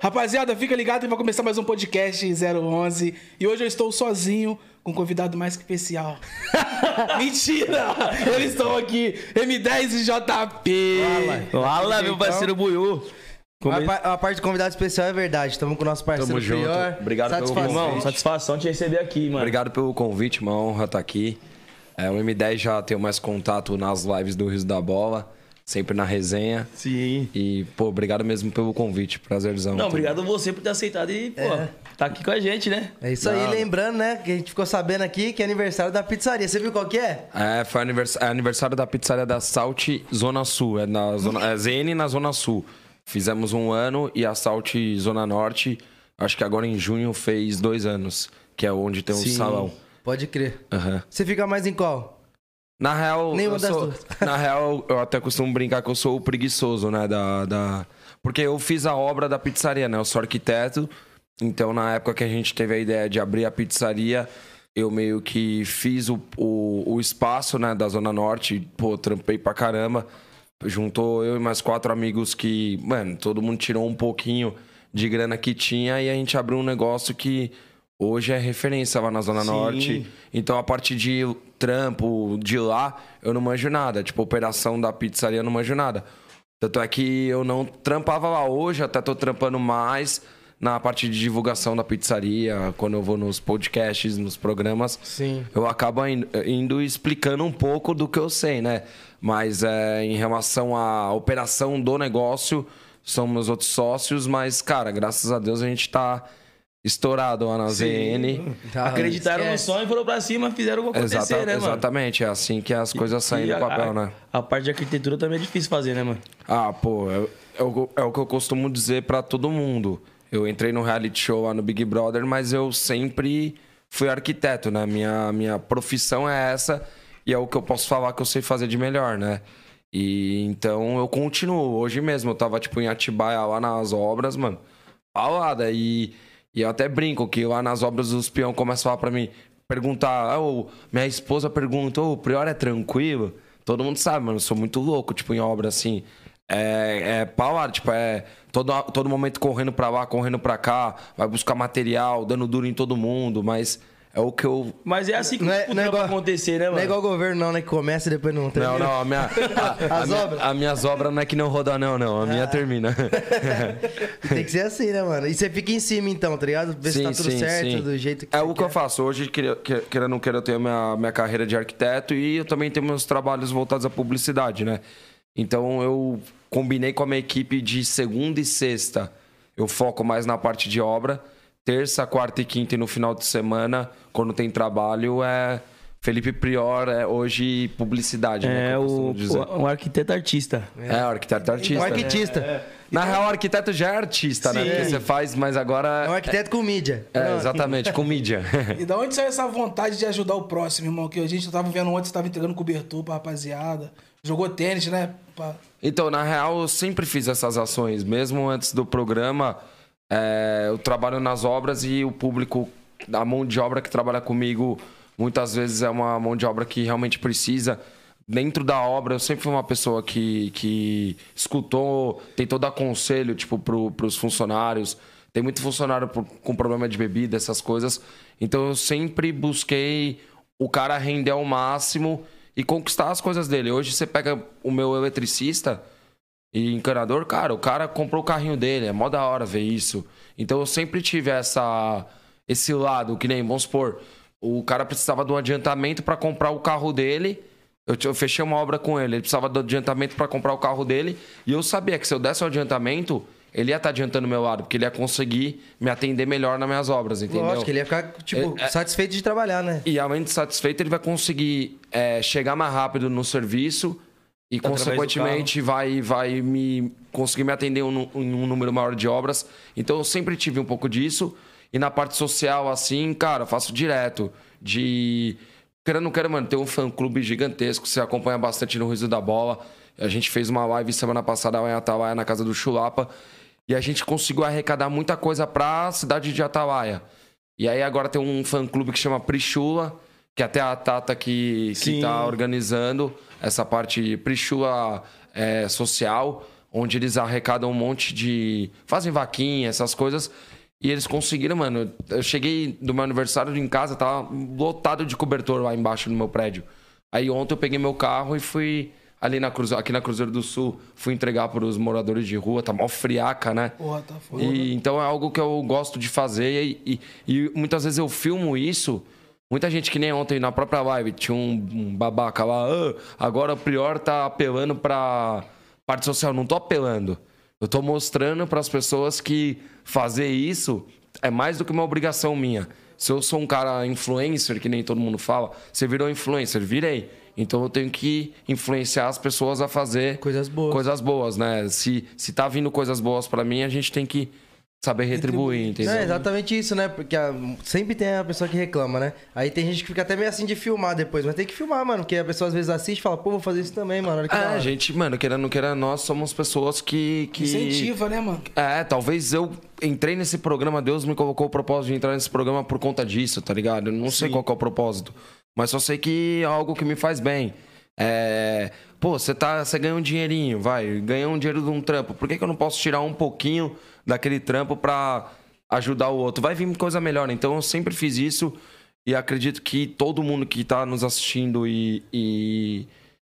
Rapaziada, fica ligado que vai começar mais um podcast 011. E hoje eu estou sozinho com um convidado mais que especial. Mentira! Eles estão aqui, M10 e JP. Fala, meu parceiro Buiú. A, a parte de convidado especial é verdade. Estamos com o nosso parceiro Tamo junto. Prior. Obrigado pelo Satisfação. convite. Irmão, satisfação te receber aqui, mano. Obrigado pelo convite, uma honra estar aqui. É, o M10 já tenho mais contato nas lives do Riso da Bola, sempre na resenha. Sim. E, pô, obrigado mesmo pelo convite, prazerzão. Não, obrigado você por ter aceitado e, pô, tá aqui com a gente, né? É isso aí, lembrando, né, que a gente ficou sabendo aqui que é aniversário da pizzaria. Você viu qual que é? É, foi anivers- é aniversário da pizzaria da Salt Zona Sul, é na zona, é ZN na Zona Sul. Fizemos um ano e a Salt Zona Norte, acho que agora em junho fez dois anos, que é onde tem o Sim. salão. Pode crer. Aham. Você fica mais em qual? Na real, Nenhuma das sou- duas. na real, eu até costumo brincar que eu sou o preguiçoso, né? Da, da... Porque eu fiz a obra da pizzaria, né? Eu sou arquiteto. Então, na época que a gente teve a ideia de abrir a pizzaria, eu meio que fiz o, o, o espaço, né? Da Zona Norte. Pô, trampei pra caramba. Juntou eu e mais quatro amigos que, mano, todo mundo tirou um pouquinho de grana que tinha e a gente abriu um negócio que hoje é referência lá na Zona Sim. Norte. Então, a parte de trampo de lá, eu não manjo nada. Tipo, operação da pizzaria, eu não manjo nada. Tanto é que eu não trampava lá hoje, até tô trampando mais na parte de divulgação da pizzaria, quando eu vou nos podcasts, nos programas. Sim. Eu acabo indo, indo explicando um pouco do que eu sei, né? Mas é, em relação à operação do negócio, são meus outros sócios, mas, cara, graças a Deus a gente tá estourado lá na ZN. Tá, Acreditaram no esquece. sonho, foram pra cima, fizeram o que acontecer, Exata- né, mano? Exatamente, é assim que as coisas saem E do papel, a, né? A parte de arquitetura também é difícil fazer, né, mano? Ah, pô, é, é o, é o que eu costumo dizer pra todo mundo. Eu entrei no reality show lá no Big Brother, mas eu sempre fui arquiteto, né? Minha, minha profissão é essa e é o que eu posso falar que eu sei fazer de melhor, né? E então eu continuo. Hoje mesmo eu tava, tipo, em Atibaia lá nas obras, mano. Paulada. E, e eu até brinco que lá nas obras os peão começam a falar pra mim, perguntar. Ah, ô, minha esposa pergunta, ô, o Prior é tranquilo? Todo mundo sabe, mano. Eu sou muito louco, tipo, em obra assim. É, é paulada, tipo, é todo, todo momento correndo pra lá, correndo pra cá, vai buscar material, dando duro em todo mundo, mas é o que eu. Mas é assim que Não é- o não é igual- acontecer, né, mano? Não é igual o governo, não, né? Que começa e depois não Não, termina. não, a minha. A, a As minha- obras? as minhas obras não é que não roda, não, não. A minha termina. Tem que ser assim, né, mano? E você fica em cima, então, tá ligado? Ver se tá tudo certo, do jeito que É você o que eu faço. Hoje, querendo ou não queira, eu tenho a minha, minha carreira de arquiteto e eu também tenho meus trabalhos voltados à publicidade, né? Então eu combinei com a minha equipe de segunda e sexta. Eu foco mais na parte de obra. Terça, quarta e quinta e no final de semana, quando tem trabalho, é Felipe Prior, é hoje publicidade, né? É que eu o, o, um arquiteto artista. É, o arquiteto artista. Um né? arquitista. Na real, o arquiteto já é artista, né? Sim. Porque você faz, mas agora. É um arquiteto com mídia. É, exatamente, com mídia. E da onde saiu essa vontade de ajudar o próximo, irmão? Que a gente tava vendo ontem, você tava entregando cobertor pra rapaziada. Jogou tênis, né? Pra- Então, na real, eu sempre fiz essas ações. Mesmo antes do programa, é, eu trabalho nas obras e o público, a mão de obra que trabalha comigo, muitas vezes é uma mão de obra que realmente precisa. Dentro da obra, eu sempre fui uma pessoa que, que escutou, tentou dar conselho, tipo, pro, pros funcionários. Tem muito funcionário por- com problema de bebida, essas coisas. Então, eu sempre busquei o cara render ao máximo e conquistar as coisas dele. Hoje, você pega o meu eletricista, e encanador, cara, o cara comprou o carrinho dele, é mó da hora ver isso. Então eu sempre tive essa esse lado, que nem, vamos supor, o cara precisava de um adiantamento para comprar o carro dele. Eu, eu fechei uma obra com ele, ele precisava do adiantamento para comprar o carro dele, e eu sabia que se eu desse o adiantamento, ele ia estar adiantando o meu lado, porque ele ia conseguir me atender melhor nas minhas obras, entendeu? Lógico, ele ia ficar, tipo, É- é- satisfeito de trabalhar, né? E além de satisfeito, ele vai conseguir é, chegar mais rápido no serviço e, Através consequentemente, vai, vai me conseguir me atender em um, em um número maior de obras. Então, eu sempre tive um pouco disso. E na parte social, assim, cara, eu faço direto. De. Querendo ou não quero, mano, ter um fã-clube gigantesco. Você acompanha bastante no Riso da Bola. A gente fez uma live semana passada lá em Atalaia, na casa do Chulapa. E a gente conseguiu arrecadar muita coisa pra cidade de Atalaia. E aí agora tem um fã-clube que chama Prichula, que até a Tata que, que Sim. tá organizando essa parte Prichula é, social. onde eles arrecadam um monte de. fazem vaquinha, essas coisas. E eles conseguiram, mano. Eu cheguei do meu aniversário em casa, tava lotado de cobertor lá embaixo no meu prédio. Aí ontem eu peguei meu carro e fui ali na Cruzeiro, aqui na Cruzeiro do Sul, fui entregar para os moradores de rua, tá mal friaca, né? Porra, tá foda. E, então é algo que eu gosto de fazer e, e, e, muitas vezes eu filmo isso. Muita gente que nem ontem na própria live tinha um, um babaca lá, ah, agora o Prior tá apelando pra parte social. Não tô apelando. Eu tô mostrando para as pessoas que fazer isso é mais do que uma obrigação minha. Se eu sou um cara influencer, que nem todo mundo fala, você virou influencer, virei. Então eu tenho que influenciar as pessoas a fazer coisas boas, coisas boas né? Se, se tá vindo coisas boas para mim, a gente tem que saber retribuir, entendeu? É exatamente isso, né? Porque a, sempre tem a pessoa que reclama, né? Aí tem gente que fica até meio assim de filmar depois, mas tem que filmar, mano, porque a pessoa às vezes assiste e fala, pô, vou fazer isso também, mano. Olha que é, a gente, mano, querendo ou querendo, nós somos pessoas que, que. Incentiva, né, mano? É, talvez eu entrei nesse programa, Deus me colocou o propósito de entrar nesse programa por conta disso, tá ligado? Eu não Sim. sei qual é o propósito. Mas só sei que é algo que me faz bem. É. Pô, você tá, você ganha um dinheirinho, vai, ganha um dinheiro de um trampo. Por que, que eu não posso tirar um pouquinho daquele trampo pra ajudar o outro. Vai vir coisa melhor. Então eu sempre fiz isso e acredito que todo mundo que está nos assistindo e, e,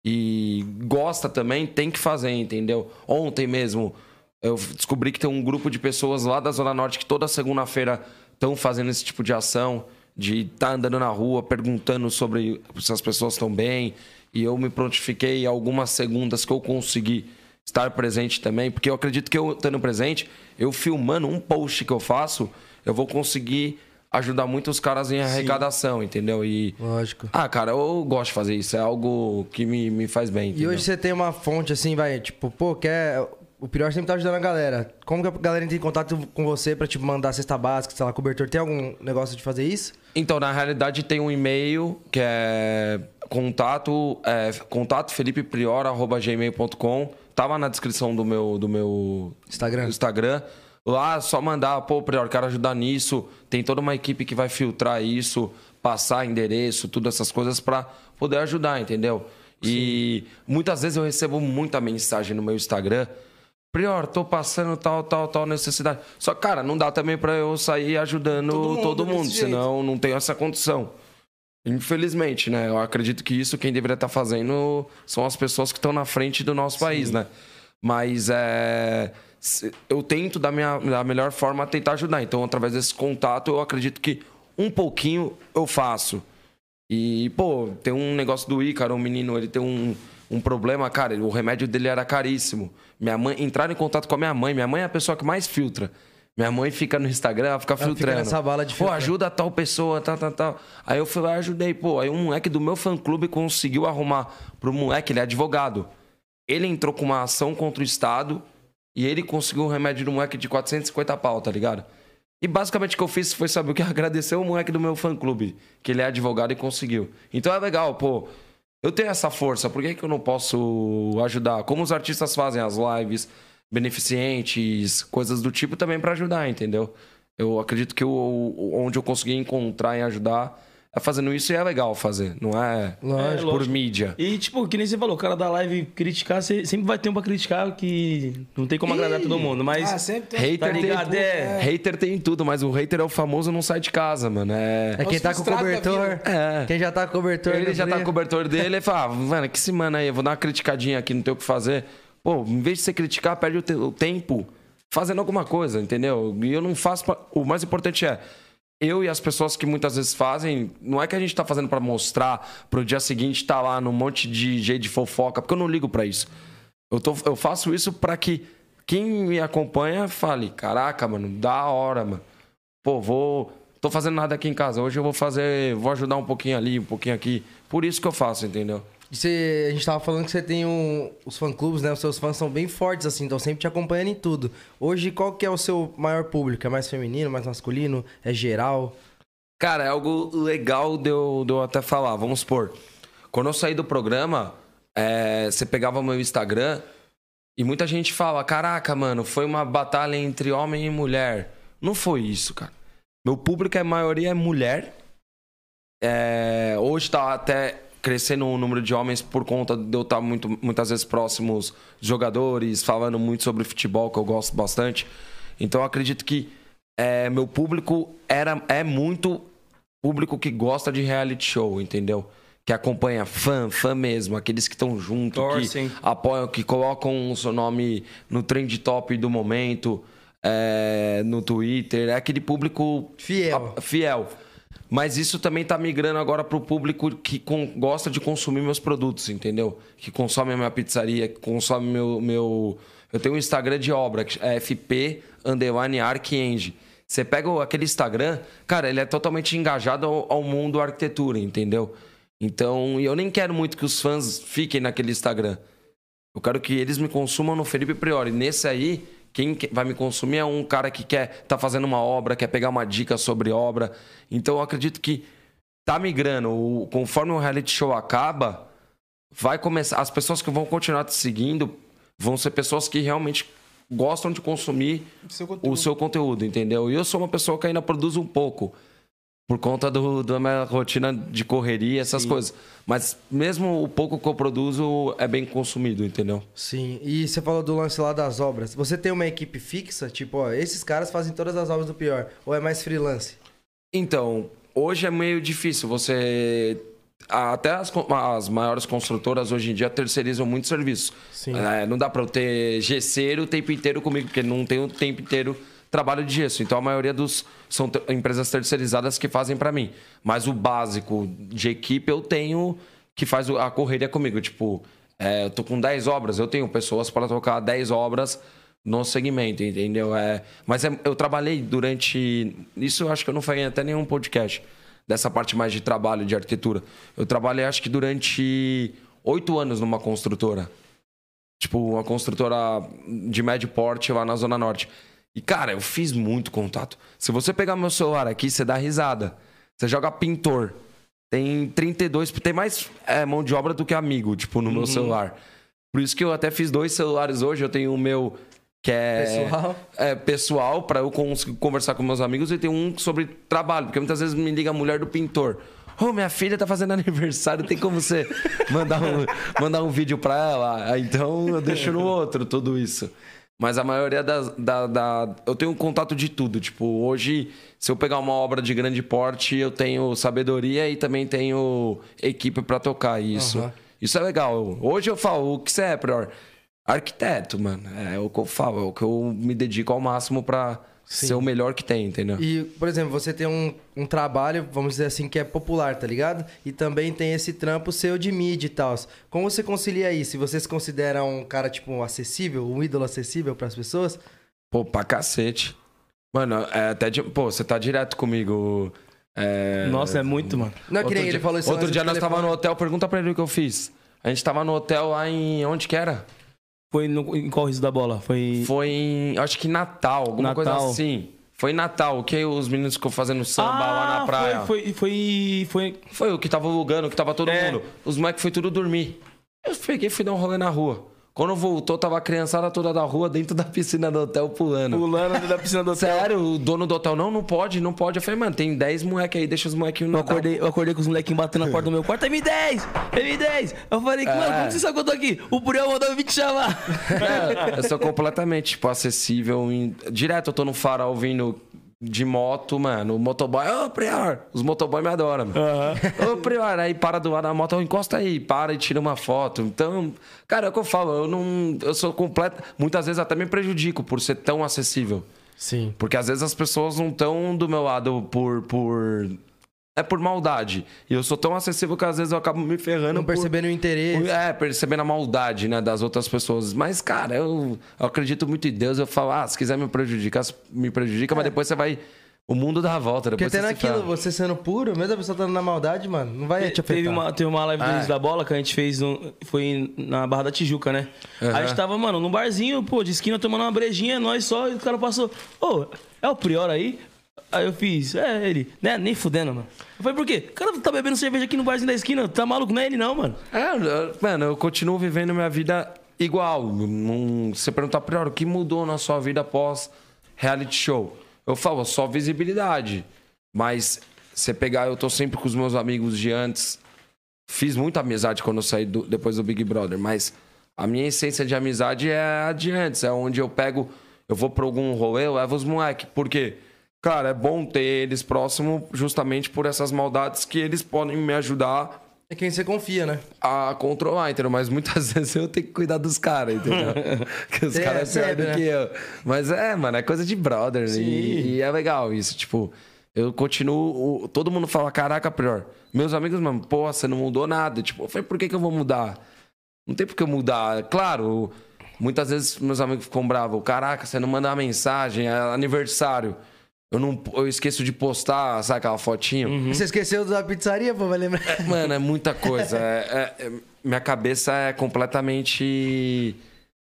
e, gosta também tem que fazer, entendeu? Ontem mesmo eu descobri que tem um grupo de pessoas lá da Zona Norte que toda segunda-feira estão fazendo esse tipo de ação, de estar tá andando na rua perguntando sobre se as pessoas estão bem. E eu me prontifiquei algumas segundas que eu consegui estar presente também, porque eu acredito que eu estando presente, eu filmando um post que eu faço, eu vou conseguir ajudar muitos caras em arrecadação, Sim. entendeu? E. Lógico. Ah, cara, eu gosto de fazer isso. É algo que me, me faz bem. Entendeu? E hoje você tem uma fonte assim, vai, tipo, pô, quer. O Pior sempre tá ajudando a galera. Como que a galera entra em contato com você pra te tipo, mandar cesta básica, sei lá, cobertor? Tem algum negócio de fazer isso? Então, na realidade, tem um e-mail que é contato, é, contato felipeprior.gmail.com Tava na descrição do meu, do meu Instagram. Instagram. Lá, só mandar, pô, Prior, quero ajudar nisso. Tem toda uma equipe que vai filtrar isso, passar endereço, tudo essas coisas para poder ajudar, entendeu? Sim. E muitas vezes eu recebo muita mensagem no meu Instagram. Prior, tô passando tal, tal, tal necessidade. Só, cara, não dá também para eu sair ajudando todo mundo, todo mundo senão não tenho essa condição. Infelizmente, né? Eu acredito que isso quem deveria estar fazendo são as pessoas que estão na frente do nosso Sim. país, né? Mas é, eu tento, da, minha, da melhor forma, tentar ajudar. Então, através desse contato, eu acredito que um pouquinho eu faço. E, pô, tem um negócio do Ícaro, um menino, ele tem um, um problema, cara, o remédio dele era caríssimo. Minha mãe, entrar em contato com a minha mãe, minha mãe é a pessoa que mais filtra. Minha mãe fica no Instagram, ela fica ela filtrando. Fica nessa bala de Pô, ajuda tal pessoa, tal, tal, tal. Aí eu fui lá e ajudei. Pô, aí um moleque do meu fã-clube conseguiu arrumar pro moleque, ele é advogado. Ele entrou com uma ação contra o Estado e ele conseguiu um remédio do moleque de 450 pau, tá ligado? E basicamente o que eu fiz foi, saber o que? Agradecer o moleque do meu fã-clube, que ele é advogado e conseguiu. Então é legal, pô. Eu tenho essa força, por que, que eu não posso ajudar? Como os artistas fazem as lives beneficentes, coisas do tipo também para ajudar, entendeu? Eu acredito que o, onde eu consegui encontrar e ajudar é fazendo isso e é legal fazer, não é, lógico, por mídia. E, tipo, que nem você falou, o cara da live criticar, você sempre vai ter um pra criticar que não tem como agradar todo mundo, mas... Ah, sempre tem. Hater, tá ligado? Tem, é. hater tem tudo, mas o hater é o famoso não sai de casa, mano. É, é quem tá com o cobertor, é. quem já tá com o cobertor... Ele já tá com o cobertor dele, ele fala, ah, mano, que semana aí, eu vou dar uma criticadinha aqui, não tem o que fazer. Pô, em vez de você criticar, perde o, te o tempo fazendo alguma coisa, entendeu? E eu não faço. Pra... O mais importante é. Eu e as pessoas que muitas vezes fazem, não é que a gente tá fazendo para mostrar pro dia seguinte tá lá num monte de jeito de fofoca, porque eu não ligo para isso. Eu, tô, eu faço isso para que quem me acompanha fale: caraca, mano, da hora, mano. Pô, vou. Tô fazendo nada aqui em casa. Hoje eu vou fazer. Vou ajudar um pouquinho ali, um pouquinho aqui. Por isso que eu faço, entendeu? Você, a gente tava falando que você tem um, os fã-clubes, né? Os seus fãs são bem fortes, assim, então sempre te acompanhando em tudo. Hoje, qual que é o seu maior público? É mais feminino, mais masculino? É geral? Cara, é algo legal de eu, de eu até falar. Vamos supor, quando eu saí do programa, é, você pegava meu Instagram e muita gente fala: Caraca, mano, foi uma batalha entre homem e mulher. Não foi isso, cara. Meu público, a maioria é mulher. É, hoje tá até crescendo o número de homens por conta de eu estar muito, muitas vezes próximos jogadores, falando muito sobre futebol, que eu gosto bastante. Então eu acredito que é, meu público era, é muito público que gosta de reality show, entendeu? Que acompanha fã, fã mesmo, aqueles que estão junto, Torcem. que apoiam, que colocam o seu nome no trend top do momento, é, no Twitter. É aquele público Fiel. a- fiel. Mas isso também tá migrando agora pro público que com- gosta de consumir meus produtos, entendeu? Que consome a minha pizzaria, que consome meu. meu... Eu tenho um Instagram de obra, que é FP Underline Arcenge. Você pega o- aquele Instagram, cara, ele é totalmente engajado ao, ao mundo arquitetura, entendeu? Então, eu nem quero muito que os fãs fiquem naquele Instagram. Eu quero que eles me consumam no Felipe Priori. Nesse aí, quem que- vai me consumir é um cara que quer tá fazendo uma obra, quer pegar uma dica sobre obra. Então eu acredito que tá migrando. O- conforme o reality show acaba, vai começar. As pessoas que vão continuar te seguindo vão ser pessoas que realmente gostam de consumir Seu o seu conteúdo, entendeu? E eu sou uma pessoa que ainda produz um pouco. Por conta do, da minha rotina de correria, essas coisas. Mas mesmo o pouco que eu produzo é bem consumido, entendeu? Sim, e você falou do lance lá das obras. Você tem uma equipe fixa? Tipo, ó, esses caras fazem todas as obras do pior. Ou é mais freelance? Então, hoje é meio difícil. Você. Até as, as maiores construtoras hoje em dia terceirizam muito serviço. Sim. É, não dá pra eu ter gesseiro o tempo inteiro comigo, porque não tem o tempo inteiro trabalho de gesso. Então a maioria dos são empresas terceirizadas que fazem pra mim. Mas o básico de equipe eu tenho que faz a correria comigo. Tipo, é, eu tô com 10 obras, eu tenho pessoas para tocar 10 obras no segmento, entendeu? É, mas é- eu trabalhei durante. Isso eu acho que eu não falei até nenhum podcast dessa parte mais de trabalho, de arquitetura. Eu trabalhei acho que durante oito anos numa construtora. Tipo, uma construtora de médio porte lá na Zona Norte. E, cara, eu fiz muito contato. Se você pegar meu celular aqui, você dá risada. Você joga pintor. Tem 32, tem mais é, mão de obra do que amigo, tipo, no meu celular. Por isso que eu até fiz dois celulares hoje. Eu tenho o meu que é Pessoal. é, pessoal para eu conseguir conversar com meus amigos e tem um sobre trabalho, porque muitas vezes me liga a mulher do pintor. Ô, minha filha tá fazendo aniversário, tem como você mandar um, mandar um vídeo pra ela? Então eu deixo no outro tudo isso. Mas a maioria das, da, da- Eu tenho contato de tudo. Tipo, hoje, se eu pegar uma obra de grande porte, eu tenho sabedoria e também tenho equipe pra tocar isso. Aham. Isso é legal. Hoje eu falo, o que você é, Prior? Arquiteto, mano. É o que eu falo, é o que eu me dedico ao máximo pra ser o melhor que tem, entendeu? E, por exemplo, você tem um, um trabalho, vamos dizer assim, que é popular, tá ligado? E também tem esse trampo seu de mídia e tal. Como você concilia isso? Se você se considera um cara, tipo, acessível, um ídolo acessível pras pessoas? Pô, pra cacete. Mano, é até de... Pô, você tá direto comigo. É... Nossa, é muito, mano. Não é que Outro nem dia, ele falou isso outro dia nós tava telefone. no hotel, pergunta pra ele o que eu fiz. A gente tava no hotel lá em. Onde que era? Foi no, em qual riso da bola? Foi. Foi em. Acho que Natal, alguma coisa Natal. assim. Foi em Natal, que os meninos ficou fazendo samba lá na praia. Ah, Foi, foi, foi, foi- Foi o que tava alugando, que tava todo É. mundo. Os moleques foi tudo dormir. Eu peguei e fui dar um rolê na rua. Quando voltou, tava a criançada toda da rua dentro da piscina do hotel pulando. pulando da piscina do hotel. Sério, o dono do hotel, não, não pode, não pode. Eu falei, mano, tem 10 moleques aí, deixa os molequinhos no Eu acordei, eu acordei com os molequinhos batendo na porta do meu quarto. M10! M10! Eu falei, mano, como você sabe que eu tô aqui? O Puriel mandou vir te chamar. É, eu sou completamente, tipo, acessível. em- Direto eu tô no farol vindo de moto, mano. O motoboy, ô, Prior! Os motoboy me adoram, mano. Ô, Prior! Aí para do lado da moto, "Ô, encosta aí, para e tira uma foto. Então, cara, é o que eu falo, eu não. Eu sou completo. Muitas vezes até me prejudico por ser tão acessível. Sim. Porque às vezes as pessoas não estão do meu lado por. por... É por maldade. E eu sou tão acessível que às vezes eu acabo me ferrando. Não por- percebendo o interesse. é, percebendo a maldade, né, das outras pessoas. Mas, cara, eu, eu acredito muito em Deus. Eu falo, ah, se quiser me prejudicar, me prejudica, mas depois você vai. O mundo dá a volta. Porque Depois até você se naquilo, ferra. você sendo puro, mesmo a pessoa estando na maldade, mano, não vai te afetar. Teve uma, teve uma live do Ah. Riso da Bola que a gente fez, no- foi na Barra da Tijuca, né? Aham. A gente tava, mano, num barzinho, pô, de esquina tomando uma brejinha, nós só, e o cara passou, ô, é o Prior aí? Aí eu fiz, é ele, né? Nem fudendo, mano. Eu falei, por quê? O cara tá bebendo cerveja aqui no barzinho da esquina, tá maluco? Não é ele não, mano. É, mano, eu continuo vivendo minha vida igual. Você perguntar prior, o que mudou na sua vida após reality show? Eu falo, só visibilidade. Mas você pegar, eu tô sempre com os meus amigos de antes. fiz muita amizade quando eu saí do- depois do Big Brother, mas a minha essência de amizade é a de antes, é onde eu pego, eu vou pra algum rolê, eu levo os moleques. Por quê? Cara, é bom ter eles próximo justamente por essas maldades que eles podem me ajudar É quem você confia, né? a controlar, entendeu? Mas muitas vezes eu tenho que cuidar dos caras, entendeu? que os É, caras é pior do né? que eu. Mas é, mano, é coisa de brother. Sim. E, e é legal isso. Tipo, eu continuo. Todo mundo fala, caraca, pior. Meus amigos, mano, pô, você não mudou nada. Tipo, eu falei, por que, que eu vou mudar? Não tem por que eu mudar. Claro, muitas vezes meus amigos ficam bravos. Caraca, você não manda uma mensagem, é aniversário. Eu, não, eu esqueço de postar, sabe aquela fotinho? Você esqueceu da pizzaria, pô, vai lembrar. Mano, é muita coisa. É- é- é- minha cabeça é completamente.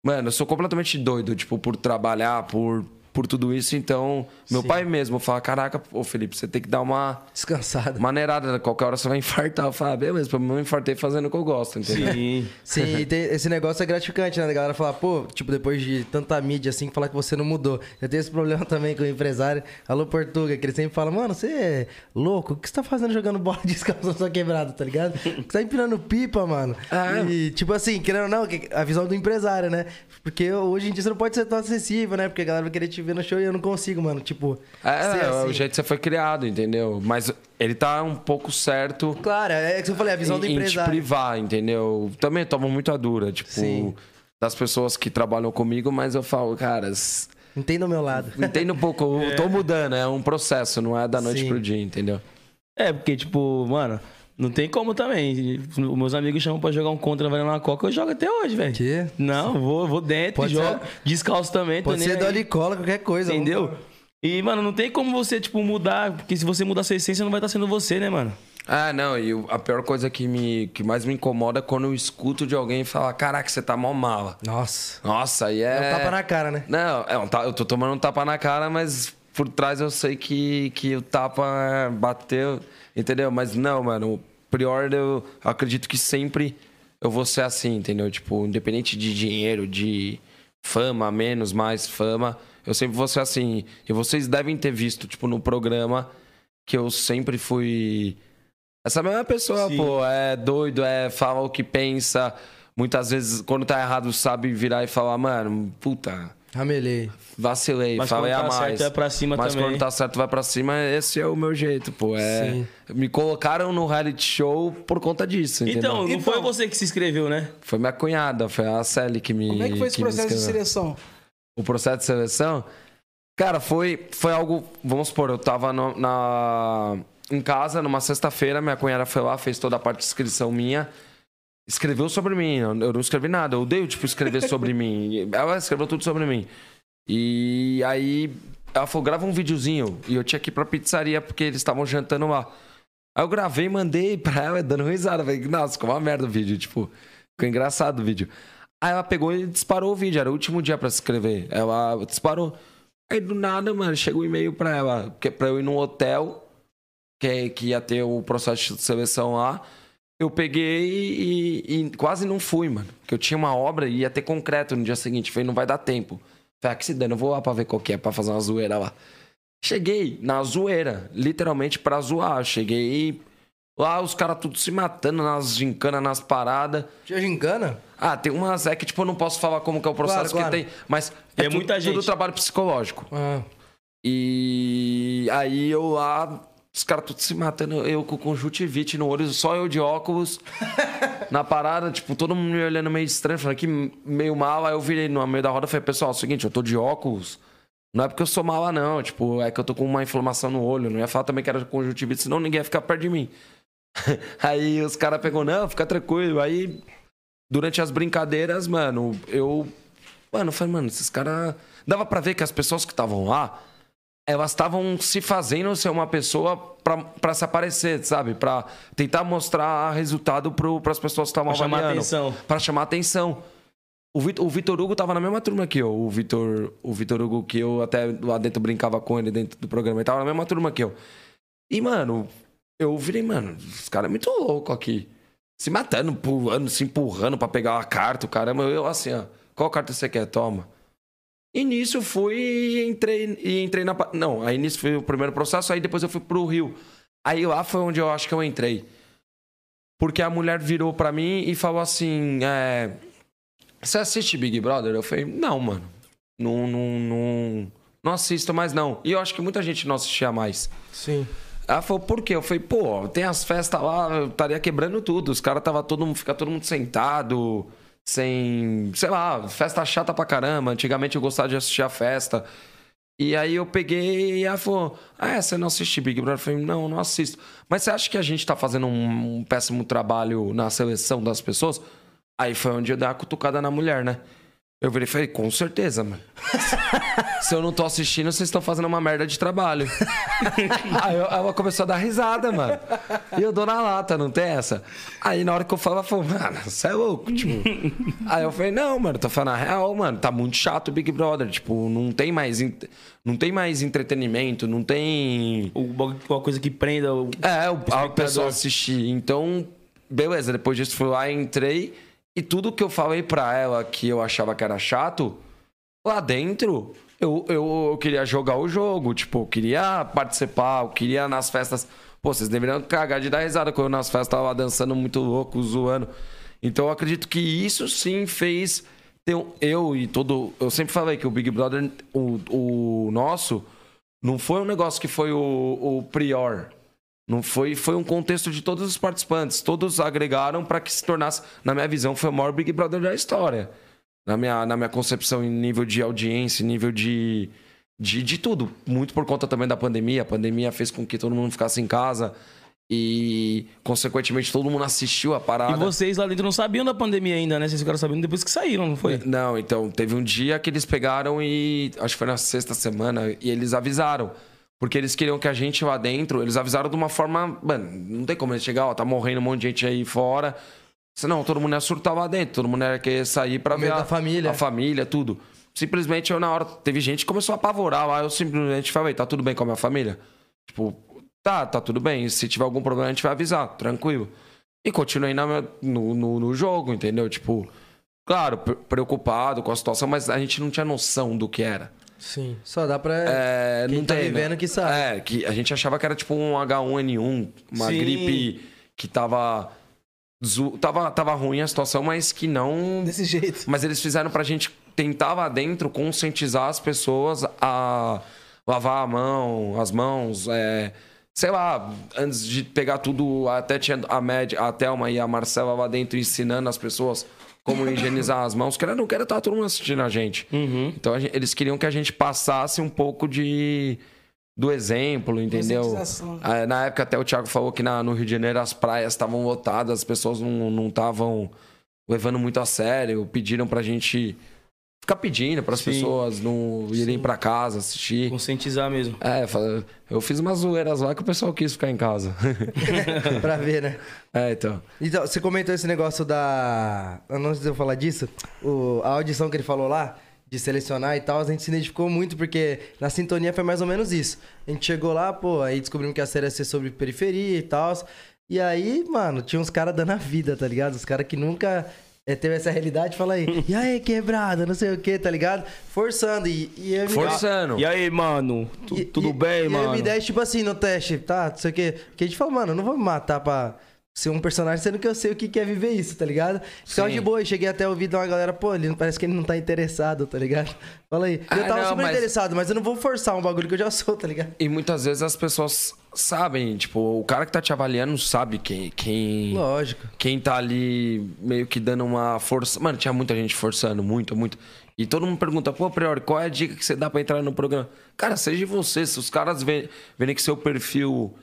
Mano, eu sou completamente doido, tipo, por trabalhar, por, por tudo isso. Então, meu pai mesmo fala: Caraca, ô Felipe, você tem que dar uma Descansado. maneirada, né? qualquer hora você vai infartar. Eu falo: ah, beleza, mim eu infartei fazendo o que eu gosto, entendeu? Sim. Sim, e tem- esse negócio é gratificante, né? A galera falar, pô, tipo, depois de tanta mídia assim, falar que você não mudou. Eu tenho esse problema também com o empresário, Alô Portuga, que ele sempre fala, mano, você é louco? O que você tá fazendo jogando bola descalço na sua quebrada, tá ligado? Você tá empinando pipa, mano. É. E, tipo assim, querendo ou não, a visão do empresário, né? Porque hoje em dia você não pode ser tão acessível, né? Porque a galera vai querer te ver no show e eu não consigo, mano. Tipo, É, ser é assim. o jeito que você foi criado, entendeu? Mas ele tá um pouco certo. Claro, é que eu falei, a visão do em, em te empresário. privar, entendeu? Também tomo muita dura, tipo, Sim. das pessoas que trabalham comigo, mas eu falo, caras, Entenda o meu lado. entenda um pouco, eu tô mudando, é um processo, não é da noite Sim. pro dia, entendeu? É, porque, tipo, mano, não tem como também. Os meus amigos chamam pra jogar um contra valendo uma coca, eu jogo até hoje, velho. Quê? Não, vou, vou dentro, Pode jogo. ser- Descalço também, Pode ser aí. dole e cola, qualquer coisa. Entendeu? E, mano, não tem como você, tipo, mudar, porque se você mudar sua essência, não vai estar sendo você, né, mano? Ah, não, e a pior coisa que, me, que mais me incomoda é quando eu escuto de alguém falar, caraca, você tá mal mala. Nossa. Nossa, aí é... É um tapa na cara, né? Não, é um ta- eu tô tomando um tapa na cara, mas por trás eu sei que, que o tapa bateu, entendeu? Mas não, mano, o pior eu acredito que sempre eu vou ser assim, entendeu? Tipo, independente de dinheiro, de fama, menos, mais fama, eu sempre vou ser assim. E vocês devem ter visto, tipo, no programa que eu sempre fui. Essa mesma pessoa, Sim. pô, é doido, é fala o que pensa. Muitas vezes, quando tá errado, sabe virar e falar, mano, puta, Ramelei. vacilei, Mas falei quando a tá mais. certo, é pra cima Mas também. quando tá certo, vai pra cima. Esse é o meu jeito, pô. É... Sim. Me colocaram no reality show por conta disso, entendeu? Então, não Então- foi você que se inscreveu, né? Foi minha cunhada, foi a Sally que me. Como é que foi esse processo de seleção? O processo de seleção? Cara, foi, foi algo. Vamos supor, eu tava no- na, em casa numa sexta-feira, minha cunhada foi lá, fez toda a parte de inscrição minha. Escreveu sobre mim, eu não escrevi nada. Eu odeio, tipo, escrever sobre mim. Ela escreveu tudo sobre mim. E aí ela falou, grava um videozinho. E eu tinha que ir pra pizzaria porque eles estavam jantando lá. Aí eu gravei mandei pra ela, dando risada. Falei, nossa, ficou uma merda o vídeo, tipo, ficou engraçado o vídeo. Aí ela pegou e disparou o vídeo, era o último dia pra se inscrever. Ela disparou. Aí do nada, mano, chegou um e-mail pra ela, que é pra eu ir num hotel, que, que ia ter o processo de seleção lá. Eu peguei e, e quase não fui, mano. Porque eu tinha uma obra e ia ter concreto no dia seguinte. Falei, não vai dar tempo. Falei, ah, que se dane, eu vou lá pra ver qual que é, pra fazer uma zoeira lá. Cheguei na zoeira, literalmente pra zoar. Cheguei lá, os caras tudo se matando nas gincanas, nas paradas. Tinha gincana? Ah, tem umas. É que, tipo, eu não posso falar como que é o processo Claro, claro. que tem. Mas É tu- muita tudo gente. trabalho psicológico. Ah. E aí eu lá, os caras tudo se matando, eu com conjuntivite no olho, só eu de óculos. na parada, tipo, todo mundo me olhando meio estranho, falando que meio mal. Aí eu virei no meio da roda e falei, pessoal, é o seguinte, eu tô de óculos. Não é porque eu sou mala, não. Tipo, é que eu tô com uma inflamação no olho. Não ia falar também que era conjuntivite, senão ninguém ia ficar perto de mim. aí os caras pegou, não, fica tranquilo. Aí, durante as brincadeiras, mano, eu. Mano, eu falei, mano, esses caras. Dava pra ver que as pessoas que estavam lá, elas estavam se fazendo ser uma pessoa pra, pra se aparecer, sabe? Pra tentar mostrar resultado pro, pras pessoas que estavam Pra chamar atenção. Pra chamar atenção. O Vitor, o Vitor Hugo tava na mesma turma que eu. O Vitor, o Vitor Hugo, que eu até lá dentro brincava com ele dentro do programa. Ele tava na mesma turma que eu. E, mano, eu virei, mano, os caras é muito louco aqui. Se matando, pulando, se empurrando pra pegar uma carta, o caramba. Eu assim, ó. Qual carta você quer? Toma. E nisso eu fui e entrei, e entrei na. Não, aí nisso foi o primeiro processo, aí depois eu fui pro Rio. Aí lá foi onde eu acho que eu entrei. Porque a mulher virou pra mim e falou assim: é, Você assiste Big Brother? Eu falei: Não, mano. Não, não, não, não assisto mais, não. E eu acho que muita gente não assistia mais. Sim. Ela falou, por quê? Eu falei, pô, tem as festas lá, eu estaria quebrando tudo. Os caras tava todo mundo, fica todo mundo sentado, sem. Sei lá, festa chata pra caramba. Antigamente eu gostava de assistir a festa. E aí eu peguei e ela falou: Ah, é, você não assiste Big Brother? Eu falei, não, não assisto. Mas você acha que a gente tá fazendo um, péssimo trabalho na seleção das pessoas? Aí foi onde eu dei uma cutucada na mulher, né? Eu virei e falei, com certeza, mano. Se eu não tô assistindo, vocês estão fazendo uma merda de trabalho. Aí eu- ela começou a dar risada, mano. E eu dou na lata, não tem essa? Aí na hora que eu falo, ela falou, mano, você é louco, tipo. Aí eu falei, não, mano, tô falando a real, mano, tá muito chato o Big Brother. Tipo, não tem mais, não tem mais entretenimento, não tem. Uma coisa que prenda o. É, o, a pessoa assistir. Então, beleza, depois disso fui lá, entrei. E tudo que eu falei pra ela que eu achava que era chato, lá dentro, eu, eu, eu queria jogar o jogo. Tipo, eu queria participar, eu queria nas festas. Pô, vocês deveriam cagar de dar risada quando eu nas festas tava dançando muito louco, zoando. Então eu acredito que isso sim fez um- eu e todo. Eu sempre falei que o Big Brother, o, o nosso, não foi um negócio que foi o, o prior. Não foi, foi um contexto de todos os participantes. Todos agregaram para que se tornasse, na minha visão, foi o maior Big Brother da história. Na minha, na minha concepção, em nível de audiência, em nível de, de, de tudo. Muito por conta também da pandemia. A pandemia fez com que todo mundo ficasse em casa e, consequentemente, todo mundo assistiu a parada. E vocês lá dentro não sabiam da pandemia ainda, né? Vocês ficaram sabendo depois que saíram, não foi? Não, então, teve um dia que eles pegaram e. Acho que foi na sexta semana, e eles avisaram. Porque eles queriam que a gente lá dentro, eles avisaram de uma forma. Mano, não tem como eles chegar, ó, tá morrendo um monte de gente aí fora. Senão todo mundo ia surtar lá dentro, todo mundo ia querer sair pra ver a, família. a família, tudo. Simplesmente eu, na hora, teve gente que começou a apavorar lá. Eu simplesmente falei, tá tudo bem com a minha família? Tipo, tá, tá tudo bem. Se tiver algum problema, a gente vai avisar, tranquilo. E continuei na no, no, no jogo, entendeu? Tipo, claro, pre- preocupado com a situação, mas a gente não tinha noção do que era. Sim. Só dá pra. É, Quem não tá tem, vivendo né? que sabe. É, que a gente achava que era tipo um H1N1, uma Sim. gripe que tava, tava. Tava ruim a situação, mas que não. Desse jeito. Mas eles fizeram pra gente tentar lá dentro conscientizar as pessoas a lavar a mão, as mãos, é, sei lá, antes de pegar tudo, até tinha a média, a Thelma e a Marcela lá dentro ensinando as pessoas como higienizar as mãos, que não quero estar todo mundo assistindo a gente. Então a gente- eles queriam que a gente passasse um pouco de do exemplo, entendeu? Ah, Na época até o Thiago falou que na, no Rio de Janeiro as praias estavam lotadas, as pessoas não estavam levando muito a sério, pediram pra gente ficar pedindo para as pessoas não irem pra casa assistir. Conscientizar mesmo. É, eu fiz umas zoeiras lá que o pessoal quis ficar em casa. pra ver, né? é, então. Então, você comentou esse negócio da. Eu não sei se eu falar disso. O... A audição que ele falou lá, de selecionar e tal, a gente se identificou muito, porque na sintonia foi mais ou menos isso. A gente chegou lá, pô, aí descobrimos que a série ia ser sobre periferia e tal. E aí, mano, tinha uns caras dando a vida, tá ligado? Os caras que nunca. É, teve essa realidade, fala aí, e aí, quebrada, não sei o que, tá ligado? Forçando. E, e eu me- Forçando. E aí, mano? Tu- e- tudo e- bem, e mano? a M10, tipo assim, no teste, tá, não sei o quê. Que a gente falou, mano, eu não vou me matar pra ser um personagem, sendo que eu sei o que é viver isso, tá ligado? Ficava de boa e cheguei até a ouvir de uma galera, pô, ele parece que ele não tá interessado, tá ligado? Fala aí. E eu Ah, tava não, super mas- interessado, mas eu não vou forçar um bagulho que eu já sou, tá ligado? E muitas vezes as pessoas sabem, tipo, o cara que tá te avaliando sabe quem, quem, Lógico. quem tá ali meio que dando uma força. Mano, tinha muita gente forçando, muito, muito. E todo mundo pergunta, pô, Priori, qual é a dica que você dá pra entrar no programa? Cara, seja você. Se os caras verem que seu perfil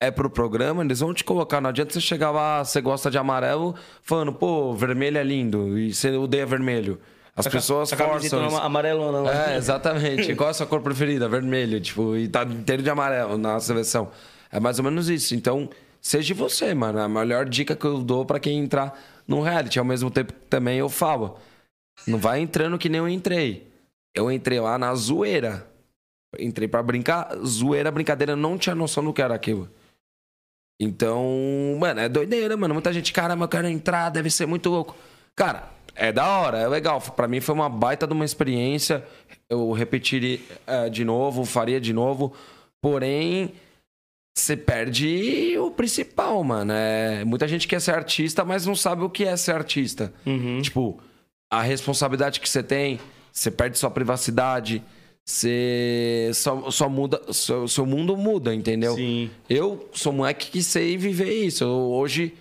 é pro programa, eles vão te colocar. Não adianta você chegar lá, você gosta de amarelo, falando, pô, vermelho é lindo, e você odeia vermelho. As pessoas A forçam. isso. amarelona lá. É, exatamente. Qual é a sua cor preferida? Vermelho, tipo, e tá inteiro de amarelo na seleção. É mais ou menos isso. Então, seja você, mano. A melhor dica que eu dou pra quem entrar num reality. Ao mesmo tempo que também eu falo. Não vai entrando que nem eu entrei. Eu entrei lá na zoeira. Entrei pra brincar. Zoeira, brincadeira. Não tinha noção do que era aquilo. Então, mano, é doideira, mano. Muita gente, caramba, eu quero entrar, deve ser muito louco. Cara, é da hora, é legal. Pra mim foi uma baita de uma experiência. Eu repetiria eh, de novo, faria de novo. Porém, você perde o principal, mano. É, muita gente quer ser artista, mas não sabe o que é ser artista. Uhum. Tipo, a responsabilidade que você tem, você perde sua privacidade, você só, só muda, seu, seu mundo muda, entendeu? Sim. Eu sou moleque que sei viver isso. Eu- hoje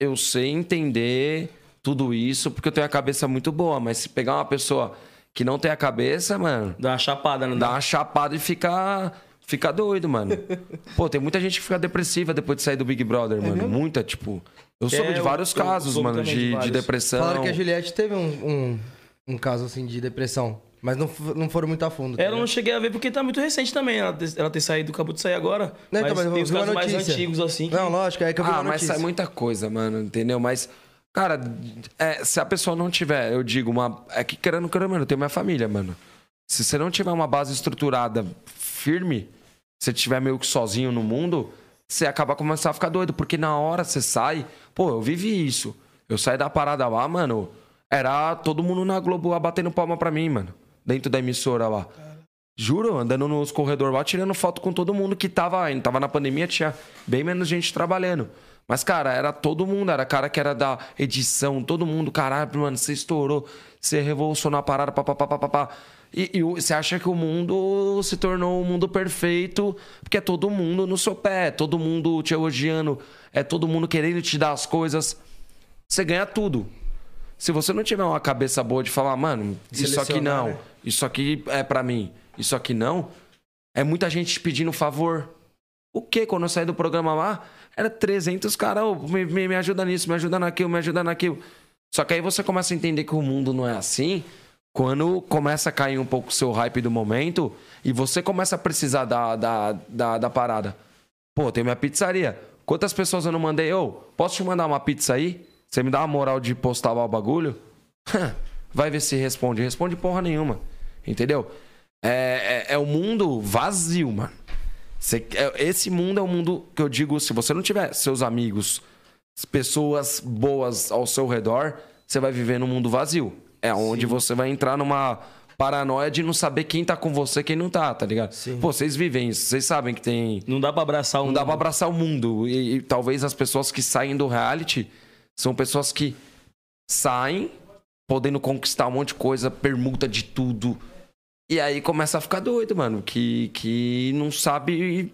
eu sei entender tudo isso porque eu tenho a cabeça muito boa, mas se pegar uma pessoa que não tem a cabeça, mano, Dá uma chapada, não dá dá? uma chapada e fica, fica doido, mano. Pô, tem muita gente que fica depressiva depois de sair do Big Brother, mano. Muita, tipo. Eu soube É, de eu- vários eu casos, soube mano, de de, de vários. depressão. Falaram que a Juliette teve um, um, um caso assim de depressão. Mas não, não foram muito a fundo. tá Ela não ligado? cheguei a ver porque tá muito recente também. Ela ter, ela ter saído, acabou de sair agora. Não, mas então, mas tem os eu casos mais antigos, assim. que- Não, lógico, é que eu vi Ah, uma mas notícia. sai muita coisa, mano, entendeu? Mas, cara, é, se a pessoa não tiver, eu digo, uma. É que querendo, querendo, mano, eu tenho minha família, mano. Se você não tiver uma base estruturada firme, se você estiver meio que sozinho no mundo, você acaba começando a ficar doido, porque na hora você sai. Pô, eu vivi isso. Eu saí da parada lá, mano. Era todo mundo na Globo batendo palma pra mim, mano. Dentro da emissora lá. Juro, andando nos corredores lá, tirando foto com todo mundo que tava ainda. Tava na pandemia, tinha bem menos gente trabalhando. Mas, cara, era todo mundo. Era cara que era da edição, todo mundo. Caralho, mano, você estourou. Você revolucionou a parada, papapá, papapá. E, e o- você acha que o mundo se tornou um mundo perfeito porque é todo mundo no seu pé, é todo mundo te elogiando, é todo mundo querendo te dar as coisas. Você ganha tudo. Se você não tiver uma cabeça boa de falar, mano, isso aqui não, né? isso aqui é pra mim, isso aqui não, é muita gente te pedindo favor. O que? Quando eu saí do programa lá, era 300 caras, ô, me, me, me ajuda nisso, me ajuda naquilo, me ajuda naquilo. Só que aí você começa a entender que o mundo não é assim quando começa a cair um pouco o seu hype do momento e você começa a precisar da, da, da, da parada. Pô, tem minha pizzaria. Quantas pessoas eu não mandei? Ô, posso te mandar uma pizza aí? Você me dá uma moral de postar o bagulho? Vai ver se responde. Responde porra nenhuma. Entendeu? É, é, é o mundo vazio, mano. Você- é- esse mundo é o mundo que eu digo, se você não tiver seus amigos, pessoas boas ao seu redor, você vai viver num mundo vazio. É onde você vai entrar numa paranoia de não saber quem tá com você e quem não tá, tá ligado? Sim. Pô, vocês vivem isso, vocês sabem que tem Não dá pra abraçar um. não dá pra abraçar o mundo. E, e talvez as pessoas que saem do reality são pessoas que saem podendo conquistar um monte de coisa, permuta de tudo. E aí começa a ficar doido, mano. Que, que não sabe.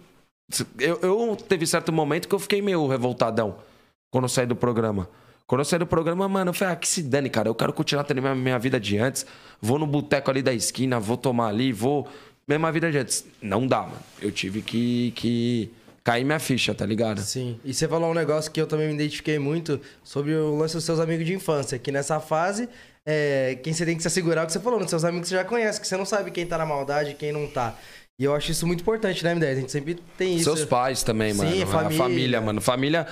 Eu, eu teve certo momento que eu fiquei meio revoltadão quando eu saí do programa. Quando eu saí do programa, mano, eu falei, ah, que se dane, cara. Eu quero continuar tendo minha, minha vida de antes. Vou no boteco ali da esquina, vou tomar ali, vou. Mesma vida de antes. Não dá, mano. Eu tive que, que cair minha ficha, tá ligado? Sim. E você falou um negócio que eu também me identifiquei muito sobre o lance dos seus amigos de infância. Que nessa fase, é, quem você tem que se assegurar é o que você falou, nos seus amigos que você já conhece, que você não sabe quem tá na maldade e quem não tá. E eu acho isso muito importante, né, M10? A gente sempre tem isso. Seus pais também, mano. Sim, A família. família, mano. Família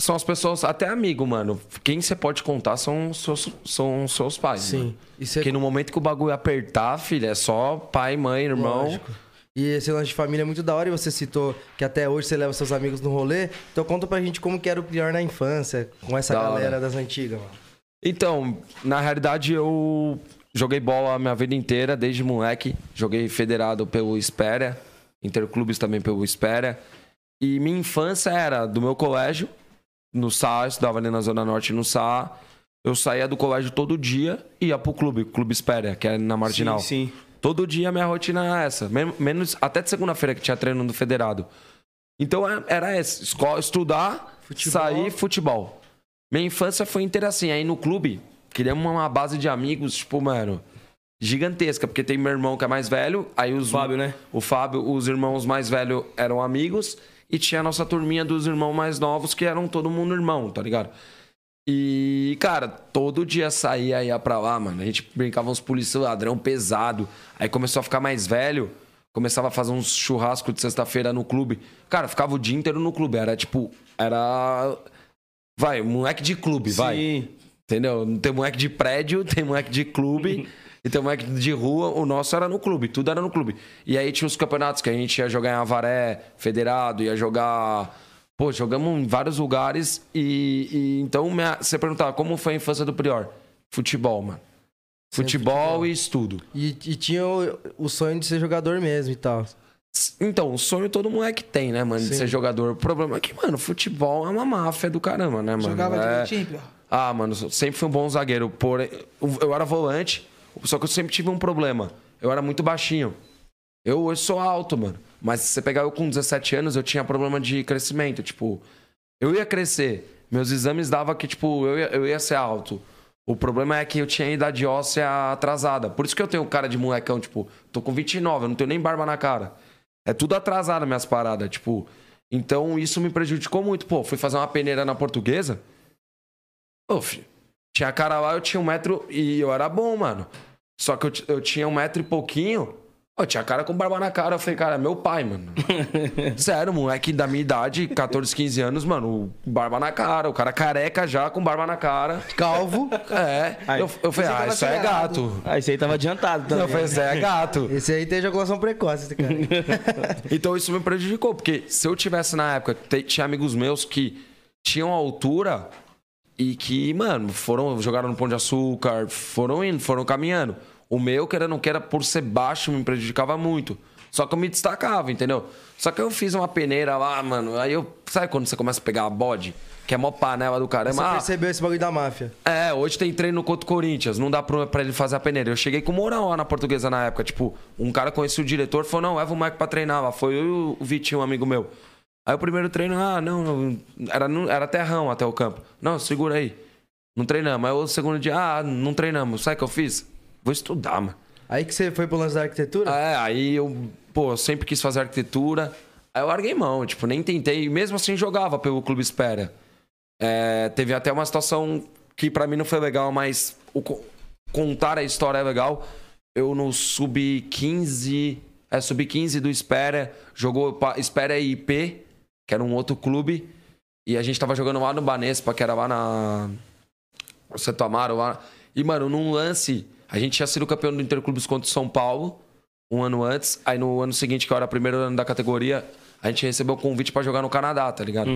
são as pessoas, até amigo, mano. Quem você pode contar são seus, são seus pais. Sim. Mano. E você Porque no momento que o bagulho apertar, filho, é só pai, mãe, irmão. Lógico. E esse lance de família é muito da hora e você citou que até hoje você leva seus amigos no rolê. Então conta pra gente como que era o pior na infância, com essa Da hora. galera das antigas, mano. Então, na realidade, eu joguei bola a minha vida inteira, desde moleque. Joguei federado pelo Espéria, interclubes também pelo Espéria. E minha infância era do meu colégio, no SA, eu estudava ali na Zona Norte no SA. Eu saía do colégio todo dia e ia pro clube, Clube Espéria, que é na Marginal. Sim, sim. Todo dia minha rotina era essa. Men- Menos até de segunda-feira que tinha treino no federado. Então é- era essa. Escola, estudar, Futebol. sair, futebol. Minha infância foi inteira assim. Aí no clube, criamos uma base de amigos, tipo, mano, gigantesca. Porque tem meu irmão que é mais velho. Aí os. Fábio, né? O Fábio, os irmãos mais velhos eram amigos. E tinha a nossa turminha dos irmãos mais novos, que eram todo mundo irmão, tá ligado? E, cara, todo dia saía, ia pra lá, mano. A gente brincava uns polícia ladrão pesado. Aí começou a ficar mais velho. Começava a fazer uns churrasco de sexta-feira no clube. Cara, ficava o dia inteiro no clube. Era tipo. Era. Vai, moleque de clube, vai. Sim. Entendeu? Não tem moleque de prédio, tem moleque de clube. e tem moleque de rua. O nosso era no clube, tudo era no clube. E aí tinha os campeonatos que a gente ia jogar em Avaré, Federado, ia jogar. Pô, jogamos em vários lugares. E, e então minha- você perguntava como foi a infância do Prior? Futebol, mano. Futebol, futebol. e estudo. E, e tinha o, o sonho de ser jogador mesmo e tal. Então, o sonho todo moleque tem, né, mano, de ser jogador. O problema é que, mano, futebol é uma máfia do caramba, né, mano? Jogava é... direitinho, Pior? Ah, mano, sempre fui um bom zagueiro. Porém, eu era volante, só que eu sempre tive um problema. Eu era muito baixinho. Eu hoje sou alto, mano. Mas se você pegar eu com 17 anos, eu tinha problema de crescimento. Tipo, eu ia crescer. Meus exames davam que, tipo, eu ia, eu ia ser alto. O problema é que eu tinha idade óssea atrasada. Por isso que eu tenho cara de molecão, tipo, tô com 29, eu não tenho nem barba na cara. É tudo atrasado minhas paradas, tipo. Então isso me prejudicou muito. Pô, fui fazer uma peneira na portuguesa. Ô, filho, tinha cara lá, eu tinha um metro e eu era bom, mano. Só que eu, eu tinha um metro e pouquinho. Eu tinha cara com barba na cara. Eu falei, cara, é meu pai, mano. Sério, moleque da minha idade, 14, 15 anos, mano, barba na cara. O cara careca já com barba na cara. Calvo. É. Eu, eu falei, ah, isso é gato. Ah, esse aí tava adiantado também. Eu falei, isso é gato. Esse aí tem ejaculação precoce, esse cara. Então isso me prejudicou, porque se eu tivesse na época, tinha amigos meus que tinham altura e que, mano, foram, jogaram no Pão de Açúcar, foram indo, foram caminhando. O meu, querendo não queira, por ser baixo, me prejudicava muito. Só que eu me destacava, entendeu? Só que eu fiz uma peneira lá, mano. Aí eu. Sabe quando você começa a pegar a bode? Que é mó panela do Você caramba. Ah, percebeu esse bagulho da máfia. é, hoje tem treino contra o Corinthians, não dá pra, pra ele fazer a peneira. Eu cheguei com moral lá na portuguesa na época. Tipo, um cara conhecia o diretor, falou: não, leva o Mike pra treinar lá. Foi eu e o Vitinho, um amigo meu. Aí o primeiro treino, ah, não, não era, era terrão até o campo. Não, segura aí. Não treinamos. Aí o segundo dia, ah, não treinamos. Sabe o que eu fiz? Vou estudar, mano. Aí que você foi pro lance da arquitetura? É, aí eu, pô, eu sempre quis fazer arquitetura. Aí eu larguei mão, tipo, nem tentei. Mesmo assim, jogava pelo Clube Espera. É, teve até uma situação que pra mim não foi legal, mas o co- contar a história é legal. Eu no Sub-15, é, Sub-15 do Espera, jogou Espera e IP, que era um outro clube. E a gente tava jogando lá no Banespa, que era lá na... Santo Amaro lá. E, mano, num lance, a gente tinha sido campeão do Interclubes contra o São Paulo, um ano antes. Aí no ano seguinte, que eu era o primeiro ano da categoria, a gente recebeu o convite pra jogar no Canadá, tá ligado?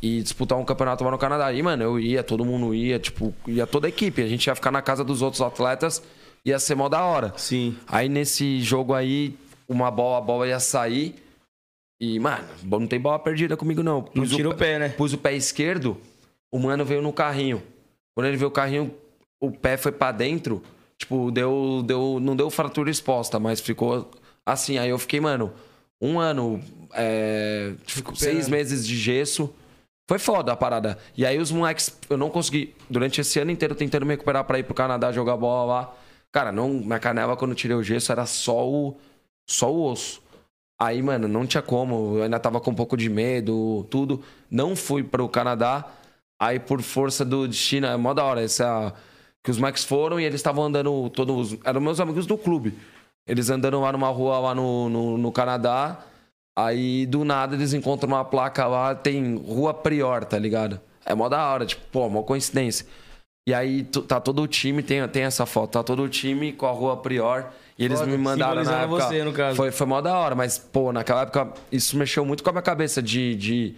E disputar um campeonato lá no Canadá. E, mano, eu ia, todo mundo ia, tipo, ia toda a equipe. A gente ia ficar na casa dos outros atletas, ia ser mó da hora. Sim. Aí nesse jogo aí, uma bola, a bola ia sair. E, mano, não tem bola perdida comigo, não. Não Pus tira o pé, né? Pus o pé esquerdo, o mano veio no carrinho. Quando ele veio o carrinho, o pé foi pra dentro. Tipo, deu, deu, não deu fratura exposta, mas ficou assim. Aí eu fiquei, mano, um ano, é, tipo, seis meses de gesso. Foi foda a parada. E aí os moleques, eu não consegui, durante esse ano inteiro tentando me recuperar pra ir pro Canadá jogar bola lá. Cara, não, minha canela quando eu tirei o gesso era só o, só o osso. Aí, mano, não tinha como. Eu ainda tava com um pouco de medo, tudo. Não fui pro Canadá. Aí, por força do destino, é mó da hora. Essa, que os Max foram e eles estavam andando todos. Eram meus amigos do clube. Eles andando lá numa rua lá no, no, no Canadá. Aí, do nada, eles encontram uma placa lá, tem Rua Prior, tá ligado? É mó da hora, tipo, pô, mó coincidência. E aí tá todo o time, tem, tem essa foto, tá todo o time com a Rua Prior. E eles me mandaram na época. você, no caso. Foi, foi mó da hora, mas, pô, naquela época isso mexeu muito com a minha cabeça de. de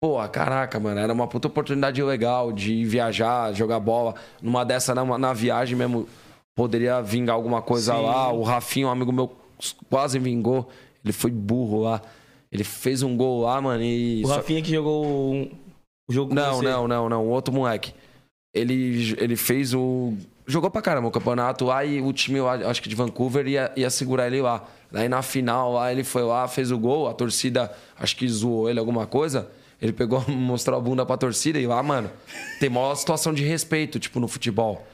pô, caraca, mano, era uma puta oportunidade legal de viajar, jogar bola. Numa dessa, na, na viagem mesmo, poderia vingar alguma coisa Sim. lá. O Rafinho, um amigo meu, quase vingou. Ele foi burro lá. Ele fez um gol lá, mano, e. O Rafinha que jogou um- o jogo com não, não, não, não. O outro moleque. Ele, ele fez o. Jogou pra caramba o campeonato lá e o time, lá, acho que de Vancouver, ia, ia segurar ele lá. Daí na final lá, ele foi lá, fez o gol, a torcida acho que zoou ele alguma coisa. Ele pegou, mostrou a bunda pra torcida e lá, mano, tem maior situação de respeito, tipo, no futebol.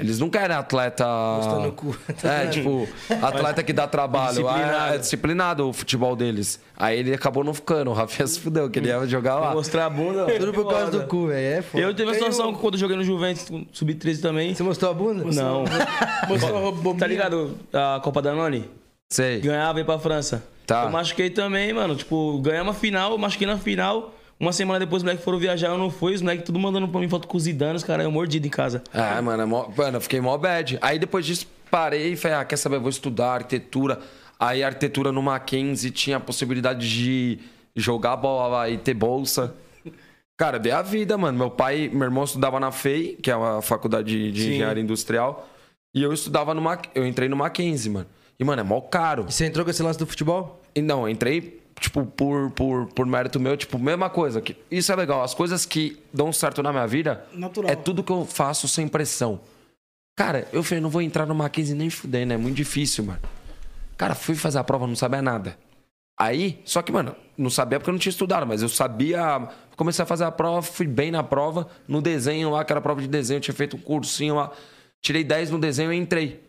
Eles não querem atleta. Mostrando o cu. É, tipo, atleta que dá trabalho. Disciplinado. É, é disciplinado o futebol deles. Aí ele acabou não ficando. O Rafinha se fudeu, que ele ia jogar lá. Mostrar a bunda. Tudo por causa do cu, velho. É foda. Eu tive a situação um- quando eu joguei no Juventus, sub-13 também. Você mostrou a bunda? Não. Mostrou a bobinha. Tá ligado? A Copa da Noni? Sei. Ganhava e ia pra França. Tá. Eu machuquei também, mano. Tipo, ganhamos a final, machuquei na final. Uma semana depois os moleques foram viajar, eu não fui. Os moleques tudo mandando pra mim foto com os zidanos, cara. Eu mordido em casa. É, mano, é mó- mano, eu fiquei mó bad. Aí depois disso parei e falei, ah, quer saber, eu vou estudar arquitetura. Aí a arquitetura no Mackenzie tinha a possibilidade de jogar bola lá e ter bolsa. Cara, dei a vida, mano. Meu pai, meu irmão estudava na FEI, que é uma faculdade de Sim. engenharia industrial. E eu estudava no Mac... eu entrei no Mackenzie, mano. E, mano, é mó caro. E você entrou com esse lance do futebol? E não, entrei, tipo, por, por, por mérito meu, tipo, mesma coisa. Que, isso é legal. As coisas que dão certo na minha vida Natural. é tudo que eu faço sem pressão. Cara, eu falei, não vou entrar numa 15 nem fudendo, é muito difícil, mano. Cara, fui fazer a prova, não sabia nada. Aí, só que, mano, não sabia porque eu não tinha estudado, mas eu sabia. Comecei a fazer a prova, fui bem na prova. No desenho lá, que era prova de desenho, eu tinha feito um cursinho lá. Tirei 10 no desenho e entrei.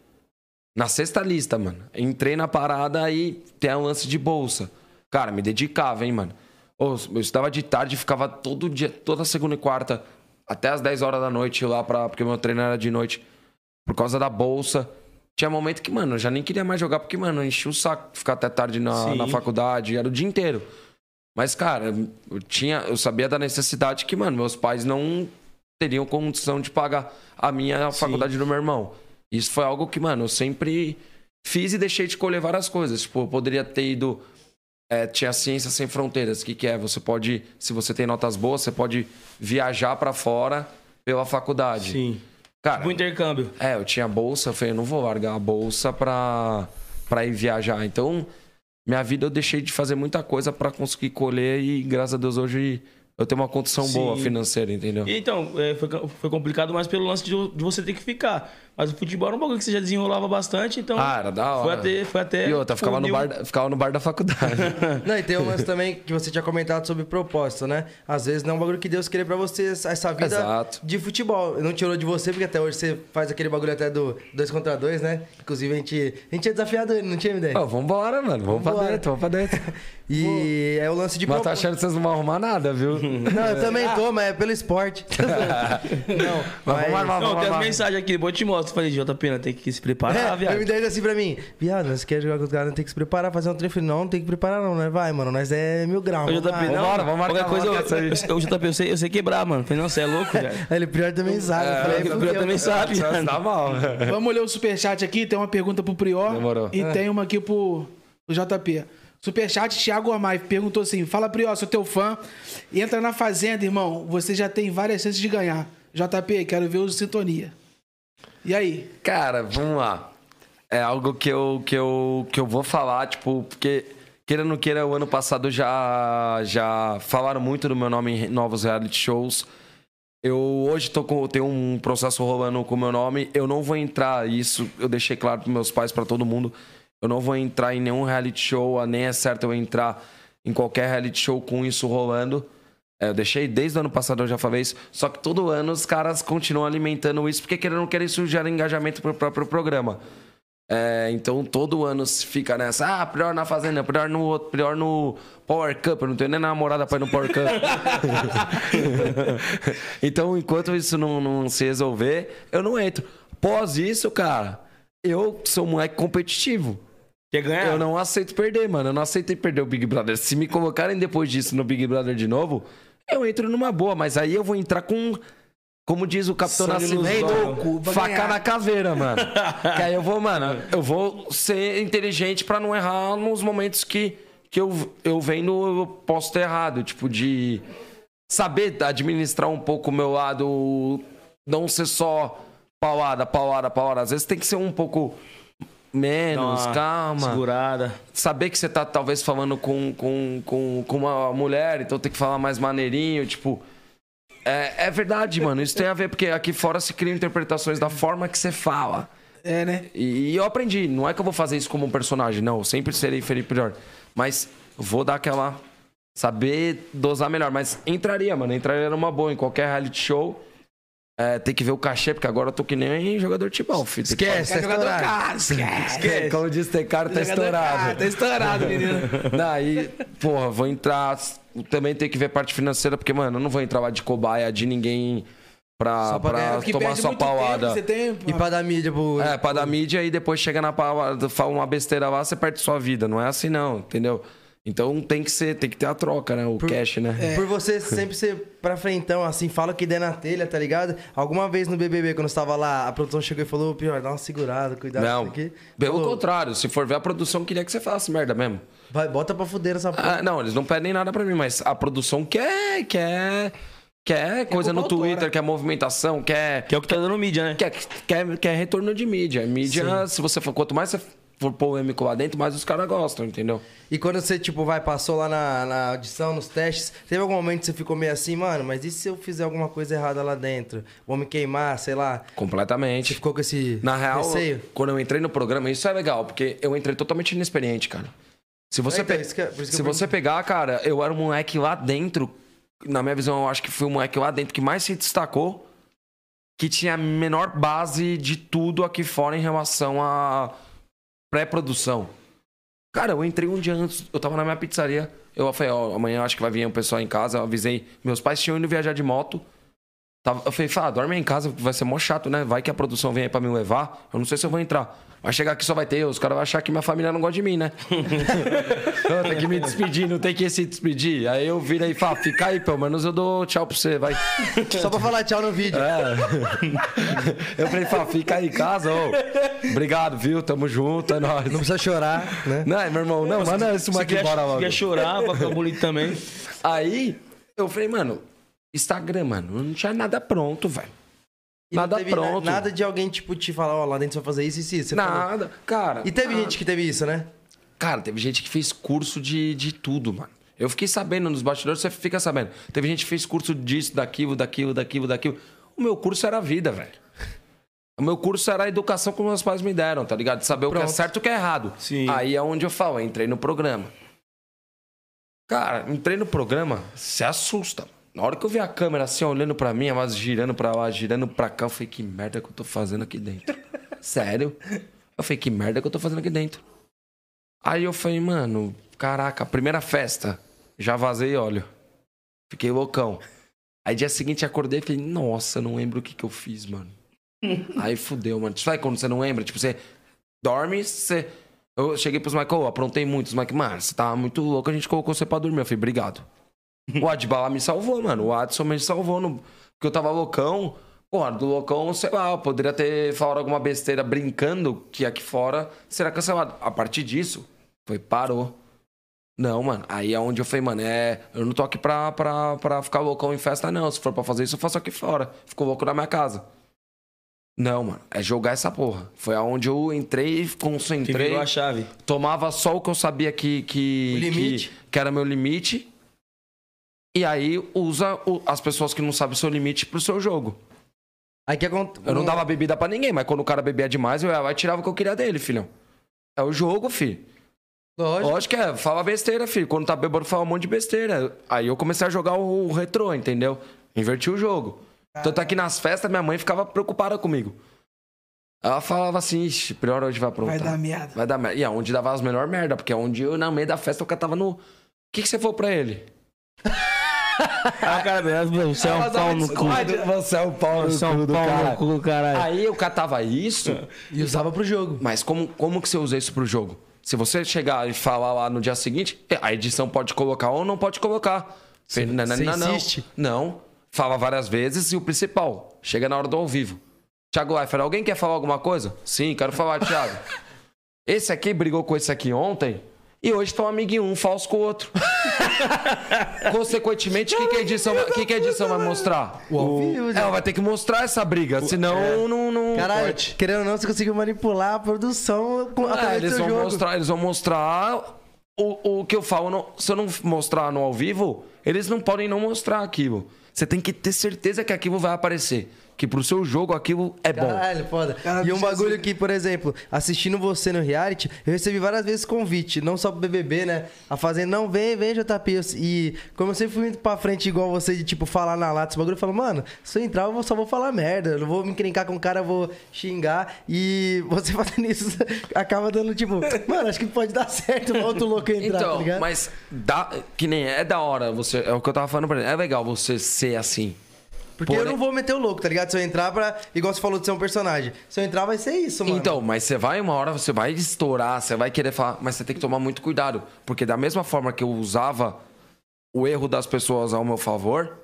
Na sexta lista, mano. Entrei na parada aí tem um lance de bolsa. Cara, me dedicava, hein, mano. Eu estudava de tarde, ficava todo dia, toda segunda e quarta, até as 10 horas da noite lá, pra, porque meu treino era de noite, por causa da bolsa. Tinha momento que, mano, eu já nem queria mais jogar, porque, mano, eu enchi o saco ficar até tarde na, Sim. na faculdade, era o dia inteiro. Mas, cara, eu tinha, eu sabia da necessidade que, mano, meus pais não teriam condição de pagar a minha faculdade do meu irmão. Isso foi algo que, mano, eu sempre fiz e deixei de colher várias coisas. Tipo, eu poderia ter ido. É, tinha Ciência Sem Fronteiras. O que, que é? Você pode, se você tem notas boas, você pode viajar pra fora pela faculdade. Sim. Cara, Tipo intercâmbio. é, eu tinha bolsa, eu falei, eu não vou largar a bolsa pra, pra ir viajar. Então, minha vida eu deixei de fazer muita coisa pra conseguir colher e, graças a Deus, hoje eu tenho uma condição Sim. boa financeira, entendeu? Então, é, foi, complicado mais pelo lance de, de você ter que ficar. Mas o futebol era um bagulho que você já desenrolava bastante, então. Ah, era da hora. Foi até. Foi até E outra, ficava no, bar, da- ficava no bar da faculdade. Não, e tem um lance também que você tinha comentado sobre propósito, né? Às vezes não é um bagulho que Deus queria pra você essa vida Exato. de futebol. Não tirou de você, porque até hoje você faz aquele bagulho até do dois contra dois, né? Inclusive a gente, a gente tinha desafiado ele, não tinha ideia? Ô, vambora, mano. Vamos pra Vambora. dentro, vamos pra dentro. E é o lance de Mas tá propósito. achando que vocês não vão arrumar nada, viu? Não, eu também tô, mas é pelo esporte. não, Mas vamos armar, Não, vamos tem as mensagens aqui, depois eu te mostro. Falei, JP, né, tem que se preparar, É, viado. eu me dei assim pra mim. Viado, nós quer jogar com os caras, tem que se preparar, fazer um treino. Eu falei, Não, não tem que preparar não, né? Vai, mano, nós é mil graus. JP, não, Vambora, vamos marcar, qualquer coisa, eu, isso eu, JP, eu sei, eu sei quebrar, mano. Falei, não, você é louco, velho. Ele pior também sabe. eu falei, o Prior também sabe, tá mal. Vamos ler o superchat aqui. Tem uma pergunta pro Prior. Demorou. E tem uma aqui pro, pro JP. Superchat, Thiago Amai perguntou assim: Fala, Prior, sou teu fã. Entra na Fazenda, irmão. Você já tem várias chances de ganhar. JP, quero ver o Sintonia. E aí? Cara, vamos lá. É algo que eu, que eu, que eu vou falar, tipo, porque, queira ou não queira, o ano passado já, já falaram muito do meu nome em novos reality shows. Eu hoje tô com, tenho um processo rolando com o meu nome. Eu não vou entrar, isso eu deixei claro pros meus pais, pra todo mundo. Eu não vou entrar em nenhum reality show, nem é certo eu entrar em qualquer reality show com isso rolando. É, eu deixei desde o ano passado, eu já falei isso. Só que todo ano os caras continuam alimentando isso, porque querendo não querer, isso gera engajamento pro próprio programa. É, então todo ano se fica nessa, ah, pior na Fazenda, pior no outro, pior no Power Cup. Eu não tenho nem namorada pra ir no Power Cup. então, enquanto isso não, não se resolver, eu não entro. Após isso, cara, eu sou um moleque competitivo. Quer ganhar? Eu não aceito perder, mano. Eu não aceitei perder o Big Brother. Se me colocarem depois disso no Big Brother de novo, eu entro numa boa. Mas aí eu vou entrar com. Como diz o Capitão Sangue Nascimento, faca ganhar. na caveira, mano. que aí eu vou, mano, eu vou ser inteligente pra não errar nos momentos que, que eu, eu vendo, eu posso ter errado. Tipo, de saber administrar um pouco o meu lado, não ser só paulada, paulada, paulada. Às vezes tem que ser um pouco menos, calma Segurada. saber que você tá talvez falando com, com, com, com uma mulher, então tem que falar mais maneirinho, tipo. É, é verdade, mano. Isso tem a ver, porque aqui fora se criam interpretações da forma que você fala. É, né? E, e eu aprendi, não é que eu vou fazer isso como um personagem, não. Eu sempre serei Felipe Jorge. Mas vou dar aquela. Saber dosar melhor. Mas entraria, mano. Entraria numa boa em qualquer reality show. É, tem que ver o cachê, porque agora eu tô que nem jogador de futebol, filho. Tem que Esquece, tá É jogador caro, esquece. fazer- Como disse, tem cara, tá estourado. caro, Tá estourado, menino. Daí, porra, vou entrar. Também tem que ver parte financeira, porque, mano, eu não vou entrar lá de cobaia de ninguém pra, Só pra pra tomar sua tem... E pra dar mídia pro. É, pra dar mídia e depois chega na paulada, fala uma besteira lá, você perde sua vida. Não é assim, não, entendeu? Então tem que ser, tem que ter a troca, né? O cash, né? É. Por você sempre ser pra frentão, assim, fala o que der na telha, tá ligado? Alguma vez no BBB, quando você tava lá, a produção chegou e falou, pior, dá uma segurada, cuidado com Não, isso aqui. pelo Falou, contrário, se for ver a produção, queria que você falasse merda mesmo. Vai, bota pra fuder essa porra. Ah, não, eles não pedem nada pra mim, mas a produção quer, quer, quer coisa no autora. Twitter, quer movimentação, quer, Que é o que tá dando mídia, né? quer, quer, quer retorno de mídia. Mídia, se você for, quanto mais você polêmico lá dentro, mais os caras gostam, entendeu? E quando você, tipo, vai, passou lá na, na audição, nos testes, teve algum momento que você ficou meio assim, mano, mas e se eu fizer alguma coisa errada lá dentro? Vou me queimar, sei lá. Você Completamente. ficou com esse Na real, receio? quando eu entrei no programa, isso é legal, porque eu entrei totalmente inexperiente, cara. Se você, É, então, pe- é- se você pegar, cara, eu era um moleque lá dentro. Na minha visão, eu acho que fui o moleque lá dentro que mais se destacou, que tinha a menor base de tudo aqui fora em relação a pré-produção. Cara, eu entrei um dia antes, eu tava na minha pizzaria. Eu falei, ó, amanhã eu acho que vai vir um pessoal em casa. Eu avisei. Meus pais tinham ido viajar de moto. Tava- Eu falei, Fá, dorme aí em casa, vai ser mó chato, né? Vai que a produção vem aí pra me levar. Eu não sei se eu vou entrar. Vai chegar aqui só vai ter eu. Os caras vão achar que minha família não gosta de mim, né? eu tenho que me despedir, não tem que se despedir. Aí eu virei e falo, fica aí, pelo menos eu dou tchau pra você, vai. Só pra falar tchau no vídeo. É. Eu falei, Fá, fica aí em casa, ô. Obrigado, viu? Tamo junto, é nóis. Não precisa chorar, né? Não, meu irmão, não, manda esse Se moleque quer, embora se logo. quer chorar, ficar bonito também. Aí eu falei, mano, Instagram, mano, não tinha nada pronto, velho. E não Nada pronto. Nada de alguém, tipo, te falar, ó, lá dentro você vai fazer isso e isso. Você falou. Nada. Cara. E teve gente que teve isso, né? Cara, teve gente que fez curso de, de tudo, mano. Eu fiquei sabendo nos bastidores, você fica sabendo. Teve gente que fez curso disso, daquilo, daquilo, daquilo, daquilo. O meu curso era a vida, velho. O meu curso era a educação que meus pais me deram, tá ligado? De saber o que é Pronto. certo e o que é errado. Sim. Aí é onde eu falo, eu entrei no programa. Cara, entrei no programa, se assusta. Na hora que eu vi a câmera assim, olhando pra mim, mas girando pra lá, girando pra cá, eu falei, que merda que eu tô fazendo aqui dentro. Sério? Eu falei, que merda que eu tô fazendo aqui dentro. Aí eu falei, mano, caraca, primeira festa, já vazei óleo. Fiquei loucão. Aí dia seguinte acordei e falei, nossa, não lembro o que que eu fiz, mano. Aí fudeu, mano. Sabe quando você não lembra? Tipo, você dorme, você. Eu cheguei pros Michael, aprontei muito. Os Michael, mano, você tá muito louco, a gente colocou você pra dormir. Eu falei, obrigado. O Adbala me salvou, mano. O Adson me salvou. No... Porque eu tava loucão. Porra, do loucão, sei lá, eu poderia ter falado alguma besteira brincando que aqui fora será cancelado. A partir disso, foi, parou. Não, mano. Aí é onde eu falei, mano, é. Eu não tô aqui pra, pra, pra ficar loucão em festa, não. Se for pra fazer isso, eu faço aqui fora. Ficou louco na minha casa. Não, mano. É jogar essa porra. Foi aonde eu entrei, Que concentrei. virou a chave. Tomava só o que eu sabia que, que, O limite. que, que era meu limite. E aí usa o- as pessoas que não sabem o seu limite pro seu jogo. Aí que acontece. Eu não dava bebida pra ninguém, mas quando o cara bebia demais, eu ia lá e tirava o que eu queria dele, filhão. É o jogo, filho. Lógico. Lógico que é, fala besteira, filho. Quando tá bêbado, fala um monte de besteira. Aí eu comecei a jogar o, o retrô, entendeu? Inverti o jogo. Tanto é que nas festas, minha mãe ficava preocupada comigo. Ela falava assim, ixi, pior hoje vai aprontar. Vai dar merda. Vai dar merda. E aonde dava as melhores merda, porque é onde eu, na meio da festa, eu tava no... O que, que você falou pra ele? Ah, cara, você é um pau no cu. Você é um pau no é um pau no cu, caralho. Aí eu catava isso, E usava pro jogo. mas como, como que você usa isso pro jogo? Se você chegar e falar lá no dia seguinte, a edição pode colocar ou não pode colocar. Não, não, você não? Não. Fala várias vezes e o principal, chega na hora do ao vivo. Thiago Leifert, alguém quer falar alguma coisa? Sim, quero falar, Thiago. esse aqui brigou com esse aqui ontem e hoje tá um amiguinho, um falso com o outro. Consequentemente, o que, que, a edição, vai- que, que a edição vai mostrar? O ao vivo, Ela vai ter que mostrar essa briga, senão não, não. Caralho, pode. querendo ou não, você conseguiu manipular a produção com, Ah, através do eles vão jogo. mostrar, eles vão mostrar o, o que eu falo. não- se eu não mostrar no ao vivo, eles não podem não mostrar aquilo. Você tem que ter certeza que aquilo vai aparecer. Que pro seu jogo aquilo é bom. Caralho, foda. Cara, e um bagulho assim- que, por exemplo, assistindo você no reality, eu recebi várias vezes convite, não só pro BBB, né? A fazer, não, vem, vem, JP. E como eu sempre fui indo pra frente igual você, de tipo, falar na lata esse bagulho, eu falo, mano, se eu entrar, eu só vou falar merda. Eu não vou me encrencar com o cara, eu vou xingar. E você fazendo isso acaba dando, tipo, mano, acho que pode dar certo o outro louco entrar, tá Então, ligado? mas dá, que nem é da hora você. É o que eu tava falando pra ele. É legal você ser assim. Porque eu porém- não vou meter o louco, tá ligado? Se eu entrar pra. Igual você falou de ser um personagem. Se eu entrar, vai ser isso, mano. Então, mas você vai uma hora, você vai estourar, você vai querer falar, mas você tem que tomar muito cuidado. Porque da mesma forma que eu usava o erro das pessoas ao meu favor,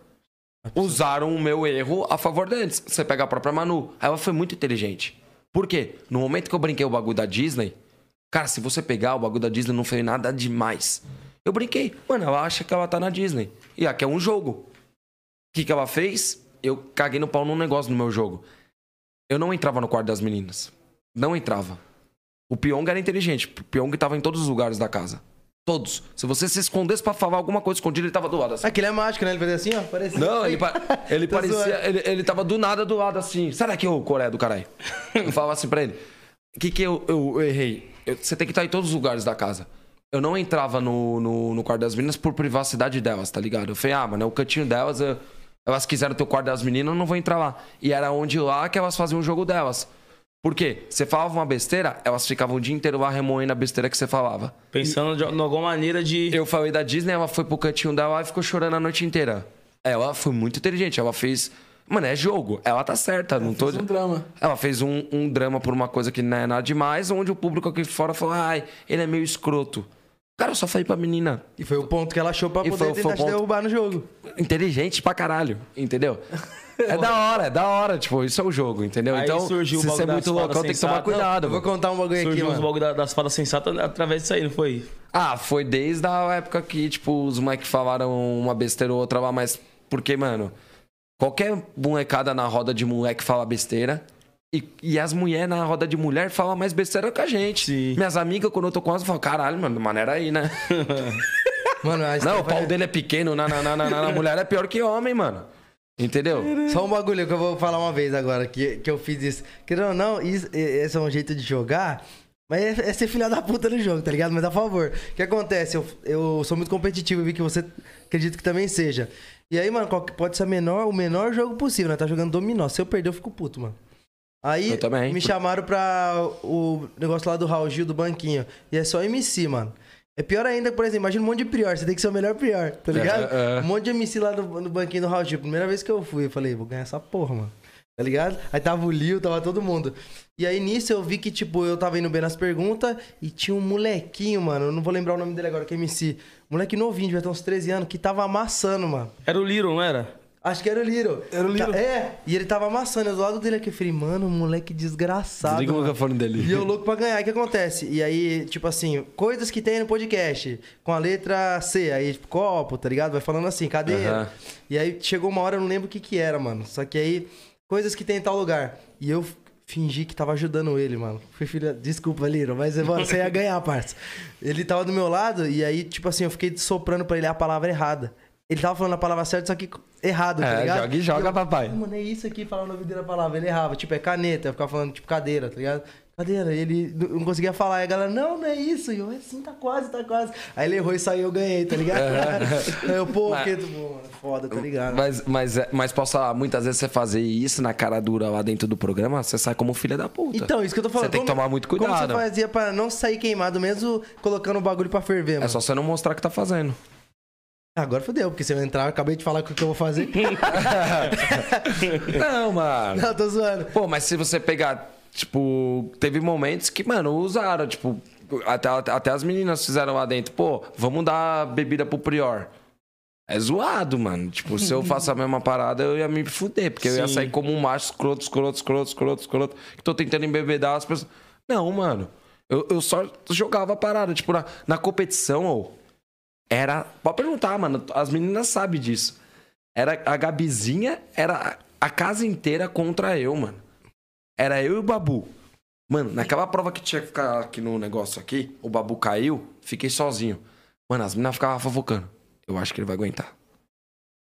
usaram o meu erro a favor deles. Você pega a própria Manu, ela foi muito inteligente. Por quê? No momento que eu brinquei o bagulho da Disney, cara, se você pegar o bagulho da Disney, não foi nada demais. Eu brinquei. Mano, ela acha que ela tá na Disney. E aqui é um jogo. O que, que ela fez? Eu caguei no pau num negócio no meu jogo. Eu não entrava no quarto das meninas. Não entrava. O Pyong era inteligente. O Pyong tava em todos os lugares da casa. Todos. Se você se escondesse pra falar alguma coisa escondida, ele tava do lado assim. Aquele é mágico, né? Ele fazia assim, ó. Parecia. Não, ele, pa- ele parecia. Ele, ele tava do nada do lado assim. Sai daqui, ô Coreia do caralho. Eu falava assim pra ele: O que que eu, eu, eu errei? Eu- você tem que estar em todos os lugares da casa. Eu não entrava no, no, no quarto das meninas por privacidade delas, tá ligado? Eu falei, ah, mano, é o cantinho delas. eu- elas quiseram ter o quarto das meninas, eu não vou entrar lá. E era onde lá que elas faziam o jogo delas. Por quê? Você falava uma besteira, elas ficavam o dia inteiro lá remoendo a besteira que você falava. Pensando de, de alguma maneira de. Eu falei da Disney, ela foi pro cantinho dela e ficou chorando a noite inteira. Ela foi muito inteligente, ela fez. Mano, é jogo. Ela tá certa, não tô. Fez um drama. Ela fez um, um drama por uma coisa que não é nada demais, onde o público aqui fora falou: ai, ele é meio escroto. Cara, eu só falei pra menina, E foi o ponto que ela achou pra E poder foi- foi o tentar te ponto. derrubar no jogo. inteligente pra caralho, entendeu? É da hora, é da hora, tipo, isso é o jogo, entendeu? Aí então, surgiu o se você é muito loucão, falas tem que tomar cuidado. Eu vou contar um bagulho aqui, Surgiu os mano. bagulho da- das falas sensatas através disso aí, não foi? Ah, foi desde a época que, tipo, os moleques falaram uma besteira ou outra lá, mas. Porque, mano, qualquer molecada na roda de moleque fala besteira. E, e as mulheres na roda de mulher falam mais besteira que a gente. Sim. Minhas amigas, quando eu tô com elas, falam, caralho, mano, maneira aí, né? Mano, Não, o Stephanie- pau dele é pequeno, na, na, na, na, na mulher é pior que homem, mano. Entendeu? Só um bagulho que eu vou falar uma vez agora, que, que eu fiz isso. Querendo ou não, isso, esse é um jeito de jogar, mas é, é ser filha da puta no jogo, tá ligado? Mas a favor. O que acontece? Eu, eu sou muito competitivo e vi que você acredito que também seja. E aí, mano, qual que- pode ser menor, o menor jogo possível, né? Tá jogando dominó. Se eu perder, eu fico puto, mano. Aí Eu também. me chamaram pra o negócio lá do Raul Gil do banquinho. E é só MC, mano. É pior ainda, por exemplo, imagina um monte de prior, você tem que ser o melhor prior, tá ligado? É, é. Um monte de MC lá no, no banquinho do Raul Gil. Primeira vez que eu fui, eu falei, vou ganhar essa porra, mano. Tá ligado? Aí tava o Lil, tava todo mundo. E aí nisso eu vi que, tipo, eu tava indo bem nas perguntas e tinha um molequinho, mano. Eu não vou lembrar o nome dele agora, que é MC. Moleque novinho, devia ter uns 13 anos, que tava amassando, mano. Era o Little, não era? Acho que era o Liro. Era o Liro. É, e ele tava amassando. Eu do lado dele aqui, eu falei, mano, moleque desgraçado. Desliga o microfone dele. E eu louco pra ganhar. O que acontece? E aí, tipo assim, coisas que tem no podcast, com a letra C, aí, tipo, copo, tá ligado? Vai falando assim, cadeira. Aham. E aí chegou uma hora, eu não lembro o que que era, mano. Só que aí, coisas que tem em tal lugar. E eu fingi que tava ajudando ele, mano. Fui filha. Desculpa, Liro, mas mano, você ia ganhar, parça. Ele tava do meu lado e aí, tipo assim, eu fiquei soprando pra ele a palavra errada. Ele tava falando a palavra certa, só que errado, tá É, ligado? joga e joga, eu, papai. "Ah, Mano, é isso aqui, falando o nome dele a palavra. Ele errava, tipo, é caneta. Eu ficava falando, tipo, cadeira, tá ligado? Cadeira. Ele não conseguia falar. Aí a galera, não, não é isso. E eu, assim, tá quase, tá quase. Aí ele errou e saiu, eu ganhei, tá ligado? Aí eu, pô, Mas- que mano, foda, tá ligado? Mas, mas, é- mas posso falar, muitas vezes você fazer isso na cara dura lá dentro do programa, você sai como filha da puta. Então, isso que eu tô falando. Você tem que Como- tomar muito Como cuidado. você fazia pra não sair queimado mesmo colocando o bagulho pra ferver, mano? É só você não mostrar que tá fazendo. Agora fodeu, porque se eu entrar, eu acabei de falar o que eu vou fazer. Não, mano. não, tô zoando. Pô, mas se você pegar, tipo, teve momentos que, mano, usaram, tipo, até, até as meninas fizeram lá dentro, pô, vamos dar bebida pro Prior. É zoado, mano. Tipo, se eu faço a mesma parada, eu ia me fuder, porque eu ia Sim. sair como um macho escroto, escroto, escroto, escroto, escroto, que tô tentando embebedar as pessoas. Não, mano. Eu, eu só jogava a parada. Tipo, na, na competição, ô, era. Pode perguntar, mano. As meninas sabem disso. Era a Gabizinha, era a casa inteira contra eu, mano. Era eu e o Babu. Mano, naquela prova que tinha que ficar aqui no negócio aqui, o Babu caiu, fiquei sozinho. Mano, as meninas ficavam fofocando. Eu acho que ele vai aguentar.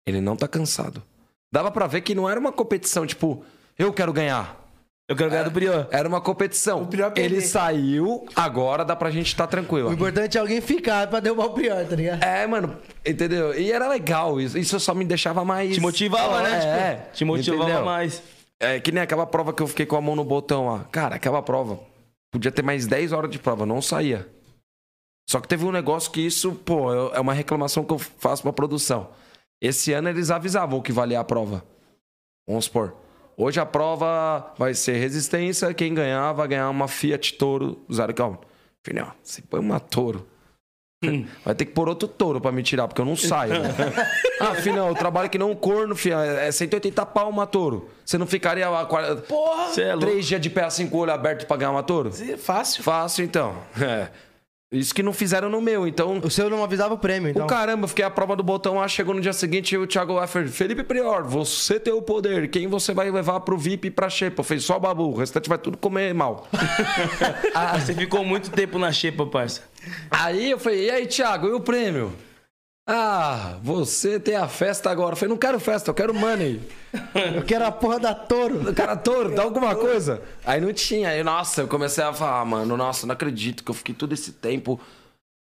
Ele não tá cansado. Dava pra ver que não era uma competição, tipo, eu quero ganhar. Eu quero ganhar do Prior. Era uma competição. O Prior ele saiu, agora dá pra gente estar tá tranquilo. O importante é alguém ficar pra derrubar o pior, tá ligado? É, mano, entendeu? E era legal isso. Isso só me deixava mais. Te motivava, né? É, Tipo, te motivava entendeu? mais. É que nem aquela prova que eu fiquei com a mão no botão lá. Cara, aquela prova. Podia ter mais 10 horas de prova, não saía. Só que teve um negócio que isso, pô, eu- é uma reclamação que eu faço pra produção. Esse ano eles avisavam o que valia a prova. Vamos supor. Hoje a prova vai ser resistência. Quem ganhar vai ganhar uma Fiat Toro zero quilômetro. Filhão, você põe uma Toro. Vai ter que pôr outro touro pra me tirar, porque eu não saio. né? ah, filhão, eu trabalho que não um corno, filhão. É 180 pau uma touro. Você não ficaria lá Porra! É três dias de pé assim com o olho aberto pra ganhar uma touro? Fácil. Fácil, então. É. Isso que não fizeram no meu, então. O seu não avisava o prêmio, então. O caramba, eu fiquei a prova do botão lá, chegou no dia seguinte e o Thiago Weffer, Felipe Prior, você tem o poder, quem você vai levar pro VIP e pra Xepa? Eu falei, só o Babu, o restante vai tudo comer mal. Ah, você ficou muito tempo na xepa, parça. Aí eu falei, e aí, Thiago, e o prêmio? Ah, você tem a festa agora. Eu falei, não quero festa, eu quero money. Eu quero a porra da touro. O cara touro, dá alguma coisa. Aí não tinha. Aí, nossa, eu comecei a falar, ah, mano, nossa, não acredito que eu fiquei todo esse tempo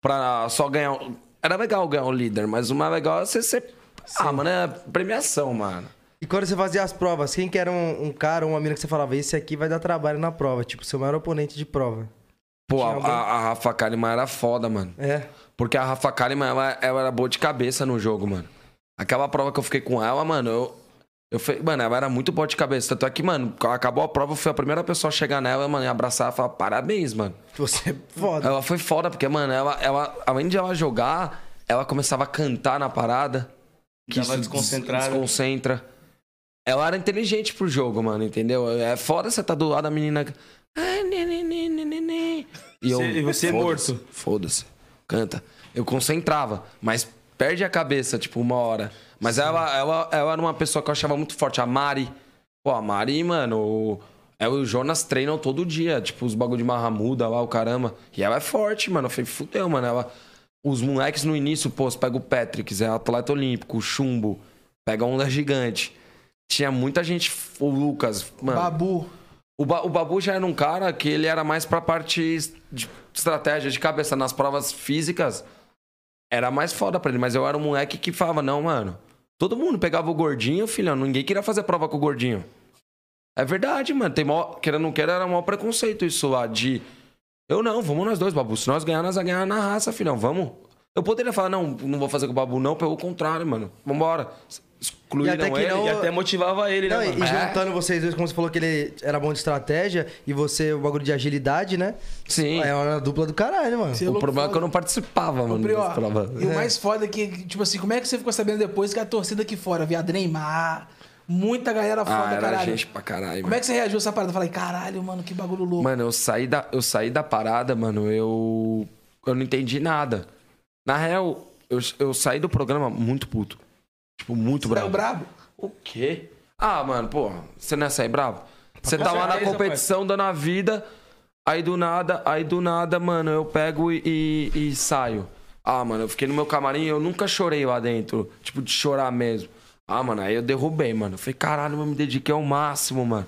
pra só ganhar. Era legal ganhar o líder, mas o mais legal é você ser. Ah, mano, é premiação, mano. E quando você fazia as provas, quem que era um, um cara ou uma mina que você falava, esse aqui vai dar trabalho na prova? Tipo, seu maior oponente de prova. Pô, a, algum? a, a Rafa Kalimann era foda, mano. É. Porque a Rafa Kalimann, ela, ela era boa de cabeça no jogo, mano. Aquela prova que eu fiquei com ela, mano, eu. Eu falei, mano, ela era muito boa de cabeça. Tanto é que, mano, acabou a prova, eu fui a primeira pessoa a chegar nela, mano, e abraçar e falar, parabéns, mano. Você é foda. Ela foi foda, porque, mano, ela, ela, além de ela jogar, ela começava a cantar na parada. Que isso desconcentrada. Desconcentra. Ela era inteligente pro jogo, mano, entendeu? É foda você tá do lado da menina. "Ah, né, né, né, né, né, né." E eu. Você- e você "Foda-se, morto." Foda-se. Canta. Eu concentrava, mas perde a cabeça, tipo, uma hora. Mas ela, ela, ela era uma pessoa que eu achava muito forte. A Mari. Pô, a Mari, mano. E o Jonas treinam todo dia. Tipo, os bagulho de marramuda lá, o caramba. E ela é forte, mano. Eu falei, fudeu, mano. Ela. Os moleques no início, pô, você pega o Patrick, é atleta olímpico, o Chumbo, pega onda gigante. Tinha muita gente, o Lucas, mano. Babu. O, Ba- o Babu já era um cara que ele era mais pra parte de estratégia de cabeça. Nas provas físicas, era mais foda pra ele. Mas eu era um moleque que falava, não, mano. Todo mundo pegava o gordinho, filhão. Ninguém queria fazer prova com o gordinho. É verdade, mano. Tem maior, querendo ou não queira, era maior preconceito isso lá de... Eu não, vamos nós dois, Babu. Se nós ganhar, nós vamos ganhar na raça, filhão. Vamos. Eu poderia falar, não, não vou fazer com o Babu, não. Pelo contrário, mano. Vambora. Excluíram E até que ele. não- E até motivava ele, né, Não, e, mano? e juntando vocês dois, como você falou que ele era bom de estratégia e você o bagulho de agilidade, né? Sim. É uma dupla do caralho, mano. Você O problema é que eu não participava, mano, provas. E o mais foda é que, tipo assim, como é que você ficou sabendo depois que a torcida aqui fora, viado Neymar, muita galera foda, Ah, era caralho. gente pra caralho. Como é que você reagiu a essa parada? Eu falei, caralho, mano, que bagulho louco. Mano, eu saí da, eu saí da parada, mano, eu. Eu não entendi nada. Na real, eu, eu saí do programa muito puto. Tipo, muito Você é o bravo. brabo? O quê? Ah, mano, porra, você não ia sair bravo? Você tá lá na certeza, competição dando a vida, aí do nada, aí do nada, mano, eu pego e, e, e saio. Ah, mano, eu fiquei no meu camarim, eu nunca chorei lá dentro, tipo, de chorar mesmo. Ah, mano, aí eu derrubei, mano. Eu falei, caralho, eu me dediquei ao máximo, mano.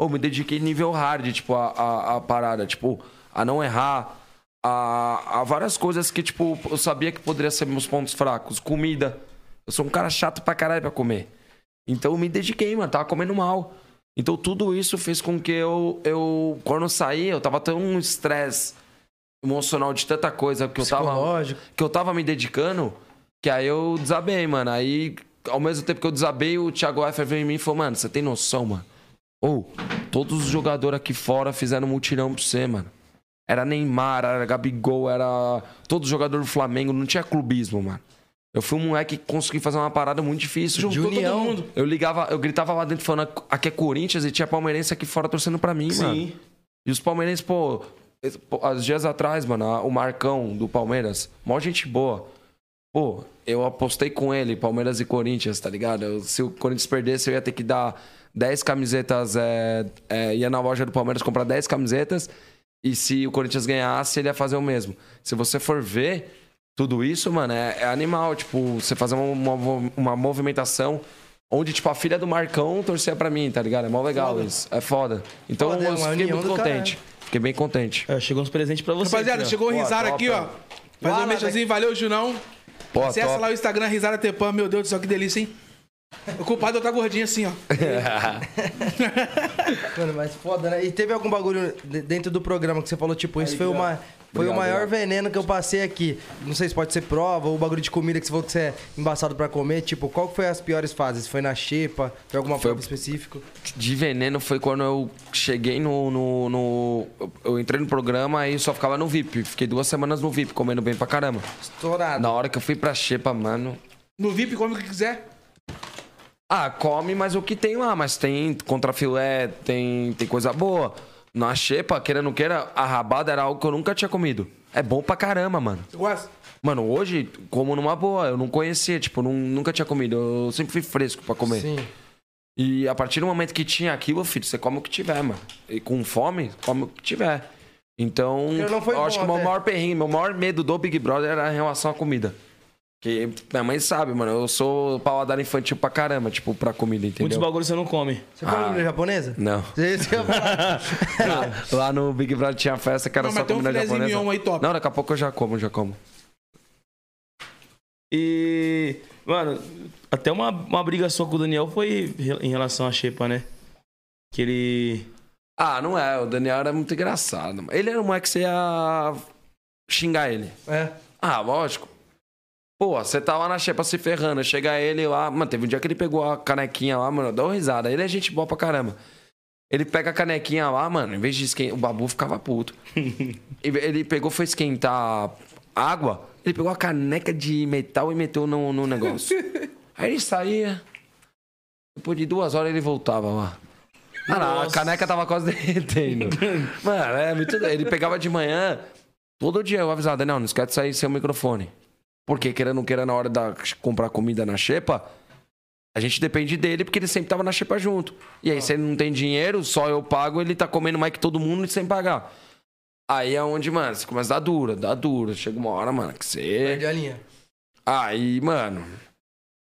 Ou me dediquei nível hard, tipo, a, a, a parada, tipo, a não errar, a, a várias coisas que, tipo, eu sabia que poderia ser meus pontos fracos. Comida. Eu sou um cara chato pra caralho pra comer. Então eu me dediquei, mano. Tava comendo mal. Então tudo isso fez com que eu, eu quando eu saí, eu tava tão um estresse emocional de tanta coisa que eu tava que eu tava me dedicando, que aí eu desabei, mano. Aí, ao mesmo tempo que eu desabei, o Thiago Effer veio em mim e falou, mano, você tem noção, mano? Ou, todos os jogadores aqui fora fizeram mutirão pra você, mano. Era Neymar, era Gabigol, era todo jogador do Flamengo, não tinha clubismo, mano. Eu fui um moleque que consegui fazer uma parada muito difícil. Juntou todo União. mundo. Eu ligava, eu gritava lá dentro falando aqui é Corinthians e tinha palmeirense aqui fora torcendo pra mim, mano. Sim. E os palmeirenses, pô, há dias atrás, mano, o Marcão do Palmeiras, mó gente boa. Pô, eu apostei com ele, Palmeiras e Corinthians, tá ligado? Eu- se o Corinthians perdesse, eu ia ter que dar 10 camisetas, é, é, ia na loja do Palmeiras comprar 10 camisetas. E se o Corinthians ganhasse, ele ia fazer o mesmo. Se você for ver tudo isso, mano, é, é animal. Tipo, você fazer uma, uma, uma movimentação onde, tipo, a filha do Marcão torcia pra mim, tá ligado? É mó legal Foda. isso. É foda. Então Foda, é eu uma fiquei muito contente. Fiquei bem contente. É, chegou uns presentes pra você. Rapaziada, aqui, chegou o Risada aqui, ó. ó. Faz um Fala, mexazinho, valeu, Junão. Pô, Acessa top. lá o Instagram, Risada Tepan. Meu Deus do céu, que delícia, hein? O culpado é tá gordinho assim, ó. Mano, mas foda, né? E teve algum bagulho de- dentro do programa que você falou, tipo, isso foi, uma, foi o maior obrigado. veneno que eu passei aqui. Não sei se pode ser prova ou bagulho de comida que você falou que você é embaçado pra comer. Tipo, qual que foi as piores fases? Foi na xepa? Foi alguma Foi- prova específica? De veneno foi quando eu cheguei no. no, no- eu- eu entrei no programa e só ficava no VIP. Fiquei duas semanas no VIP, comendo bem pra caramba. Estourado. Na hora que eu fui pra Xepa, mano. No VIP, come o que quiser. Ah, come, mas o que tem lá? Mas tem contrafilé, tem, tem coisa boa. Na Xepa, queira ou não queira, a rabada era algo que eu nunca tinha comido. É bom pra caramba, mano. Você gosta? Mano, hoje, como numa boa, eu não conhecia, tipo, não- nunca tinha comido. Eu sempre fui fresco pra comer. Sim. E a partir do momento que tinha aquilo, filho, você come o que tiver, mano. E com fome, come o que tiver. Então, eu bom acho que o meu maior perrengue, meu maior medo do Big Brother era em relação à comida. Que minha mãe sabe, mano, eu sou paladar infantil pra caramba, tipo, pra comida, Muitos entendeu? bagulhos você não come. Você come Ah. comida japonesa? Não. Lá, no Big Brother tinha festa que era Não, só mas tem um comida filezinho japonesa. mignon aí top. Não, daqui a pouco eu já como, já como. E, mano, até uma, uma briga sua com o Daniel foi em relação à Xepa, né? Que ele. Ah, não é, o Daniel era muito engraçado. Ele era um moleque que você ia xingar ele. É. Ah, lógico. Pô, você tá lá na xepa se ferrando, chega ele lá. Mano, teve um dia que ele pegou a canequinha lá, mano, dá uma risada. Ele é gente boa pra caramba. Ele pega a canequinha lá, mano, em vez de esquentar. O babu ficava puto. Ele pegou, foi esquentar água, ele pegou a caneca de metal e meteu no, no negócio. Aí ele saía. Depois de duas horas ele voltava lá. Mano, a caneca tava quase derretendo. Mano, é muito. Ele pegava de manhã, todo dia eu avisava, Daniel, não esquece de sair sem o microfone. Porque, queira ou não queira, na hora da comprar comida na xepa, a gente depende dele porque ele sempre tava na xepa junto. E aí, se ele não tem dinheiro, só eu pago, ele tá comendo mais que todo mundo sem pagar. Aí é onde, mano, você começa a dar dura, dá dura. Chega uma hora, mano, que você. Perde a linha. Aí, mano.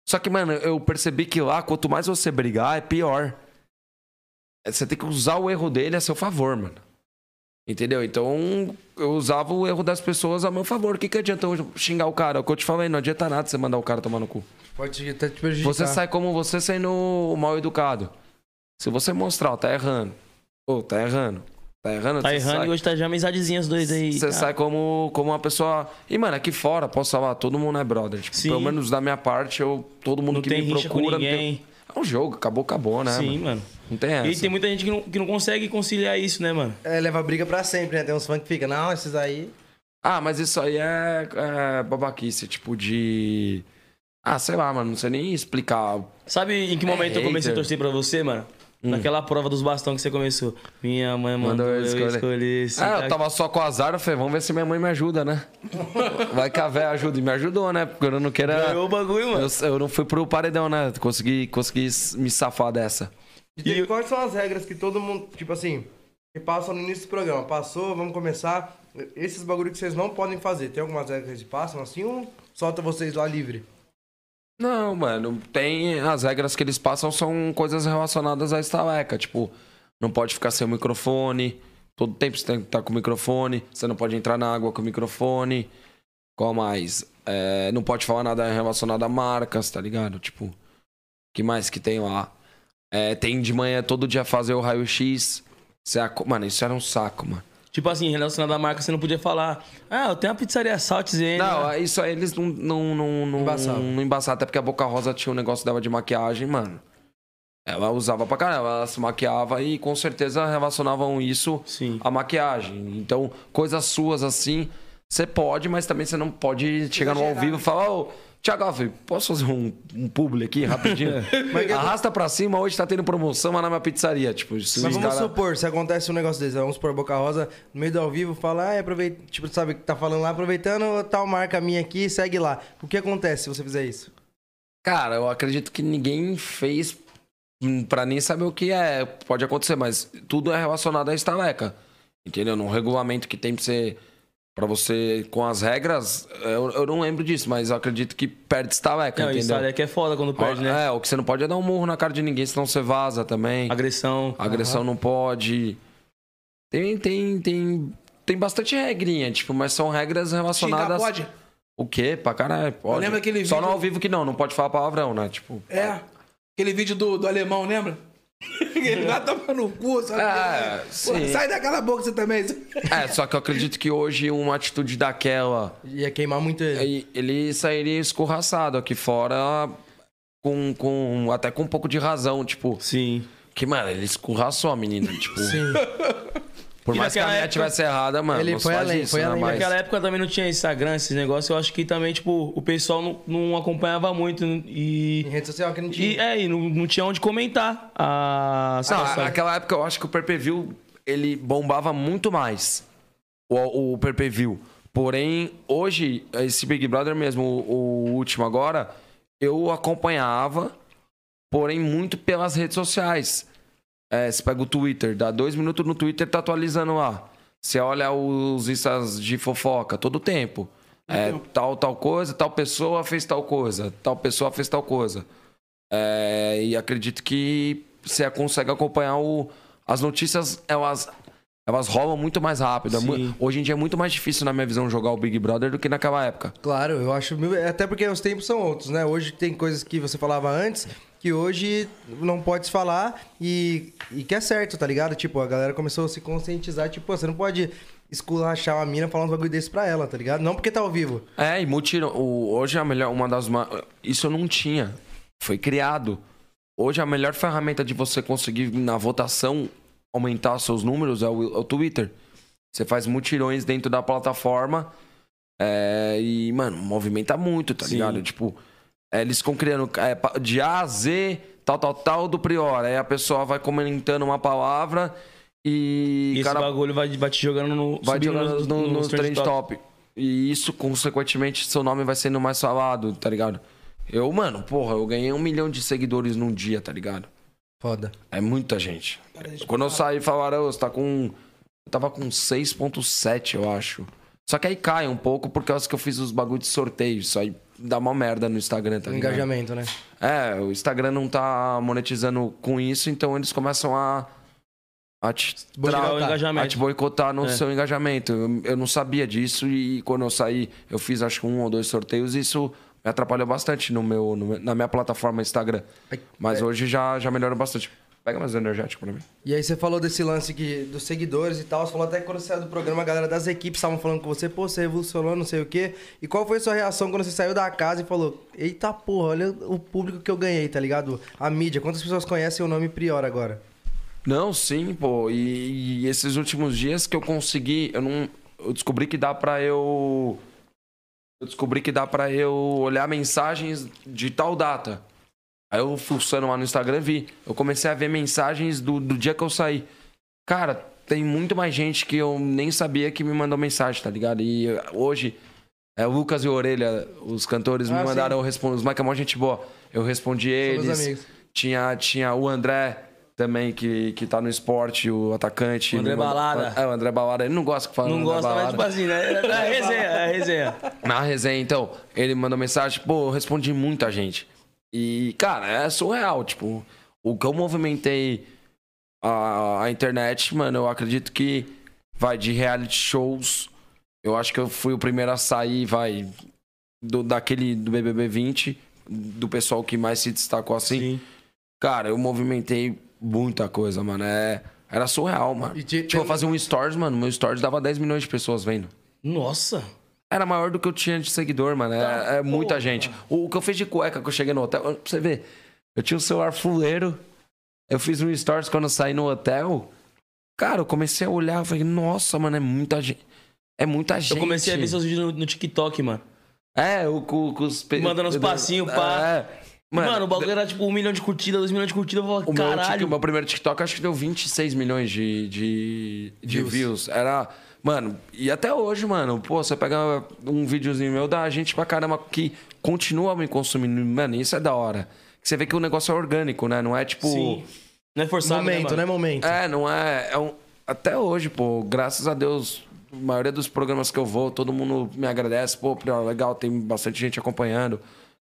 Só que, mano, eu percebi que lá, quanto mais você brigar, é pior. É, Você tem que usar o erro dele a seu favor, mano. Entendeu? Então, eu usava o erro das pessoas a meu favor. O que, que adianta eu xingar o cara? É o que eu te falei, não adianta nada você mandar o cara tomar no cu. Pode até te prejudicar. Você sai como você sendo o mal educado. Se você mostrar, ó, tá errando. Ô, tá errando. Tá errando, Tá errando sai- e hoje tá já amizadezinha os dois aí. você sai como, como uma pessoa. E, mano, aqui fora, posso falar, todo mundo é brother. Tipo, Sim. pelo menos da minha parte, eu, todo mundo Não que tem me rixa com procura. não tem- ninguém. É um jogo, acabou, acabou, né? Sim, mano? mano. Não tem essa. E tem muita gente que não, que não consegue conciliar isso, né, mano? É, leva briga pra sempre, né? Tem uns fãs que ficam, não, esses aí. Ah, mas isso aí é, é babaquice, tipo de. Ah, sei lá, mano, não sei nem explicar. Sabe em que momento eu comecei a torcer pra você, mano? Naquela prova dos bastões que você começou. Minha mãe mandou, Mandou eu eu escolher. escolher. Ah, eu tava só com azar, eu falei, vamos ver se minha mãe me ajuda, né? Vai que a véia ajuda. E me ajudou, né? Porque eu não quero. Ganhou o bagulho, mano. Eu, eu não fui pro paredão, né? Consegui, consegui me safar dessa. E tem- quais são as regras que todo mundo, tipo assim, que passam no início do programa? Passou, vamos começar. Esses bagulho que vocês não podem fazer. Tem algumas regras que eles passam assim ou solta vocês lá livre? Não, mano, tem. As regras que eles passam são coisas relacionadas à estaleca. Tipo, não pode ficar sem o microfone. Todo tempo você tem que estar com o microfone. Você não pode entrar na água com o microfone. Qual mais? É, não pode falar nada relacionado a marcas, tá ligado? Tipo, que mais que tem lá? É, tem de manhã todo dia fazer o raio-x. Mano, isso era um saco, mano. Tipo assim, relacionado à marca, você não podia falar. Ah, eu tenho uma pizzaria Saltzene. Não, isso aí eles não, não, não, não, Embaçavam. não embaçavam. Até porque a Boca Rosa tinha um negócio dela de maquiagem, mano. Ela usava pra caramba, ela se maquiava e com certeza relacionavam isso Sim. à maquiagem. Então, coisas suas assim, você pode, mas também você não pode chegar no ao vivo e falar, ô, Thiago Alves, posso fazer um, um publi aqui rapidinho? Arrasta pra cima, hoje tá tendo promoção lá na minha pizzaria. Tipo, se Mas os vamos cara- supor, se acontece um negócio desse, vamos supor, Boca Rosa, no meio do ao vivo, fala, ah, aproveita, tipo, sabe, que tá falando lá, aproveitando tal marca minha aqui, segue lá. O que acontece se você fizer isso? Cara, eu acredito que ninguém fez pra nem saber o que é. Pode acontecer, mas tudo é relacionado à estaleca. Entendeu? No regulamento que tem pra você. Pra você, com as regras, eu, eu não lembro disso, mas eu acredito que perde estaleca, Não, entendeu? que é foda quando perde, né? É, o que você não pode é dar um murro na cara de ninguém, senão você vaza também. Agressão. Agressão não pode. Tem, tem, tem, tem bastante regrinha, tipo, mas são regras Xingar relacionadas. pode? O quê? Pra caralho, pode. lembro aquele Só vídeo- no ao vivo que não, não pode falar palavrão, né? Tipo. É. Aquele vídeo do, do alemão, lembra? Ele vai tomar no cu, sabe? É, Pô, sai daquela boca você também. É, só que eu acredito que hoje uma atitude daquela, Ia queimar muito ele. ele sairia escorraçado aqui fora com, com até com um pouco de razão, tipo, Sim. que mano, ele escorraçou a menina, tipo, Sim. por E mais que a menina época- tivesse errada, mano, Ele foi faz além, isso, foi né, além. mas- Naquela época também não tinha Instagram, esses negócios. Eu acho que também, tipo, o pessoal não, não acompanhava muito Em e. rede social que não tinha. E, é, e não, não tinha onde comentar a Não, situação. naquela época eu acho que o Perpeview ele bombava muito mais. O, o Perpeview. Porém, hoje, esse Big Brother mesmo, o, o último agora, eu acompanhava, porém, muito pelas redes sociais. É, você pega o Twitter, dá dois minutos no Twitter, tá atualizando lá. Você olha os instas de fofoca todo tempo. É, tal, tal coisa, tal pessoa fez tal coisa, tal pessoa fez tal coisa. É, e acredito que você consegue acompanhar o, as notícias, elas, elas rolam muito mais rápido. É Sim. Hoje em dia é muito mais difícil, na minha visão, jogar o Big Brother do que naquela época. Claro, eu acho. mil- Até porque os tempos são outros, né? Hoje tem coisas que você falava antes que hoje não pode se falar e, e que é certo, tá ligado? Tipo, a galera começou a se conscientizar. Tipo, pô, você não pode esculachar uma mina falando um bagulho desse pra ela, tá ligado? Não porque tá ao vivo. É, e mutirão. O, hoje é a melhor, uma das. Isso eu não tinha. Foi criado. Hoje a melhor ferramenta de você conseguir na votação aumentar seus números é o, é o Twitter. Você faz mutirões dentro da plataforma é, e, mano, movimenta muito, tá Sim. ligado? Tipo, eles ficam criando é, de A a Z, tal, tal, tal do Prior. Aí a pessoa vai comentando uma palavra e. E esse cara, bagulho vai, vai te jogando no. vai jogando nos- no, no, nos trend top. E isso, consequentemente, seu nome vai sendo mais falado, tá ligado? Eu, mano, porra, eu ganhei um milhão de seguidores num dia, tá ligado? Foda. É muita gente. Quando eu saí, falaram, "Ô, você tá com. Eu tava com 6,7, eu acho. Só que aí cai um pouco por causa que eu fiz os bagulho de sorteio. Isso aí dá uma merda no Instagram, tá ligado? engajamento, né? É, o Instagram não tá monetizando com isso, então eles começam a. A te, tra- engajamento. a te boicotar no É. seu engajamento. Eu, eu não sabia disso e quando eu saí, eu fiz acho que um ou dois sorteios e isso me atrapalhou bastante no meu, no na minha plataforma Instagram. Ai, Mas é. hoje já, já melhorou bastante. Pega mais energético pra mim. E aí você falou desse lance que, dos seguidores e tal. Você falou até que quando você saiu do programa, a galera das equipes estavam falando com você, pô, você revolucionou, não sei o quê. E qual foi a sua reação quando você saiu da casa e falou, eita porra, olha o público que eu ganhei, tá ligado? A mídia, quantas pessoas conhecem o nome Prior agora? Não, sim, pô. E, e esses últimos dias que eu consegui, eu não. Eu descobri que dá pra eu. Eu descobri que dá pra eu olhar mensagens de tal data. Aí eu fuçando lá no Instagram vi. Eu comecei a ver mensagens do, do dia que eu saí. Cara, tem muito mais gente que eu nem sabia que me mandou mensagem, tá ligado? E eh, hoje, é, o Lucas e Orelha, os cantores, Ah, me sim. mandaram eu responder. Os Mike é mó gente boa. Eu respondi eles. Tinha, tinha o André também, que, que tá no esporte, o atacante. O André mandou- Balada. É, o André Balada. Ele não gosta que fala Não gosta, mas tipo assim, né? É a resenha, é a resenha. Na resenha, então, ele mandou mensagem, pô, eu respondi muita gente. E, cara, é surreal, tipo, o que eu movimentei a, a internet, mano, eu acredito que vai de reality shows. Eu acho que eu fui o primeiro a sair, vai, do, daquele do BBB 20, do pessoal que mais se destacou assim. Sim. Cara, eu movimentei muita coisa, mano. É, era surreal, mano. E te- Tipo, eu fazia um stories, mano. Meu stories dava 10 milhões de pessoas vendo. Nossa. Era maior do que eu tinha de seguidor, mano. É, é muita gente. O, o que eu fiz de cueca que eu cheguei no hotel, pra você ver, eu tinha um celular fuleiro. Eu fiz um stories quando eu saí no hotel. Cara, eu comecei a olhar, eu falei, nossa, mano, é muita gente. É muita gente. Eu comecei a ver seus vídeos no, no TikTok, mano. É, o com, com os. Mandando os passinhos, pá. É. Mano, o bagulho era tipo um milhão de curtidas, dois milhões de curtidas. Eu O falava, meu, caralho. tic- o meu primeiro TikTok acho que deu 26 milhões de, de, de Views. views. Era. Mano, e até hoje, mano, pô, você pega um videozinho meu, dá gente pra caramba que continua me consumindo. Mano, isso é da hora. Você vê que o negócio é orgânico, né? Não é tipo. Sim. Não é forçado, Momento, né, né? mano? Momento. É, não é. é um- até hoje, pô, graças a Deus, a maioria dos programas que eu vou, todo mundo me agradece. Pô, legal, tem bastante gente acompanhando.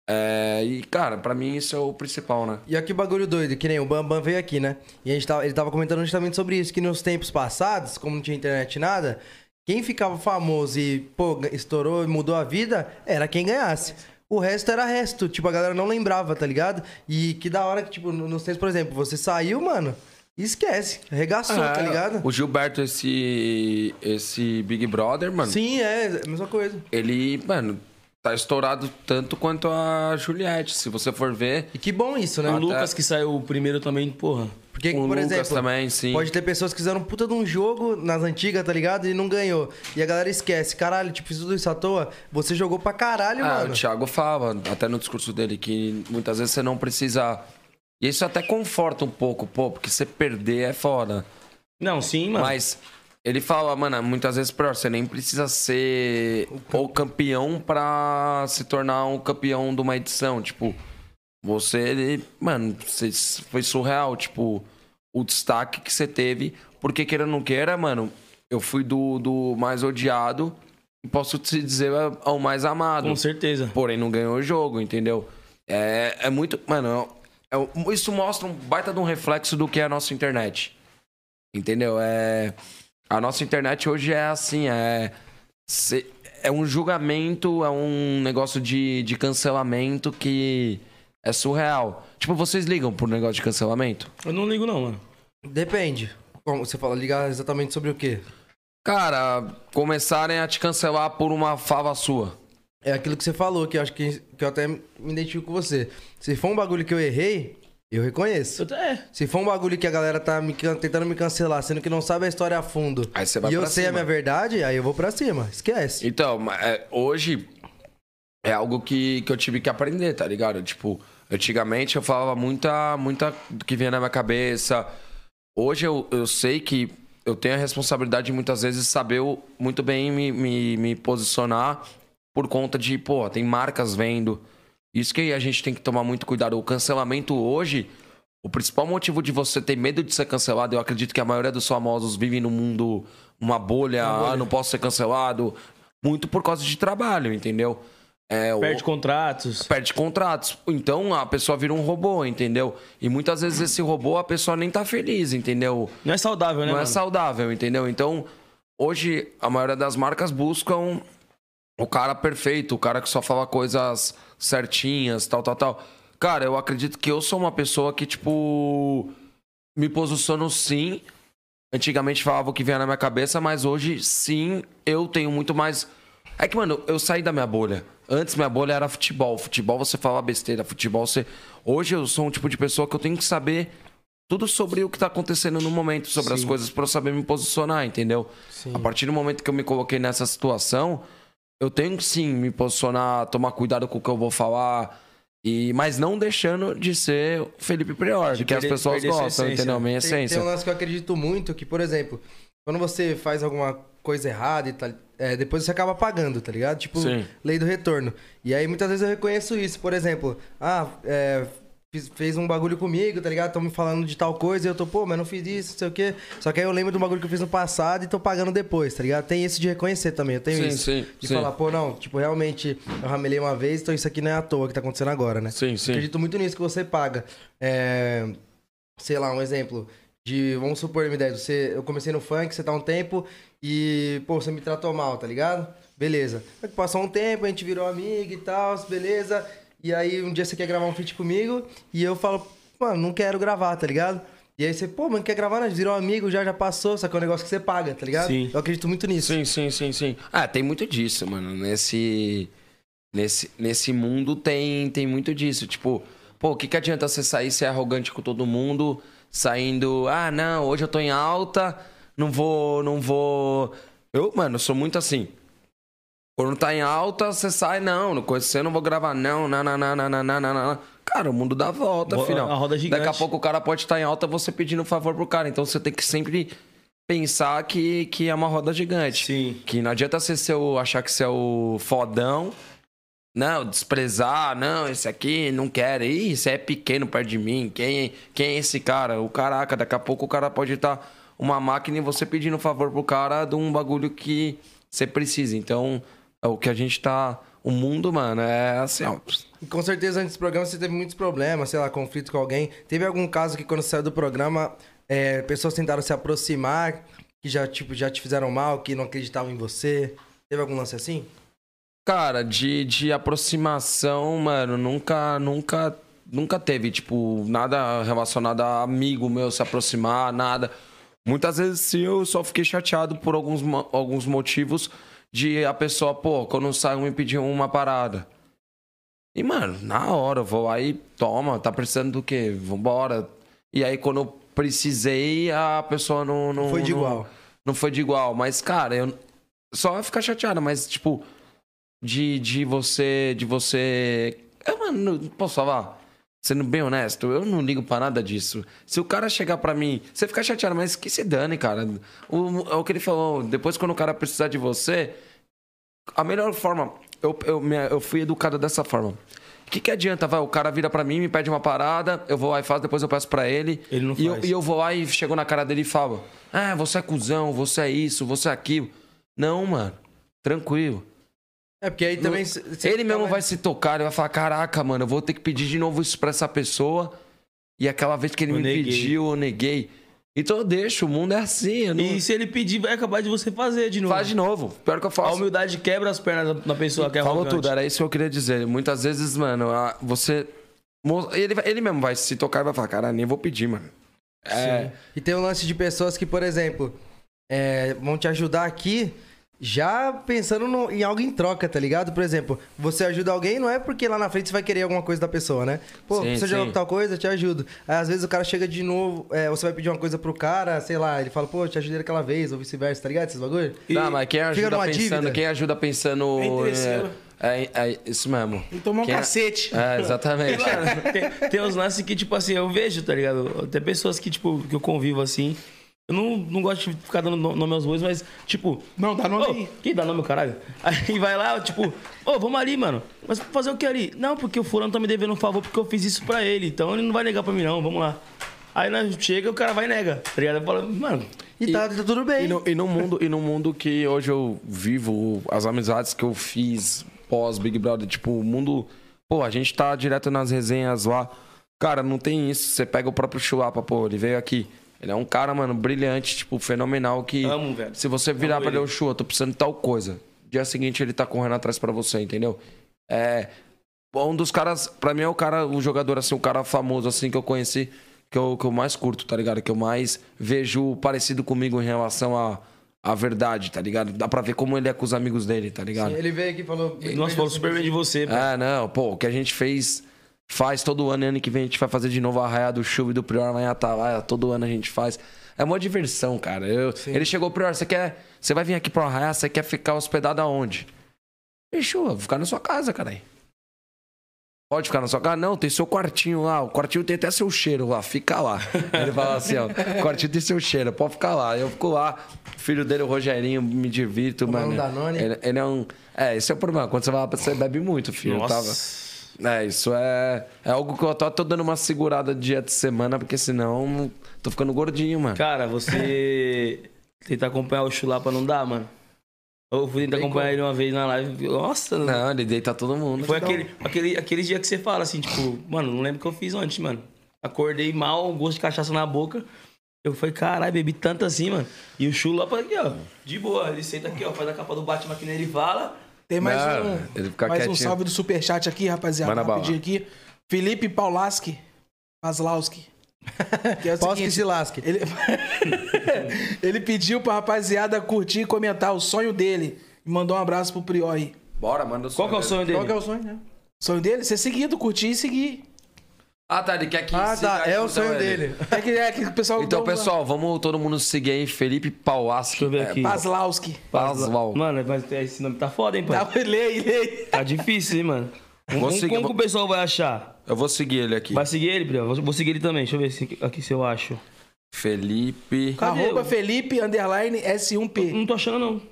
É, e, cara, pra mim isso é o principal, né? E aqui o bagulho doido, que nem o Bambam veio aqui, né? E a gente tava, ele tava comentando justamente sobre isso, que nos tempos passados, como não tinha internet nada, quem ficava famoso e, pô, estourou e mudou a vida, era quem ganhasse. O resto era resto, tipo, a galera não lembrava, tá ligado? E que da hora que, tipo, no- nos tempos, por exemplo, você saiu, mano, esquece, arregaçou, tá É, ligado? O Gilberto, esse, esse Big Brother, mano, Sim, é, a mesma coisa. ele, mano, tá estourado tanto quanto a Juliette. Se você for ver. E que bom isso, né? O Lucas que saiu primeiro também, porra. Porque, o por Lucas exemplo, também, sim. pode ter pessoas que fizeram puta de um jogo nas antigas, tá ligado? E não ganhou. E a galera esquece. Caralho, tipo, fiz tudo isso à toa. Você jogou pra caralho, Ah, mano. o Thiago fala, até no discurso dele, que muitas vezes você não precisa. E isso até conforta um pouco, pô, porque você perder é foda. Não, sim, mano. Mas Ele fala, mano, muitas vezes pior, você nem precisa ser o campeão pra se tornar um campeão de uma edição. Tipo, você, ele, mano, você- foi surreal, tipo, o destaque que você teve. Porque queira ou não queira, mano, eu fui do, do mais odiado e posso te dizer ao mais amado. Com certeza. Porém, não ganhou o jogo, entendeu? É, é muito. Mano, é- é- isso mostra um baita de um reflexo do que é a nossa internet. Entendeu? É, a nossa internet hoje é assim, é. é um julgamento, é um negócio de, de cancelamento que é surreal. Tipo, vocês ligam pro negócio de cancelamento? Eu não ligo, não, mano. Depende. Como você fala, ligar exatamente sobre o quê? Cara, começarem a te cancelar por uma fava sua. É aquilo que você falou, que eu acho que, que eu até me identifico com você. Se for um bagulho que eu errei, eu reconheço. Eu, é. Se for um bagulho que a galera tá me tentando me cancelar, sendo que não sabe a história a fundo, Aí você vai e eu pra sei a cima. minha verdade, aí eu vou pra cima. Esquece. Então, é, hoje é algo que, que eu tive que aprender, tá ligado? Tipo, antigamente eu falava muita, muita do que vinha na minha cabeça. Hoje eu, eu sei que eu tenho a responsabilidade de muitas vezes saber muito bem me, me, me posicionar por conta de, pô, tem marcas vendo. Isso que a gente tem que tomar muito cuidado. O cancelamento hoje, o principal motivo de você ter medo de ser cancelado, eu acredito que a maioria dos famosos vivem num mundo, uma bolha, ah, não posso ser cancelado, muito por causa de trabalho, entendeu? É, o- Perde contratos. perde contratos. Então a pessoa vira um robô, entendeu? E muitas vezes esse robô a pessoa nem tá feliz, entendeu? Não é saudável, né, Não é mano? saudável, entendeu? Então, hoje a maioria das marcas buscam o cara perfeito, o cara que só fala coisas certinhas, tal, tal, tal. Cara, eu acredito que eu sou uma pessoa que, tipo, me posiciono sim. Antigamente falava o que vinha na minha cabeça, mas hoje sim eu tenho muito mais. É que, mano, eu saí da minha bolha. Antes minha bolha era futebol. Futebol você fala besteira, futebol você. Hoje eu sou um tipo de pessoa que eu tenho que saber tudo sobre o que tá acontecendo no momento, sobre as Sim. coisas pra eu saber me posicionar, entendeu? A partir do momento que eu me coloquei nessa situação, eu tenho que sim me posicionar, tomar cuidado com o que eu vou falar. E, mas não deixando de ser o Felipe Prior, que perder- as pessoas gostam, essência. entendeu? Minha Tem, tem essência. um lance que eu acredito muito, que, por exemplo, quando você faz alguma coisa errada e tal, é, depois você acaba pagando, tá ligado? Tipo, Sim. lei do retorno. E aí muitas vezes eu reconheço isso. Por exemplo, ah, é, fiz- fez um bagulho comigo, tá ligado? Estão me falando de tal coisa e eu tô, pô, mas não fiz isso, não sei o quê. Só que aí eu lembro do bagulho que eu fiz no passado e tô pagando depois, tá ligado? Tem esse de reconhecer também, eu tenho Sim, isso. sim, de sim. falar, pô, não, tipo, realmente eu ramelei uma vez, então isso aqui não é à toa que tá acontecendo agora, né? Sim, sim. Acredito muito nisso que você paga. É, sei lá, um exemplo. De, vamos supor, M10, você, eu comecei no funk, você tá um tempo e, pô, você me tratou mal, tá ligado? Beleza. Passou um tempo, a gente virou amigo e tal, beleza. E aí um dia você quer gravar um feat comigo e eu falo, mano, não quero gravar, tá ligado? E aí você, pô, mano, quer gravar? Nós virou amigo, já, já passou, só que é um negócio que você paga, tá ligado? Sim. Eu acredito muito nisso. Sim, sim, sim, sim. Ah, tem muito disso, mano. Nesse. Nesse, nesse mundo tem, tem muito disso. Tipo, pô, o que, que adianta você sair ser arrogante com todo mundo, saindo. Ah, não, hoje eu tô em alta, não vou. Não vou. Eu, mano, sou muito assim. Quando tá em alta, você sai, não, não conhecer, não vou gravar, não, não, não, não, não, não, não, não, não. Cara, o mundo dá volta, Bo- filhão. a roda é gigante. Daqui a pouco o cara pode estar em alta, você pedindo favor pro cara. Então você tem que sempre pensar que, que é uma roda gigante. Sim. Que não adianta você ser o, achar que você é o fodão, não, desprezar, não, esse aqui não quer, ih, esse é pequeno perto de mim, quem, quem é esse cara? O caraca, daqui a pouco o cara pode estar uma máquina e você pedindo favor pro cara de um bagulho que você precisa. Então, é o que a gente tá. O mundo, mano, é assim, ó. Com certeza antes do programa você teve muitos problemas, sei lá, conflito com alguém. Teve algum caso que quando saiu do programa, é, pessoas tentaram se aproximar, que já, tipo, já te fizeram mal, que não acreditavam em você? Teve algum lance assim? Cara, de, de aproximação, mano, nunca, nunca, nunca teve, tipo, nada relacionado a amigo meu se aproximar, nada. Muitas vezes sim, eu só fiquei chateado por alguns, alguns motivos de a pessoa, pô, quando saiu me pedir uma parada. E, mano, na hora, eu vou e toma, tá precisando do quê? Vambora. E aí, quando eu precisei, a pessoa não. Não Foi de não- igual. Não foi de igual. Mas, cara, eu só ficar chateada, mas, tipo, de, de você. De você. Eu, mano, não posso falar. sendo bem honesto, eu não ligo pra nada disso. Se o cara chegar pra mim, você ficar chateado, mas que se dane, cara. O, é o que ele falou, depois quando o cara precisar de você, a melhor forma, eu, eu, eu fui educado dessa forma. O que, que adianta, vai, o cara vira pra mim, me pede uma parada, eu vou lá e faço, depois eu peço pra ele. Ele não e, eu, faz. e eu vou lá e chego na cara dele e falo: Ah, você é cuzão, você é isso, você é aquilo. Não, mano, tranquilo. É porque aí também. cê- cê Ele mesmo mais- vai se tocar, ele vai falar: Caraca, mano, eu vou ter que pedir de novo isso pra essa pessoa. E aquela vez que ele Eu me neguei. pediu, eu neguei. Então eu deixo, o mundo é assim. Não... E se ele pedir, vai acabar de você fazer de novo. Faz de novo. Pior que eu A faço. humildade quebra as pernas da- pessoa que é Falou arrogante. tudo, era isso que eu queria dizer. Muitas vezes, mano, a- você. Ele, ele mesmo vai se tocar e vai falar, cara, nem vou pedir, mano. É. E tem um lance de pessoas que, por exemplo, é, vão te ajudar aqui já pensando no- em algo em troca, tá ligado? Por exemplo, você ajuda alguém, não é porque lá na frente você vai querer alguma coisa da pessoa, né? Pô, Sim, você sim. ajuda tal coisa, eu te ajudo. Aí, às vezes o cara chega de novo, é, você vai pedir uma coisa pro cara, sei lá, ele fala, pô, eu te ajudei aquela vez, ou vice-versa, tá ligado? Esses bagulho? Não, mas quem ajuda pensando, dívida. quem ajuda pensando. É interesseiro. É, é, é isso mesmo. Tem tomar um Quem- cacete. É, exatamente. Mano, tem, tem uns lances que, tipo assim, eu vejo, tá ligado? Tem pessoas que, tipo, que eu convivo assim. Eu não, não gosto de ficar dando no- nome aos bois, mas, tipo. Não, dá nome Ô, aí. Quem dá nome, caralho? Aí vai lá, tipo, ô, vamos ali, mano. Mas fazer o que ali? Não, porque o fulano tá me devendo um favor porque eu fiz isso pra ele. Então ele não vai negar pra mim, não. Vamos lá. Aí nós chega, o cara vai e nega. Tá ligado? Falo, mano, E, tá, tá tudo bem. E no, e no mundo, e no mundo que hoje eu vivo, as amizades que eu fiz pós Big Brother, tipo, o mundo. Pô, a gente tá direto nas resenhas lá. Cara, não tem isso. Você pega o próprio Chuapa, pô, ele veio aqui. Ele é um cara, mano, brilhante, tipo, fenomenal. Que Amo, velho. se você virar Amo pra ele, ô Chu, eu tô precisando de tal coisa. Dia seguinte ele tá correndo atrás pra você, entendeu? É. Um dos caras, pra mim é o cara, o jogador, assim, o cara famoso, assim, que eu conheci, que eu, que eu mais curto, tá ligado? Que eu mais vejo parecido comigo em relação à à verdade, tá ligado? Dá pra ver como ele é com os amigos dele, tá ligado? Ele veio aqui e falou. nossa, falou super bem de você, pô. Ah, não, pô, o que a gente fez, faz todo ano, e ano que vem a gente vai fazer de novo a raia do chuva e do Prior lá em Atalaia, todo ano a gente faz. É uma diversão, cara. Eu- ele chegou, Prior, você quer. Você vai vir aqui pro Arraia, você quer ficar hospedado aonde? Fechou, vou ficar na sua casa, cara. Pode ficar na sua casa? Não, tem seu quartinho lá. O quartinho tem até seu cheiro lá, fica lá. Ele fala assim, ó, o quartinho tem seu cheiro, pode ficar lá. Eu fico lá, o filho dele, o Rogerinho, me divirto, Tomando mano. Danone. Ele, ele é um. É, esse é o problema. Quando você vai lá, você bebe muito, filho. Eu Nossa. tava- É, isso é, é algo que eu tô, tô dando uma segurada dia de semana, porque senão tô ficando gordinho, mano. Cara, você tentar acompanhar o Chulapa não dá, mano. Eu fui tentar acompanhar ele uma vez na live. Nossa, Não, ele deita todo mundo. Foi aquele, aquele, aquele dia que você fala assim, tipo, mano, não lembro o que eu fiz antes, mano. Acordei mal, gosto de cachaça na boca. Eu falei, caralho, bebi tanto assim, mano. E o Chulapa aqui, ó, de boa. Ele senta aqui, ó, faz a capa do Batman aqui nele e fala. Tem mais Não, um, ele fica mais um quietinho. salve do superchat aqui, rapaziada. Manda bala. Rapidinho aqui. Felipe Paulaski. Paslauski. Que é o Posso que seguinte, se lasque. ele... ele pediu pra rapaziada curtir e comentar o sonho dele. E mandou um abraço pro Priori. Bora, manda o Qual que é o sonho dele? Qual que é o sonho, né? Sonho dele? Ser seguido, curtir e seguir. Ah, tá, ele quer que Ah, tá. É o sonho ele. dele. É que, é que o pessoal. Então, uma- pessoal, vamos todo mundo seguir aí, Felipe Pauaschi. Deixa eu ver aqui. Paslauski. Pasval. Mano, mas esse nome tá foda, hein, pai? Tá, lei, lei. Tá difícil, hein, mano. Vou Como, seguir, como vou- que o pessoal vai achar? Eu vou seguir ele aqui. Vai seguir ele? Vou, vou seguir ele também. Deixa eu ver se, aqui se eu acho. Felipe. Cadê Arroba eu? Felipe, underline, S1P. Não tô achando, não.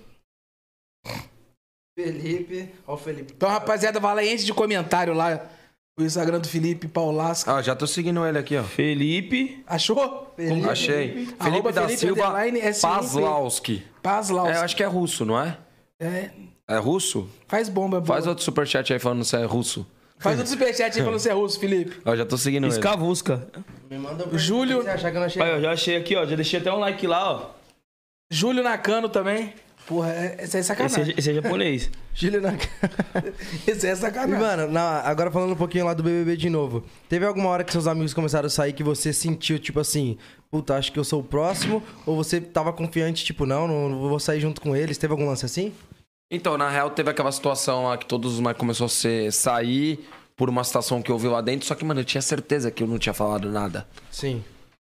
Felipe. Ó, o Felipe. Então, rapaziada, vai lá e enche de comentário lá. O Instagram do Felipe Paulasco. Ah, já tô seguindo ele aqui, ó. Felipe. Achou? Felipe. Achei. Arroba Felipe da Felipe Silva underline S1P. Paslauski. Paslauski. É, eu acho que é russo, não é? É, É russo? faz bomba, boa. Faz outro superchat aí falando se é russo. Faz outro superchat aí falando se é russo, Felipe. Eu já tô seguindo ele. Escavusca. Me manda O Júlio- Se achar que eu não achei. Aí, ó, já achei aqui, ó. Já deixei até um like lá, ó. Júlio Nakano também. Porra, é- esse é Esse sacanagem. é, esse é japonês. Júlio na Esse é E, sacanagem. mano, na- agora falando um pouquinho lá do BBB de novo. Teve alguma hora que seus amigos começaram a sair que você sentiu, tipo assim, puta, acho que eu sou o próximo? Ou você tava confiante, tipo, não, não, não vou sair junto com eles? Teve algum lance assim? Então, na real, teve aquela situação lá que todos os moleques começaram a ser, sair por uma situação que eu vi lá dentro. Só que, mano, eu tinha certeza que eu não tinha falado nada. Sim.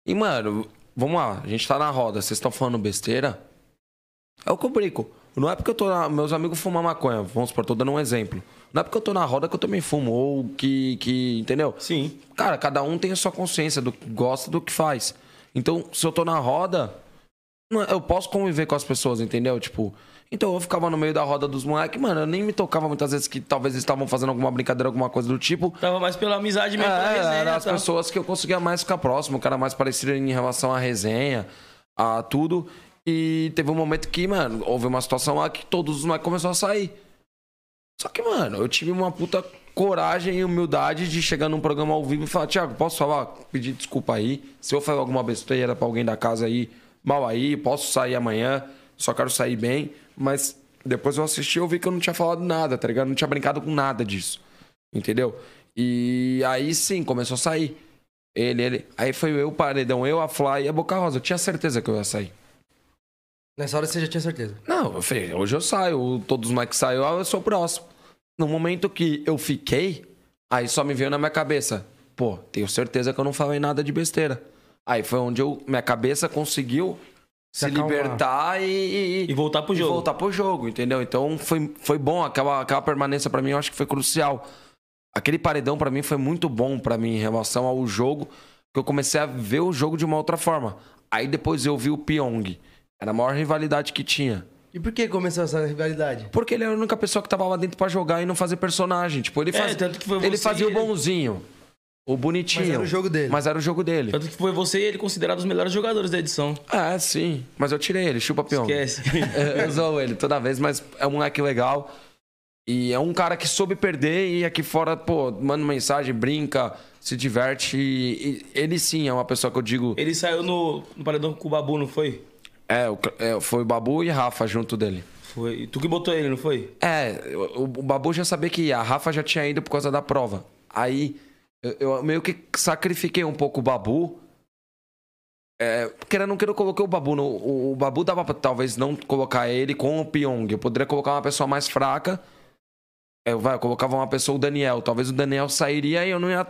E, mano, vamos lá. A gente tá na roda. Vocês estão falando besteira? É o que eu brinco. Não é porque eu tô. na- Meus amigos fumam maconha. Vamos supor, tô dando um exemplo. Não é porque eu tô na roda que eu também fumo, ou que, que entendeu? Sim. Cara, cada um tem a sua consciência do que gosta do que faz. Então, se eu tô na roda, eu posso conviver com as pessoas, entendeu? Tipo, então eu ficava no meio da roda dos moleques, mano, eu nem me tocava muitas vezes que talvez eles estavam fazendo alguma brincadeira, alguma coisa do tipo. Tava mais pela amizade mesmo, pela É, resenha, eram as tá? pessoas que eu conseguia mais ficar próximo, o cara mais parecido em relação à resenha, a tudo. E teve um momento que, mano, houve uma situação lá que todos os moleques começaram a sair. Só que, mano, eu tive uma puta coragem e humildade de chegar num programa ao vivo e falar, Thiago, posso falar? Pedir desculpa aí. Se eu falar alguma besteira pra alguém da casa aí, mal aí, posso sair amanhã, só quero sair bem. Mas depois eu assisti e eu vi que eu não tinha falado nada, tá ligado? Não tinha brincado com nada disso. Entendeu? E aí sim, começou a sair. Ele, ele. Aí foi eu, o Paredão, eu, a Fly e a Boca Rosa. Eu tinha certeza que eu ia sair. Nessa hora você já tinha certeza. Não, eu falei, hoje eu saio, todos os moleques saem, eu sou o próximo. No momento que eu fiquei, aí só me veio na minha cabeça, pô, tenho certeza que eu não falei nada de besteira. Aí foi onde eu, minha cabeça conseguiu Se se, libertar e, e, E voltar pro e jogo. voltar pro jogo, entendeu? Então foi, foi bom, aquela, aquela permanência pra mim eu acho que foi crucial. Aquele paredão pra mim foi muito bom pra mim em relação ao jogo, que eu comecei a ver o jogo de uma outra forma. Aí depois eu vi o Pyong. Era a maior rivalidade que tinha. E por que começou essa rivalidade? Porque ele era a única pessoa que tava lá dentro pra jogar e não fazer personagem. Tipo, ele, É, faz... tanto que foi ele fazia e o bonzinho, o bonitinho. Mas era o jogo dele. Mas era o jogo dele. Tanto que foi você e ele considerado os melhores jogadores da edição. É, sim. Mas eu tirei ele, chupa Pyong. Esquece. eu zoo ele toda vez, mas é um moleque legal. E é um cara que soube perder e aqui fora, pô, manda mensagem, brinca, se diverte. E, e ele sim é uma pessoa que eu digo. Ele saiu no, no paredão com o Babu, não foi? É, o- é, foi o Babu e Rafa junto dele. Foi. Tu que botou ele, não foi? É, o, o Babu já sabia que ia, a Rafa já tinha ido por causa da prova. Aí eu, eu meio que sacrifiquei um pouco o Babu. É, querendo ou não eu coloquei o Babu. No, o, o Babu dava pra talvez não colocar ele com o Pyong. Eu poderia colocar uma pessoa mais fraca. Eu, vai, eu colocava uma pessoa, o Daniel. Talvez o Daniel sairia e eu não ia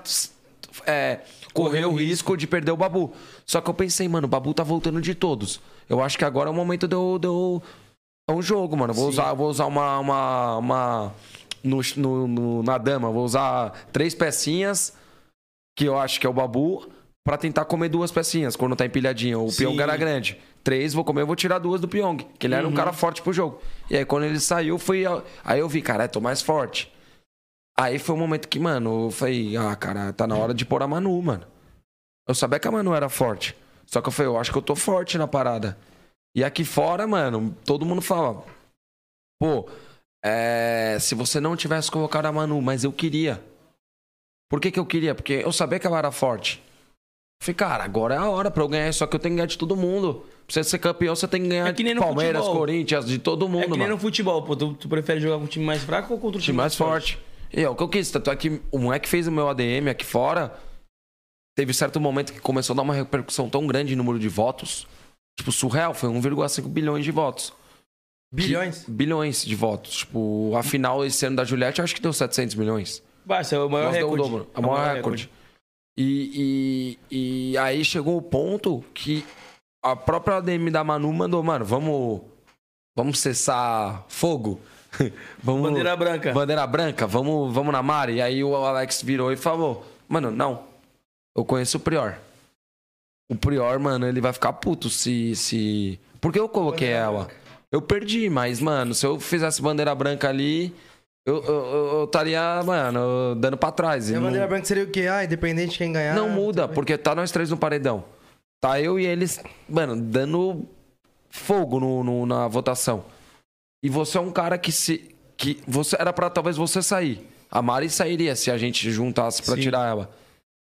é, correr o risco de perder o Babu. Só que eu pensei, mano, o Babu tá voltando de todos. Eu acho que agora é o momento. De eu é um jogo, mano. Vou usar, eu vou usar uma. uma, uma no, no- no- na dama, vou usar três pecinhas, que eu acho que é o Babu, pra tentar comer duas pecinhas quando tá empilhadinho. O Sim. Pyong era grande. Três, vou comer, vou tirar duas do Pyong. Que ele era um cara forte pro jogo. E aí quando ele saiu, fui. Aí eu vi, cara, tô mais forte. Aí foi um momento que, mano, eu falei, ah, cara, tá na hora de pôr a Manu, mano. Eu sabia que a Manu era forte. Só que eu falei, eu acho que eu tô forte na parada. E aqui fora, mano, todo mundo fala, pô, é, se você não tivesse colocado a Manu, mas eu queria. Por que que eu queria? Porque eu sabia que ela era forte. Eu falei, cara, agora é a hora pra eu ganhar, só que eu tenho que ganhar de todo mundo. Pra você ser campeão, você tem que ganhar É que nem de Palmeiras, futebol. Corinthians, de todo mundo, é que nem mano. no futebol, pô. Tu, tu prefere jogar com um time mais fraco ou contra o time, time mais forte. E é o que eu quis. Tanto é que o moleque fez o meu ADM aqui fora. Teve certo momento que começou a dar uma repercussão tão grande em número de votos. Tipo, surreal. Foi 1,5 bilhões de votos. Bilhões? Que- bilhões de votos. Tipo, a final esse ano da Juliette, eu acho que deu 700 milhões. Vai, é o maior Nós deu o recorde. dobro. É o maior recorde. E, e, e aí chegou o ponto que a própria ADM da Manu mandou, mano, vamos, vamos cessar fogo. vamos, Bandeira branca. Bandeira branca, vamos, vamos na Mari. E aí o Alex virou e falou, mano, não. Eu conheço o Prior. O Prior, mano, ele vai ficar puto se. se... Porque eu coloquei ela. Eu perdi, mas, mano, se eu fizesse bandeira branca ali, eu eu- eu- eu estaria, mano, dando pra trás. E a não- bandeira branca seria o quê? Ah, independente de quem ganhar. não muda, bem. porque tá nós três no paredão. Tá eu e eles, mano, dando fogo no, no- na votação. E você é um cara que se. que você Era pra talvez você sair. A Mari sairia se a gente juntasse pra Sim. tirar ela.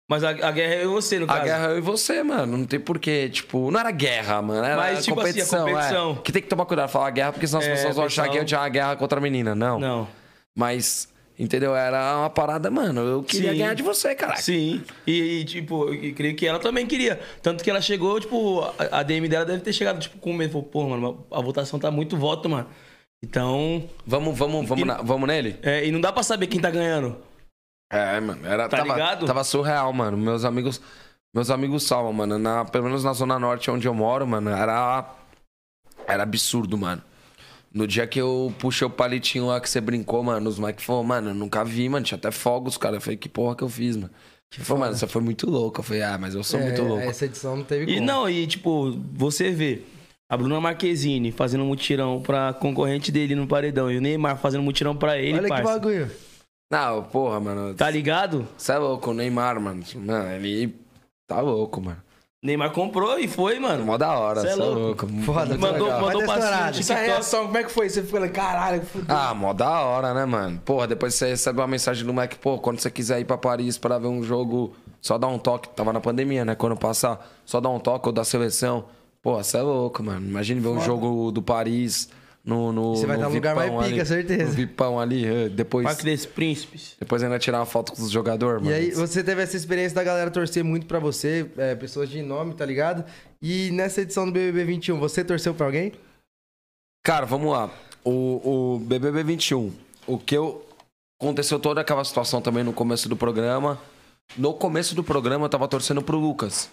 Mas a, a guerra é eu e você, no A caso. guerra é eu e você, mano. Não tem porquê. Tipo, não era guerra, mano. Era Mas, tipo assim, a competição. competição. é. Que tem que tomar cuidado falar guerra, porque senão as É, pessoas vão achar que eu tinha uma guerra contra a menina. Não. Não. Mas, entendeu? Era uma parada, mano. Eu queria Sim. ganhar de você, caralho. Sim. E, e, tipo, eu creio que ela também queria. Tanto que ela chegou, tipo, a, a DM dela deve ter chegado, tipo, com medo. Falou, pô, mano, a votação tá muito voto, mano. Então. Vamos, vamos, vamos, E- na- vamos nele? é, e não dá pra saber quem tá ganhando. É, mano, era, Tá tava, ligado? tava surreal, mano. Meus amigos, meus amigos salvam, mano. Na, pelo menos na Zona Norte, onde eu moro, mano, era. Era absurdo, mano. No dia que eu puxei o palitinho lá que você brincou, mano, os moleques falaram, mano, eu nunca vi, mano, tinha até fogos, cara. Eu falei, que porra que eu fiz, mano? Ele falou, mano, você foi muito louco. Eu falei, ah, mas eu sou É, muito louco. Essa edição não teve E como. não, e tipo, você vê a Bruna Marquezine fazendo mutirão pra concorrente dele no paredão e o Neymar fazendo mutirão pra ele, Olha que bagulho. Não, porra, mano. Tá ligado? Você é louco, o Neymar, mano. Mano, ele tá louco, mano. Neymar comprou e foi, mano. Mó da hora, Cê é você é louco. louco. Foda, Muito Mandou, legal. mandou passinho estourado. Essa reação, como é que foi? Você ficou lá, caralho, fudeu. Ah, mó da hora, né, mano? Porra, depois você recebe uma mensagem do Mac, pô, quando você quiser ir pra Paris pra ver um jogo, só dá um toque. Tava na pandemia, né? Quando passar, só dá um toque ou da seleção. Pô, você é louco, mano. Imagine ver um jogo do Paris no. no Você vai no dar um lugar mais Vipão pica, ali, certeza. No Vipão ali, eh, depois. Parque dos Príncipes. Depois ainda tirar uma foto com os jogadores, mano. E aí, você teve essa experiência da galera torcer muito pra você, é, pessoas de nome, tá ligado? E nessa edição do BBB 21, você torceu pra alguém? Cara, vamos lá. O, o BBB 21. O que eu. Aconteceu toda aquela situação também no começo do programa. No começo do programa eu tava torcendo pro Lucas.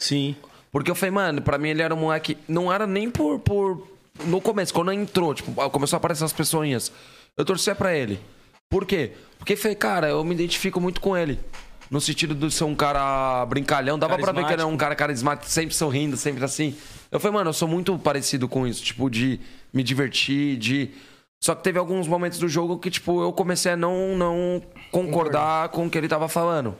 Sim. Porque eu falei, mano, pra mim ele era um moleque. Não era nem por. por no começo, quando entrou, tipo, começou a aparecer as pessoinhas. Eu torcia pra ele. Por quê? Porque falei, cara, eu me identifico muito com ele. No sentido de ser um cara brincalhão. Dava pra ver que ele era um cara carismático, sempre sorrindo, sempre assim. Eu falei, mano, eu sou muito parecido com isso. Tipo, de me divertir, de. Só que teve alguns momentos do jogo que, tipo, eu comecei a não, não concordar com o que ele tava falando.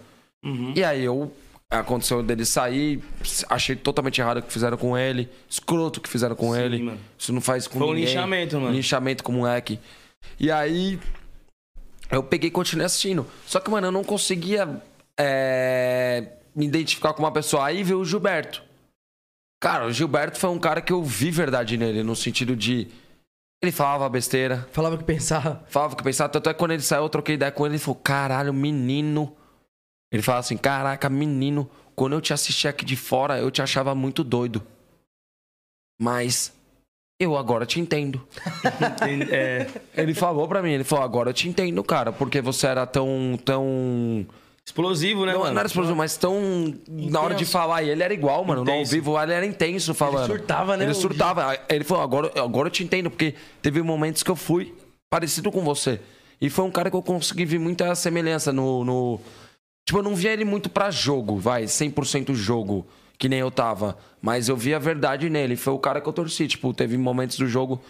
E aí eu. Aconteceu dele sair, achei totalmente errado o que fizeram com ele, escroto o que fizeram com Sim, ele. mano. Isso não faz com Foi um ninguém. linchamento, mano. Linchamento com o moleque. E aí. Eu peguei e continuei assistindo. Só que, mano, eu não conseguia é, me identificar com uma pessoa. Aí veio o Gilberto. Cara, o Gilberto foi um cara que eu vi verdade nele, no sentido de. Ele falava besteira, Falava que pensava. falava o que pensava. Tanto é que quando ele saiu, eu troquei ideia com ele. Ele falou: caralho, menino. Ele falava assim: caraca, menino. Quando eu te assisti aqui de fora, eu te achava muito doido. Mas eu agora te entendo. É, Ele falou pra mim, ele falou, agora eu te entendo, cara, porque você era tão. tão. explosivo, né, Não, mano? não era explosivo, mas tão. Na hora de falar, e ele era igual, mano. No ao Intenso. vivo, ele era intenso falando. surtava, né, Ele surtava. Ele falou, agora, agora eu te entendo, porque teve momentos que eu fui parecido com você. E foi um cara que eu consegui ver muita semelhança no. no... Tipo, eu não via ele muito pra jogo, vai, 100% jogo, que nem eu tava. Mas eu vi a verdade nele. Foi o cara que eu torci. Tipo, teve momentos do jogo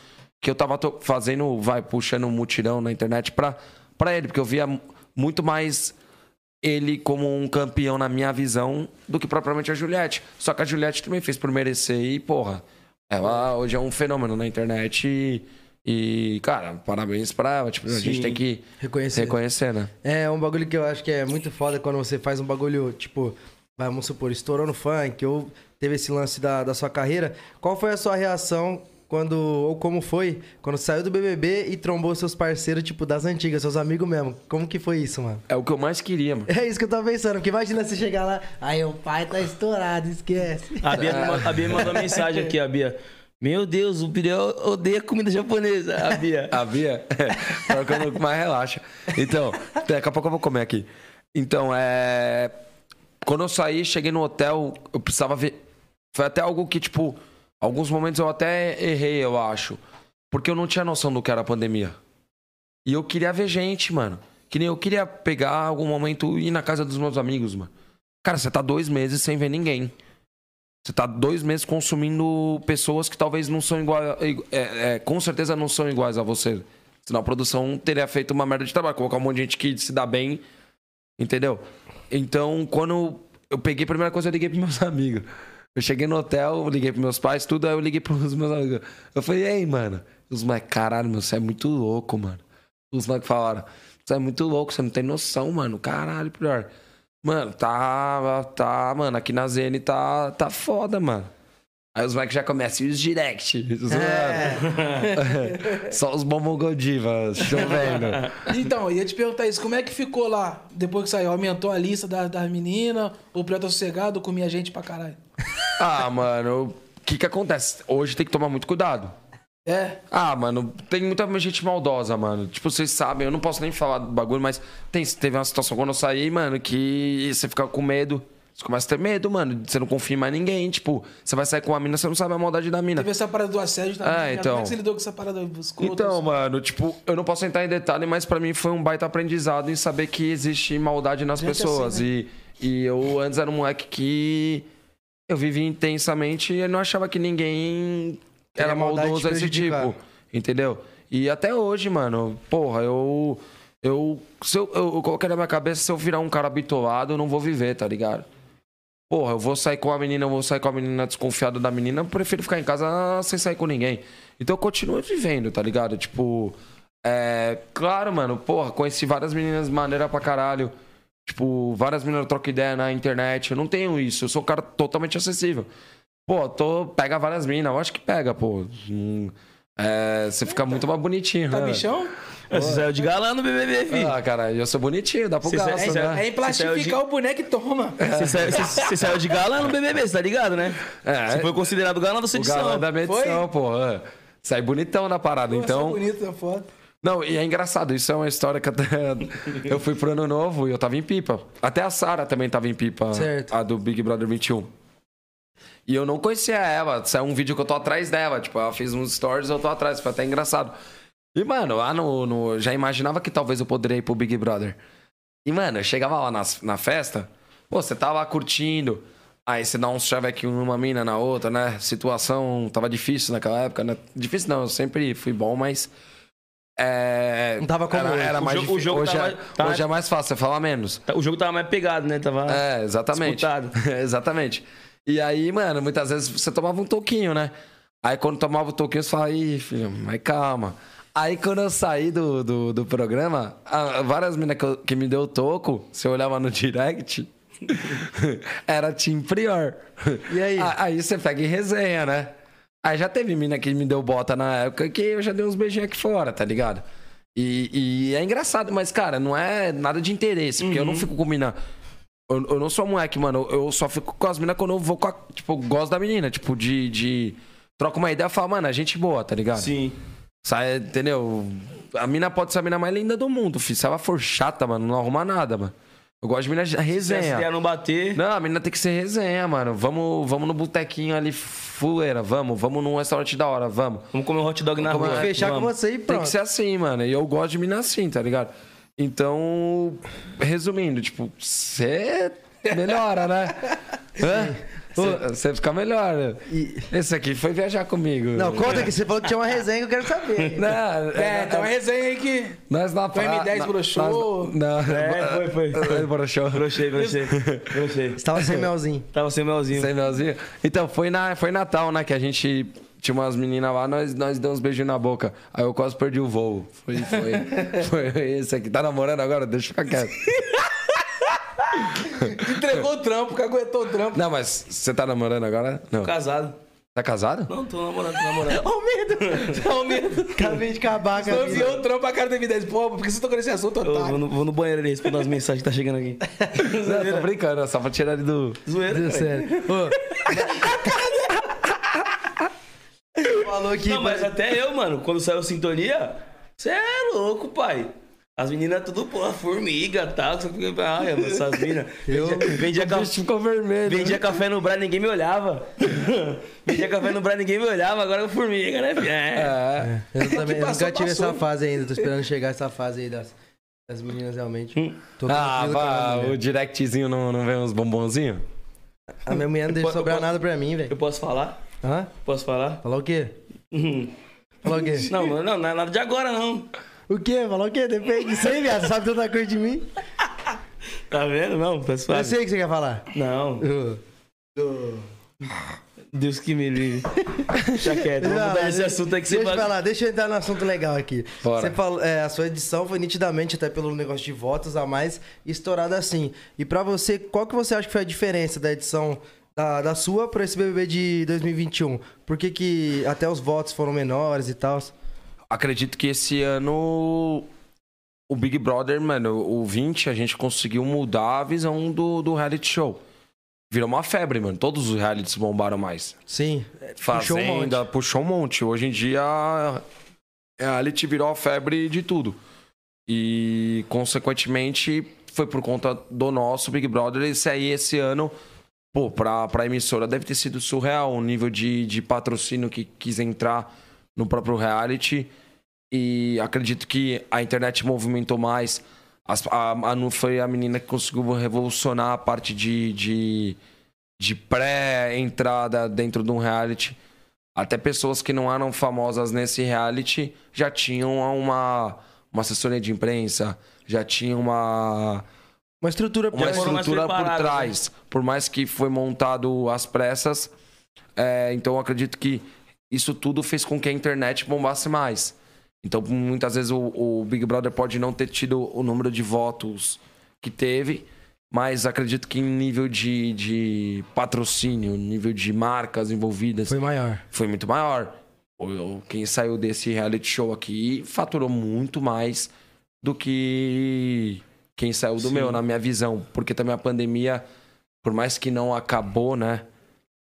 que eu tava fazendo, vai, puxando um mutirão na internet pra, pra ele, porque eu via muito mais ele como um campeão na minha visão do que propriamente a Juliette. Só que a Juliette também fez por merecer e, porra, ela hoje é um fenômeno na internet e, e, cara, parabéns pra. Tipo, a gente Sim. tem que Reconhecer. reconhecer, né? É um bagulho que eu acho que é muito foda quando você faz um bagulho, tipo, vamos supor, estourou no funk, ou teve esse lance da, da sua carreira. Qual foi a sua reação quando, ou como foi, quando saiu do BBB e trombou seus parceiros, tipo, das antigas, seus amigos mesmo? Como que foi isso, mano? É o que eu mais queria, mano. É isso que eu tava pensando, porque imagina você chegar lá, aí o pai tá estourado, esquece. A Bia, ma- a Bia me mandou mensagem aqui, a Bia. Meu Deus, o Pirel odeia comida japonesa. A Bia. A Bia é o que eu mais relaxa. Então, daqui a pouco eu vou comer aqui. Então, é. Quando eu saí, cheguei no hotel, eu precisava ver. Foi até algo que, tipo, alguns momentos eu até errei, eu acho. Porque eu não tinha noção do que era a pandemia. E eu queria ver gente, mano. Que nem eu queria pegar algum momento e ir na casa dos meus amigos, mano. Cara, você tá dois meses sem ver ninguém. Você tá dois meses consumindo pessoas que talvez não são iguais. É, é, com certeza não são iguais a você. Senão a produção teria feito uma merda de trabalho. Colocar um monte de gente que se dá bem. Entendeu? Então, quando eu peguei, a primeira coisa eu liguei pros meus amigos. Eu cheguei no hotel, liguei pros meus pais, tudo, aí eu liguei pros meus amigos. Eu falei, ei, mano. Os moleques, caralho, meu, você é muito louco, mano. Os moleques falaram, você é muito louco, você não tem noção, mano. Caralho, pior. Mano, tá. Tá, mano, aqui na ZN tá, tá foda, mano. Aí os moleques já começam, e os direct? Zoando. Só os bombongodivas, chovendo. Então, ia te perguntar isso, como é que ficou lá, depois que saiu? Aumentou a lista das, das meninas, o Preto Sossegado comia gente pra caralho? Ah, mano, o que que acontece? Hoje tem que tomar muito cuidado. É? Ah, mano, tem muita gente maldosa, mano. Tipo, vocês sabem, eu não posso nem falar do bagulho, mas tem, teve uma situação quando eu saí, mano, que você fica com medo. Você começa a ter medo, mano. Você não confia em mais ninguém. Tipo, você vai sair com uma mina, você não sabe a maldade da mina. Teve essa parada do assédio também. Ah, né? então. Como é que você lidou com essa parada escrota? Então, mano, tipo, eu não posso entrar em detalhe, mas pra mim foi um baita aprendizado em saber que existe maldade nas Gente pessoas. assim, e, e eu antes era um moleque que eu vivia intensamente e eu não achava que ninguém era maldoso prejudicar. tipo. Entendeu? E até hoje, mano, porra, eu. Eu, se eu, eu, eu coloquei na minha cabeça, se eu virar um cara bitolado, eu não vou viver, tá ligado? Porra, eu vou sair com a menina, eu vou sair com a menina desconfiada da menina, eu prefiro ficar em casa sem sair com ninguém. Então eu continuo vivendo, tá ligado? Tipo, é. Claro, mano, porra, conheci várias meninas maneira pra caralho. Tipo, várias meninas trocam ideia na internet. Eu não tenho isso, eu sou um cara totalmente acessível. Pô, tô. Pega várias minas, eu acho que pega, pô. Hum, é, você fica muito mais bonitinho, Tá né? bichão? Você saiu de galã no BBB, filho. Ah, cara, eu sou bonitinho, dá pro gasto, saiu- né? É em plastificar o boneco e toma. Você saiu, você- saiu de galã no BBB, você tá ligado, né? É. Você foi considerado galã da sua edição. galã da minha edição, pô. é. Sai bonitão na parada, Então... então. bonito, é foda. Não, e é engraçado, isso é uma história que até eu fui pro ano novo e eu tava em pipa. Até a Sara também tava em pipa, Certo. a do Big Brother 21. E eu não conhecia ela, saiu um vídeo que eu tô atrás dela, tipo, ela fez uns stories eu tô atrás, foi até engraçado. E, mano, lá no, no- já imaginava que talvez eu poderia ir pro Big Brother. E, mano, eu chegava lá nas- na, festa, pô, você tava lá curtindo, aí você dá um chavequinho numa mina na outra, né? Situação tava difícil naquela época, né? Difícil não, eu sempre fui bom, mas... É, Não tava como era, hoje. era O mais jogo- difícil. hoje, tava- é, tava- hoje é mais fácil, você fala menos. O jogo tava mais pegado, né? Tava É, exatamente. disputado. exatamente. E aí, mano, muitas vezes você tomava um toquinho, né? Aí quando tomava o toquinho, você falava, ih, filho, mas calma. Aí quando eu saí do, do, do programa, várias meninas que, eu- que me deu toco, você olhava no direct, era Team Prior. E aí? Aí você pega e resenha, né? Aí já teve mina que me deu bota na época que eu já dei uns beijinhos aqui fora, tá ligado? E, e é engraçado, mas, cara, não é nada de interesse, porque eu não fico com mina. Eu, eu não sou moleque, mano. Eu só fico com as minas quando eu vou com a. Tipo, eu gosto da menina. Tipo, de. de troca uma ideia e fala, mano, a gente boa, tá ligado? Sim. Sai, entendeu? A mina pode ser a mina mais linda do mundo, filho. Se ela for chata, mano, não arruma nada, mano. Eu gosto de mina Se resenha. ideia não bater. Não, a menina tem que ser resenha, mano. Vamos, vamos no botequinho ali, fuleira, vamos. Vamos num restaurante da hora, vamos. Vamos comer um hot dog na Vamos rua. fechar com Vamos. você e Tem pronto. que ser assim, mano. E eu gosto de mina assim, tá ligado? Então, resumindo, tipo, você melhora, né? Hã? Você fica melhor. né? E- Esse aqui foi viajar comigo. Não, conta que você falou que tinha uma resenha que eu quero saber. Não, É, tem uma resenha aí que. Nós na O M10 na- broxou. nós- Não, É, foi, foi. Broxou. Brochei, brochei. Brochei. Você tava sem melzinho. Tava sem melzinho. Sem melzinho. Então, foi, na, foi Natal, né? Que a gente tinha umas meninas lá, nós, nós demos uns beijinhos na boca. Aí eu quase perdi o voo. Foi, foi, foi esse aqui. Tá namorando agora? Deixa eu ficar quieto. Entregou o trampo, caguetou o trampo. Não, mas você tá namorando agora? Não. Casado. Tá casado? Não, tô namorando, tô namorando. Olha o medo. O medo. Acabei de acabar com a Eu vida. enviou o trampo pra cara do M10. Pô, por que você tocou nesse assunto, Eu vou no, vou no banheiro ali responder as mensagens que tá chegando aqui. Não, tô brincando, só pra tirar ele do. Zoeira, cara. sério. Ô. Falou que. Não, mas até eu, mano, quando saiu Sintonia, você é louco, pai. As meninas tudo, pô, formiga e tal. Só que, ai, essas minas. Eu- Vendia, vendia, ca- ficou vermelho. vendia café no Bra, ninguém me olhava. vendia café no Bra, ninguém me olhava. Agora é formiga, né? filho? É. É. Eu, também, eu passou, nunca tive passou. essa fase ainda. Tô esperando chegar essa fase aí das, das meninas realmente. Tô Ah, vá, o directzinho não, não vem uns bombonzinhos? A minha mulher não deixa sobrar posso- nada pra mim, velho. Eu posso falar? Hã? Posso falar? Falou o quê? Uhum. Falou o quê? Não, não, não, não é nada de agora, não. O quê? Falou o quê? Depende disso aí, viado. Você sabe tanta coisa de mim? Tá vendo? Não, posso Eu falar. sei o que você quer falar. Não, Ô. Deus que me livre. Deixa quieto, vamos mudar esse assunto aí que você Deixa eu falar, deixa eu entrar no assunto legal aqui. Bora. Você falou, é, a sua edição foi nitidamente, até pelo negócio de votos a mais, estourada assim. E pra você, qual que você acha que foi a diferença da edição da, da sua pra esse BBB de 2021? Por que, que até os votos foram menores e tal? Acredito que esse ano o Big Brother, mano, o 20, a gente conseguiu mudar a visão do, do reality show. Virou uma febre, mano. Todos os realities bombaram mais. Sim. Puxou um Fazenda, puxou um monte. Hoje em dia, a reality virou a febre de tudo. E, consequentemente, foi por conta do nosso Big Brother. Esse aí, esse ano, pô, pra, pra emissora deve ter sido surreal o nível de, de patrocínio que quis entrar no próprio reality. E acredito que a internet movimentou mais. As- a Manu foi a menina que conseguiu revolucionar a parte de, de, de pré-entrada dentro de um reality. Até pessoas que não eram famosas nesse reality já tinham uma, uma assessoria de imprensa, já tinham uma, Uma estrutura uma foram mais estrutura por trás. Por mais que foi montado às pressas. é, então eu acredito que isso tudo fez com que a internet bombasse mais. Então muitas vezes o, o Big Brother pode não ter tido o número de votos que teve, mas acredito que em nível de, de patrocínio, nível de marcas envolvidas, Foi maior. foi muito maior. Quem saiu desse reality show aqui faturou muito mais do que quem saiu do meu, na minha visão. Porque também a pandemia, por mais que não acabou, né?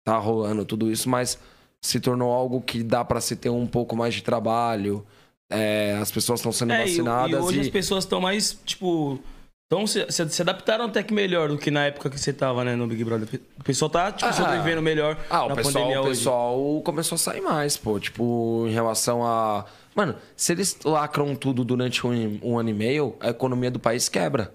Tá rolando tudo isso, mas se tornou algo que dá pra se ter um pouco mais de trabalho. É, as pessoas estão sendo É, e, vacinadas e hoje e, as pessoas estão mais, tipo. Então, se, se, adaptaram até que melhor do que na época que você tava, né, no Big Brother. O pessoal tá, tipo, Ah. sobrevivendo melhor Ah, o pessoal, pandemia o pessoal começou a sair mais, pô. Tipo, em relação a. Mano, se eles lacram tudo durante um, um ano e meio, a economia do país quebra.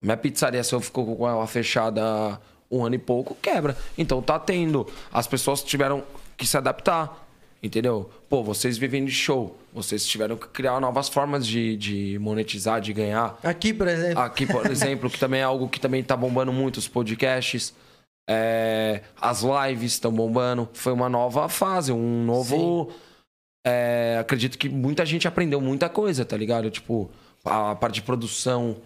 Minha pizzaria, se eu ficou com ela fechada um ano e pouco, quebra. Então tá tendo. As pessoas tiveram que se adaptar. Entendeu? Pô, vocês vivem de show. Vocês tiveram que criar novas formas de, de monetizar, de ganhar. Aqui, por exemplo. Aqui, por exemplo, que também é algo que também tá bombando muito, os podcasts. É, as lives estão bombando. Foi uma nova fase, um novo. É, acredito que muita gente aprendeu muita coisa, tá ligado? Tipo, a parte de produção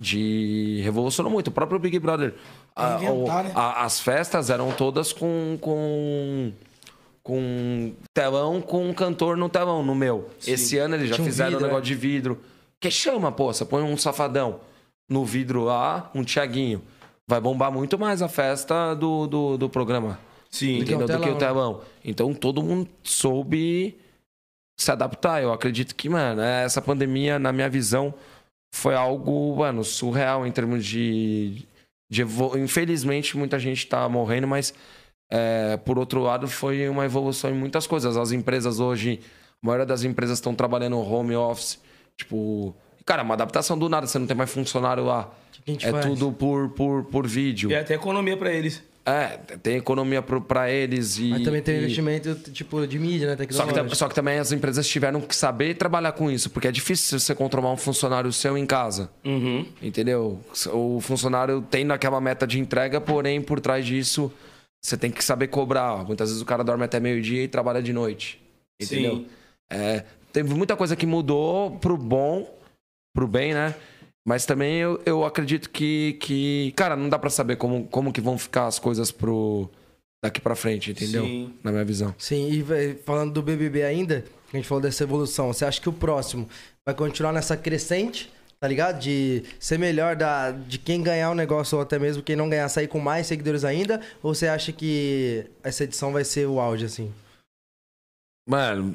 de. Revolucionou muito. O próprio Big Brother. a- o- né? a- as festas eram todas com. com com telão com um cantor no telão, no meu. Esse ano eles já Tinha um fizeram um vidro, negócio de vidro. Que chama, pô, você põe um safadão no vidro lá, um Tiaguinho. Vai bombar muito mais a festa do, do, do programa. Sim. Do que Entendeu? o Do que o telão, telão. Então todo mundo soube se adaptar. Eu acredito que, mano, essa pandemia, na minha visão, foi algo, mano, surreal em termos de. de Infelizmente, muita gente tá morrendo, mas é, por outro lado, foi uma evolução em muitas coisas. As empresas hoje, a maioria das empresas estão trabalhando home office. Tipo, cara, uma adaptação do nada, você não tem mais funcionário lá. é faz? tudo por, por, por vídeo. E até economia pra eles. É, tem economia pra eles e. Mas também tem e- investimento, tipo, de mídia, né? Só que, só que também as empresas tiveram que saber trabalhar com isso, porque é difícil você controlar um funcionário seu em casa. Uhum. Entendeu? O funcionário tem naquela meta de entrega, porém, por trás disso, você tem que saber cobrar. Muitas vezes o cara dorme até meio-dia e trabalha de noite. Entendeu? Sim. É, teve muita coisa que mudou pro bom, pro bem, né? Mas também eu, eu acredito que, que, cara, não dá pra saber como, como que vão ficar as coisas pro daqui pra frente, entendeu? Sim. Na minha visão. Sim, e falando do BBB ainda, que a gente falou dessa evolução, você acha que o próximo vai continuar nessa crescente, tá ligado? De ser melhor da, de quem ganhar o negócio ou até mesmo quem não ganhar sair com mais seguidores ainda? Ou você acha que essa edição vai ser o auge, assim? Mano,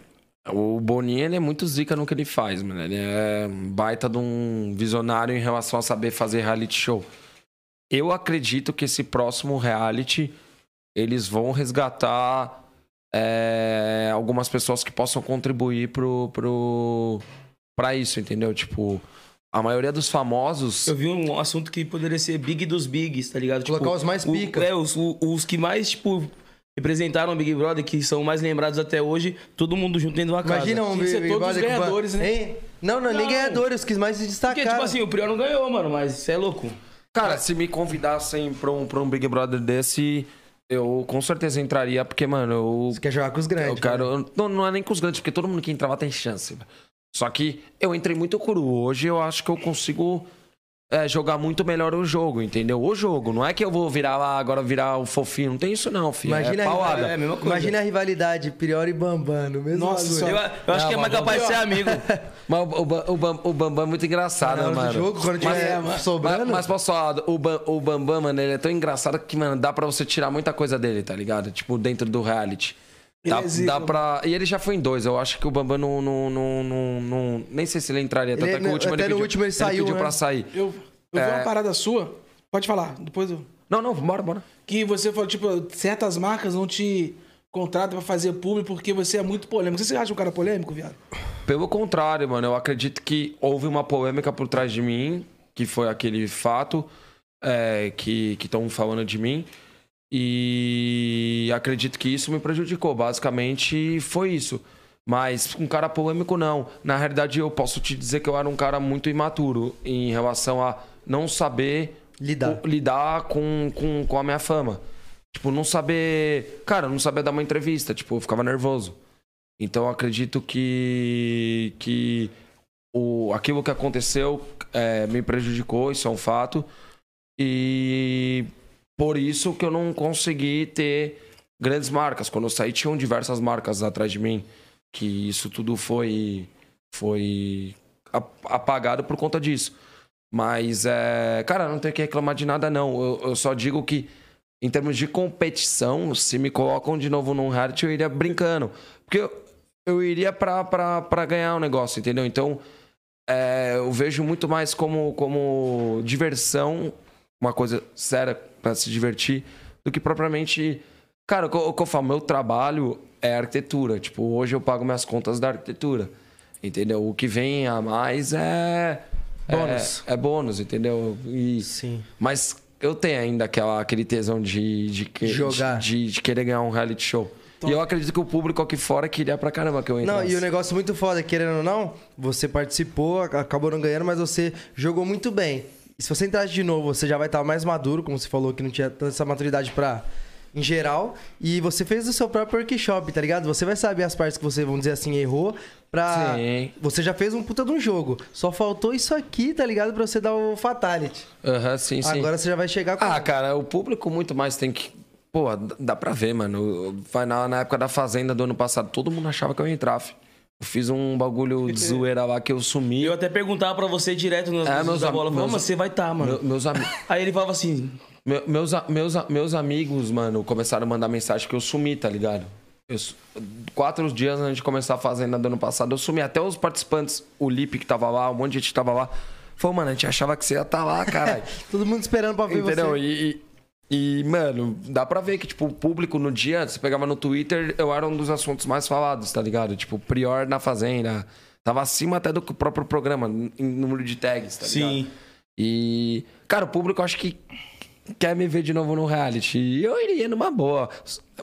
o Boninho ele é muito zica no que ele faz, mano. Ele é baita de um visionário em relação a saber fazer reality show. Eu acredito que esse próximo reality eles vão resgatar é, algumas pessoas que possam contribuir pro, pro, pra isso, entendeu? Tipo, a maioria dos famosos. Eu vi um assunto que poderia ser Big dos Bigs, tá ligado? Colocar os mais o- pica. É, os, o- os que mais, tipo, representaram o Big Brother, que são mais lembrados até hoje, todo mundo junto dentro de uma casa. Imagina um Tinha que ser Big todos os Brother com- ganhadores, né? Hein? Não, não, nem Não. ganhadores, os que mais se Porque, destacaram. tipo assim, o Prior não ganhou, mano, mas você é louco. Cara, se me convidassem pra um, pra um Big Brother desse, eu com certeza entraria, porque, mano, eu Você quer jogar com os grandes. Eu né? quero. Não, não é nem com os grandes, porque todo mundo que entrava tem chance. Só que eu entrei muito cru. Hoje eu acho que eu consigo é, jogar muito melhor o jogo, entendeu? O jogo. Não é que eu vou virar lá, agora virar o fofinho. Não tem isso, não, filho. Imagina, é a, pauada. rivalidade- É a mesma coisa. Imagina a rivalidade Prior e Bambam no mesmo Nossa. Eu, eu acho Não, que é mais capaz de ser amigo. Mas o, o, o, o Bambam é muito engraçado, do mano. jogo, quando mas, tiver mas- sobrando. Mas, mas posso falar, o, Bam- o Bambam, mano, ele é tão engraçado que, mano, dá pra você tirar muita coisa dele, tá ligado? Tipo, dentro do reality. Ele Dá, é dá pra. E ele já foi em dois. Eu acho que o Bambam não. não, não, não, não- nem sei se ele entraria. Tanto Ele- é que o último até ele pediu, último ele saiu, pediu né? pra sair. Eu, Eu vi É. uma parada sua. Pode falar, depois eu. Não, não, bora, bora. Que você falou, tipo, certas marcas não te contratam pra fazer público porque você é muito polêmico. Você acha um cara polêmico, viado? Pelo contrário, mano, eu acredito que houve uma polêmica por trás de mim, que foi aquele fato é, que estão falando de mim. E acredito que isso me prejudicou. Basicamente foi isso. Mas um cara polêmico, não. Na realidade, eu posso te dizer que eu era um cara muito imaturo em relação a não saber Lidar. o- lidar com, com, com a minha fama. Tipo, não saber. Cara, não saber dar uma entrevista. Tipo, eu ficava nervoso. Então eu acredito que, que o, aquilo que aconteceu é, me prejudicou, isso é um fato. E por isso que eu não consegui ter grandes marcas. Quando eu saí, tinham diversas marcas atrás de mim. Que isso tudo foi, foi ap- apagado por conta disso. Mas, é, cara, não tenho que reclamar de nada, não. Eu, eu só digo que, em termos de competição, se me colocam de novo num reality, eu iria brincando. Porque eu, eu iria pra, pra, pra ganhar o negócio, entendeu? Então, é, eu vejo muito mais como, como diversão, uma coisa séria pra se divertir, do que propriamente. Cara, o que eu, falo, meu trabalho é arquitetura. Tipo, hoje eu pago minhas contas da arquitetura. Entendeu? O que vem a mais é. Bônus. É, é bônus, entendeu? E, Sim. mas eu tenho ainda aquela, aquele tesão de, de, que- Jogar. de, de querer ganhar um reality show. E eu acredito que o público aqui fora queria pra caramba que eu Não, entrasse. e o negócio muito foda, querendo ou não, você participou, ac- acabou não ganhando, mas você jogou muito bem. Se você entrar de novo, você já vai estar mais maduro, como você falou que não tinha tanta essa maturidade pra. Em geral, e você fez o seu próprio workshop, tá ligado? Você vai saber as partes que você, vamos dizer assim, errou pra. Sim. Você já fez um puta de um jogo. Só faltou isso aqui, tá ligado? Pra você dar o Fatality. Aham, sim, sim. Agora você já vai chegar com. Ah, cara, o público muito mais tem que. Pô, dá pra ver, mano. Vai na, na época da Fazenda do ano passado, todo mundo achava que eu ia entrar, fi. Eu fiz um bagulho de zoeira lá que eu sumi. Eu até perguntava pra você direto nos É, meus da bola. Falei, meus- você vai tá, mano. Meu- meus, ami- Aí ele falava assim, meu- meus, meus, meus amigos, mano, começaram a mandar mensagem que eu sumi, tá ligado? Eu quatro dias antes de começar a Fazenda do ano passado, eu sumi. Até os participantes, o Lipe que tava lá, um monte de gente que tava lá. Falou, mano, a gente achava que você ia estar lá, caralho. Todo mundo esperando pra ver Entendeu? você. E, e, e, mano, dá pra ver que, tipo, o público no dia, você pegava no Twitter, eu era um dos assuntos mais falados, tá ligado? Tipo, Prior na Fazenda. Tava acima até do próprio programa, em número de tags, tá ligado? sim. E, cara, o público acho que quer me ver de novo no reality. E eu iria numa boa.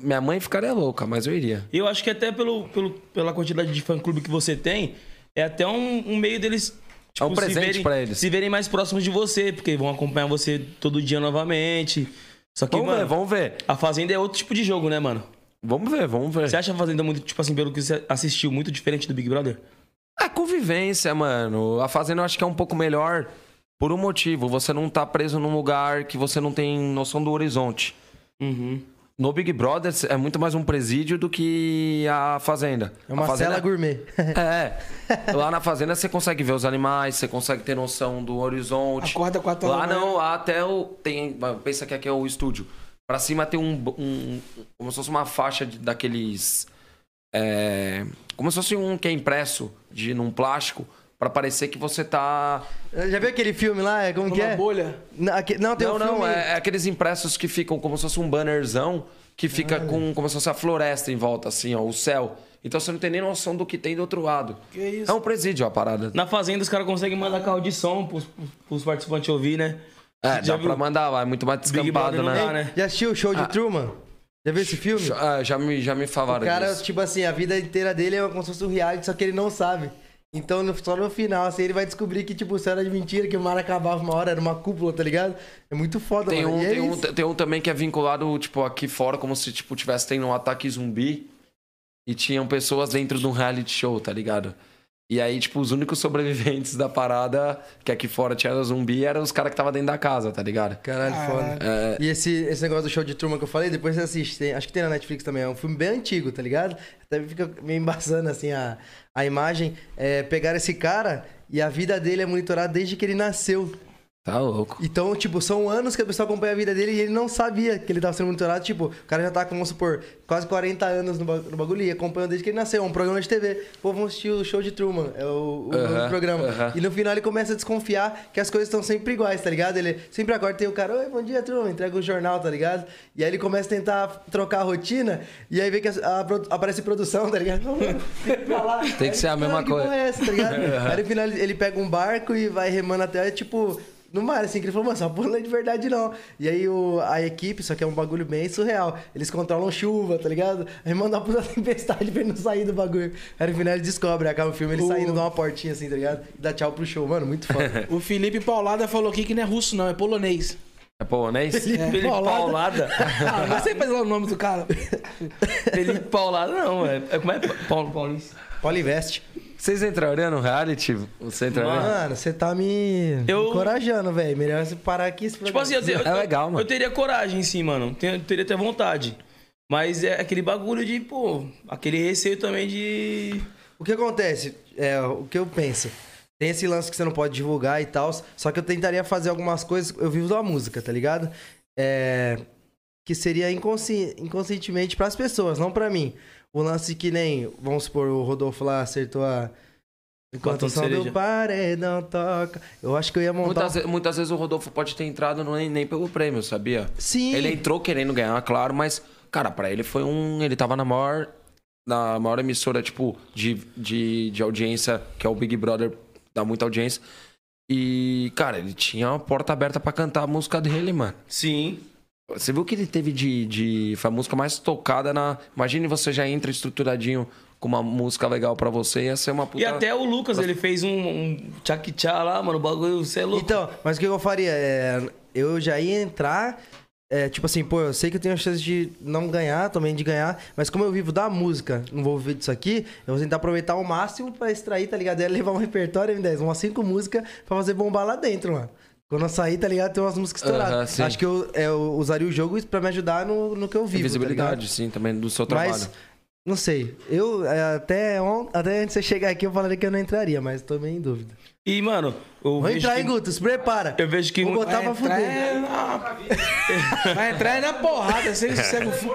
Minha mãe ficaria louca, mas eu iria. Eu acho que até pelo, pelo, pela quantidade de fã-clube que você tem, é até um, um meio deles... É um se presente pra eles. Se verem mais próximos de você, porque vão acompanhar você todo dia novamente. Só que, Vamos mano, ver, vamos ver. a Fazenda é outro tipo de jogo, né, mano? Vamos ver, vamos ver. Você acha a Fazenda muito, tipo assim, pelo que você assistiu, muito diferente do Big Brother? A convivência, mano. A Fazenda eu acho que é um pouco melhor por um motivo. Você não tá preso num lugar que você não tem noção do horizonte. Uhum. No Big Brother é muito mais um presídio do que a Fazenda. É uma a fazenda... cela gourmet. É. Lá na Fazenda você consegue ver os animais, você consegue ter noção do horizonte. Acorda quatro horas Lá da manhã. não, lá até o. Tem, pensa que aqui é o estúdio. Pra cima tem um. um como se fosse uma faixa de- daqueles. é, como se fosse um que é impresso de, num plástico. Pra parecer que você tá. Já viu aquele filme lá? É, Como que Uma é? bolha. Não, aque- não, tem não, um não, filme... é, é aqueles impressos que ficam como se fosse um bannerzão que fica com como se fosse a floresta em volta, assim, ó, o céu. Então você não tem nem noção do que tem do outro lado. Que isso? É um presídio a parada. Na Fazenda, os caras conseguem mandar carro de som pros, pros participantes ouvir, né? É, Já dá viu? pra mandar lá, é muito mais descampado, não né? dá, né? Já assistiu o show de Truman? Já viu esse filme? Já, já me, já me O falaram cara, disso. tipo assim, a vida inteira dele é como se fosse um reality, só que ele não sabe. Então, só no final, assim, ele vai descobrir que, tipo, isso era de mentira, que o mar acabava uma hora, era uma cúpula, tá ligado? É muito foda, Tem mano. um, é tem, um, tem um também que é vinculado, tipo, aqui fora, como se, tipo, tivesse tendo um ataque zumbi e tinham pessoas dentro de um reality show, tá ligado? E aí, tipo, os únicos sobreviventes da parada, que aqui fora tinha zumbi, eram os caras que estavam dentro da casa, tá ligado? Caralho, foda. É, E esse, esse negócio do show de turma que eu falei, depois você assiste. tem- acho que tem na Netflix também. É um filme bem antigo, tá ligado? Até fica meio embaçando assim a, a imagem. É, pegaram esse cara e a vida dele é monitorada desde que ele nasceu. Tá louco. Então, tipo, são anos que a pessoa acompanha a vida dele e ele não sabia que ele tava sendo monitorado. Tipo, o cara já tá com, vamos supor, quase 40 anos no, ba- no bagulho e acompanhando desde que ele nasceu. É um programa de TV. Pô, vamos assistir o show de Truman. É o, o Aham, do programa. aham. E no final ele começa a desconfiar que as coisas estão sempre iguais, tá ligado? Ele sempre acorda tem o cara, oi, bom dia, Truman, entrega o jornal, tá ligado? E aí ele começa a tentar trocar a rotina e aí vê que a, a produ- aparece produção, tá ligado? Não, tem que ir pra lá. Tem que ser a mesma "Cara, que coisa." é essa, tá ligado? Aí no final ele pega um barco e vai remando até, tipo, no mar, assim, que ele falou, mano, essa porra não é de verdade, não. E aí o, a equipe, só que é um bagulho bem surreal. Eles controlam chuva, tá ligado? Aí manda uma puta tempestade pra ele não sair do bagulho. Aí no final ele descobre, acaba o filme, ele O- saindo de uma portinha assim, tá ligado? E dá tchau pro show, mano, muito foda. O Felipe Paulada falou aqui que não é russo, não, é polonês. É polonês? Felipe Paulada. Ah, não sei fazer o nome do cara. Felipe Paulada, não, é, é como é? Paulo Paulista. Poliveste. Vocês entrariam no reality? Você entraria? Mano, você tá me Eu- encorajando, velho. Melhor você parar aqui. esse Tipo assim, eu, eu- É legal, mano. Eu teria coragem, sim, mano. Tenho- teria até vontade. Mas é aquele bagulho de, pô, aquele receio também de. O que acontece? É, o que eu penso. Tem esse lance que você não pode divulgar e tal. Só que eu tentaria fazer algumas coisas. Eu vivo da música, tá ligado? É, que seria inconsci... inconscientemente pras pessoas, não pra mim. O lance que nem, vamos supor, o Rodolfo lá acertou a. Enquanto o som do paredão toca. Eu acho que eu ia montar. Muitas, muitas vezes o Rodolfo pode ter entrado nem, nem pelo prêmio, sabia? Sim. Ele entrou querendo ganhar, claro, mas, cara, pra ele foi um. Ele tava na maior. Na maior emissora, tipo, de, de, de audiência, que é o Big Brother, dá muita audiência. E, cara, ele tinha a porta aberta pra cantar a música dele, mano. Sim. Você viu que ele teve de. de foi a música mais tocada na. Imagine você já entra estruturadinho com uma música legal pra você, ia ser uma puta. E até o Lucas, ele fez um, um tchak-tchá lá, mano. O bagulho, você é louco. Então, mas o que eu faria? É, eu já ia entrar. é, tipo assim, pô, eu sei que eu tenho a chance de não ganhar, também de ganhar, mas como eu vivo da música, não vou viver disso aqui, eu vou tentar aproveitar ao máximo pra extrair, tá ligado? É levar um repertório, M10, umas cinco músicas pra fazer bombar lá dentro, mano. Quando eu sair, tá ligado? Tem umas músicas estouradas. Acho que eu, é, eu usaria o jogo pra me ajudar no, no que eu vivo. visibilidade, Tá sim, também do seu trabalho. mas, não sei. Eu, é, até, on- até antes de você chegar aqui, eu falaria que eu não entraria, mas tô meio em dúvida. E, mano, eu Vou vejo entrar, que... hein, Guto? Se prepara. Eu vejo que... Vou botar pra entrar fuder. é na... Vai entrar é na porrada, você segue o fu-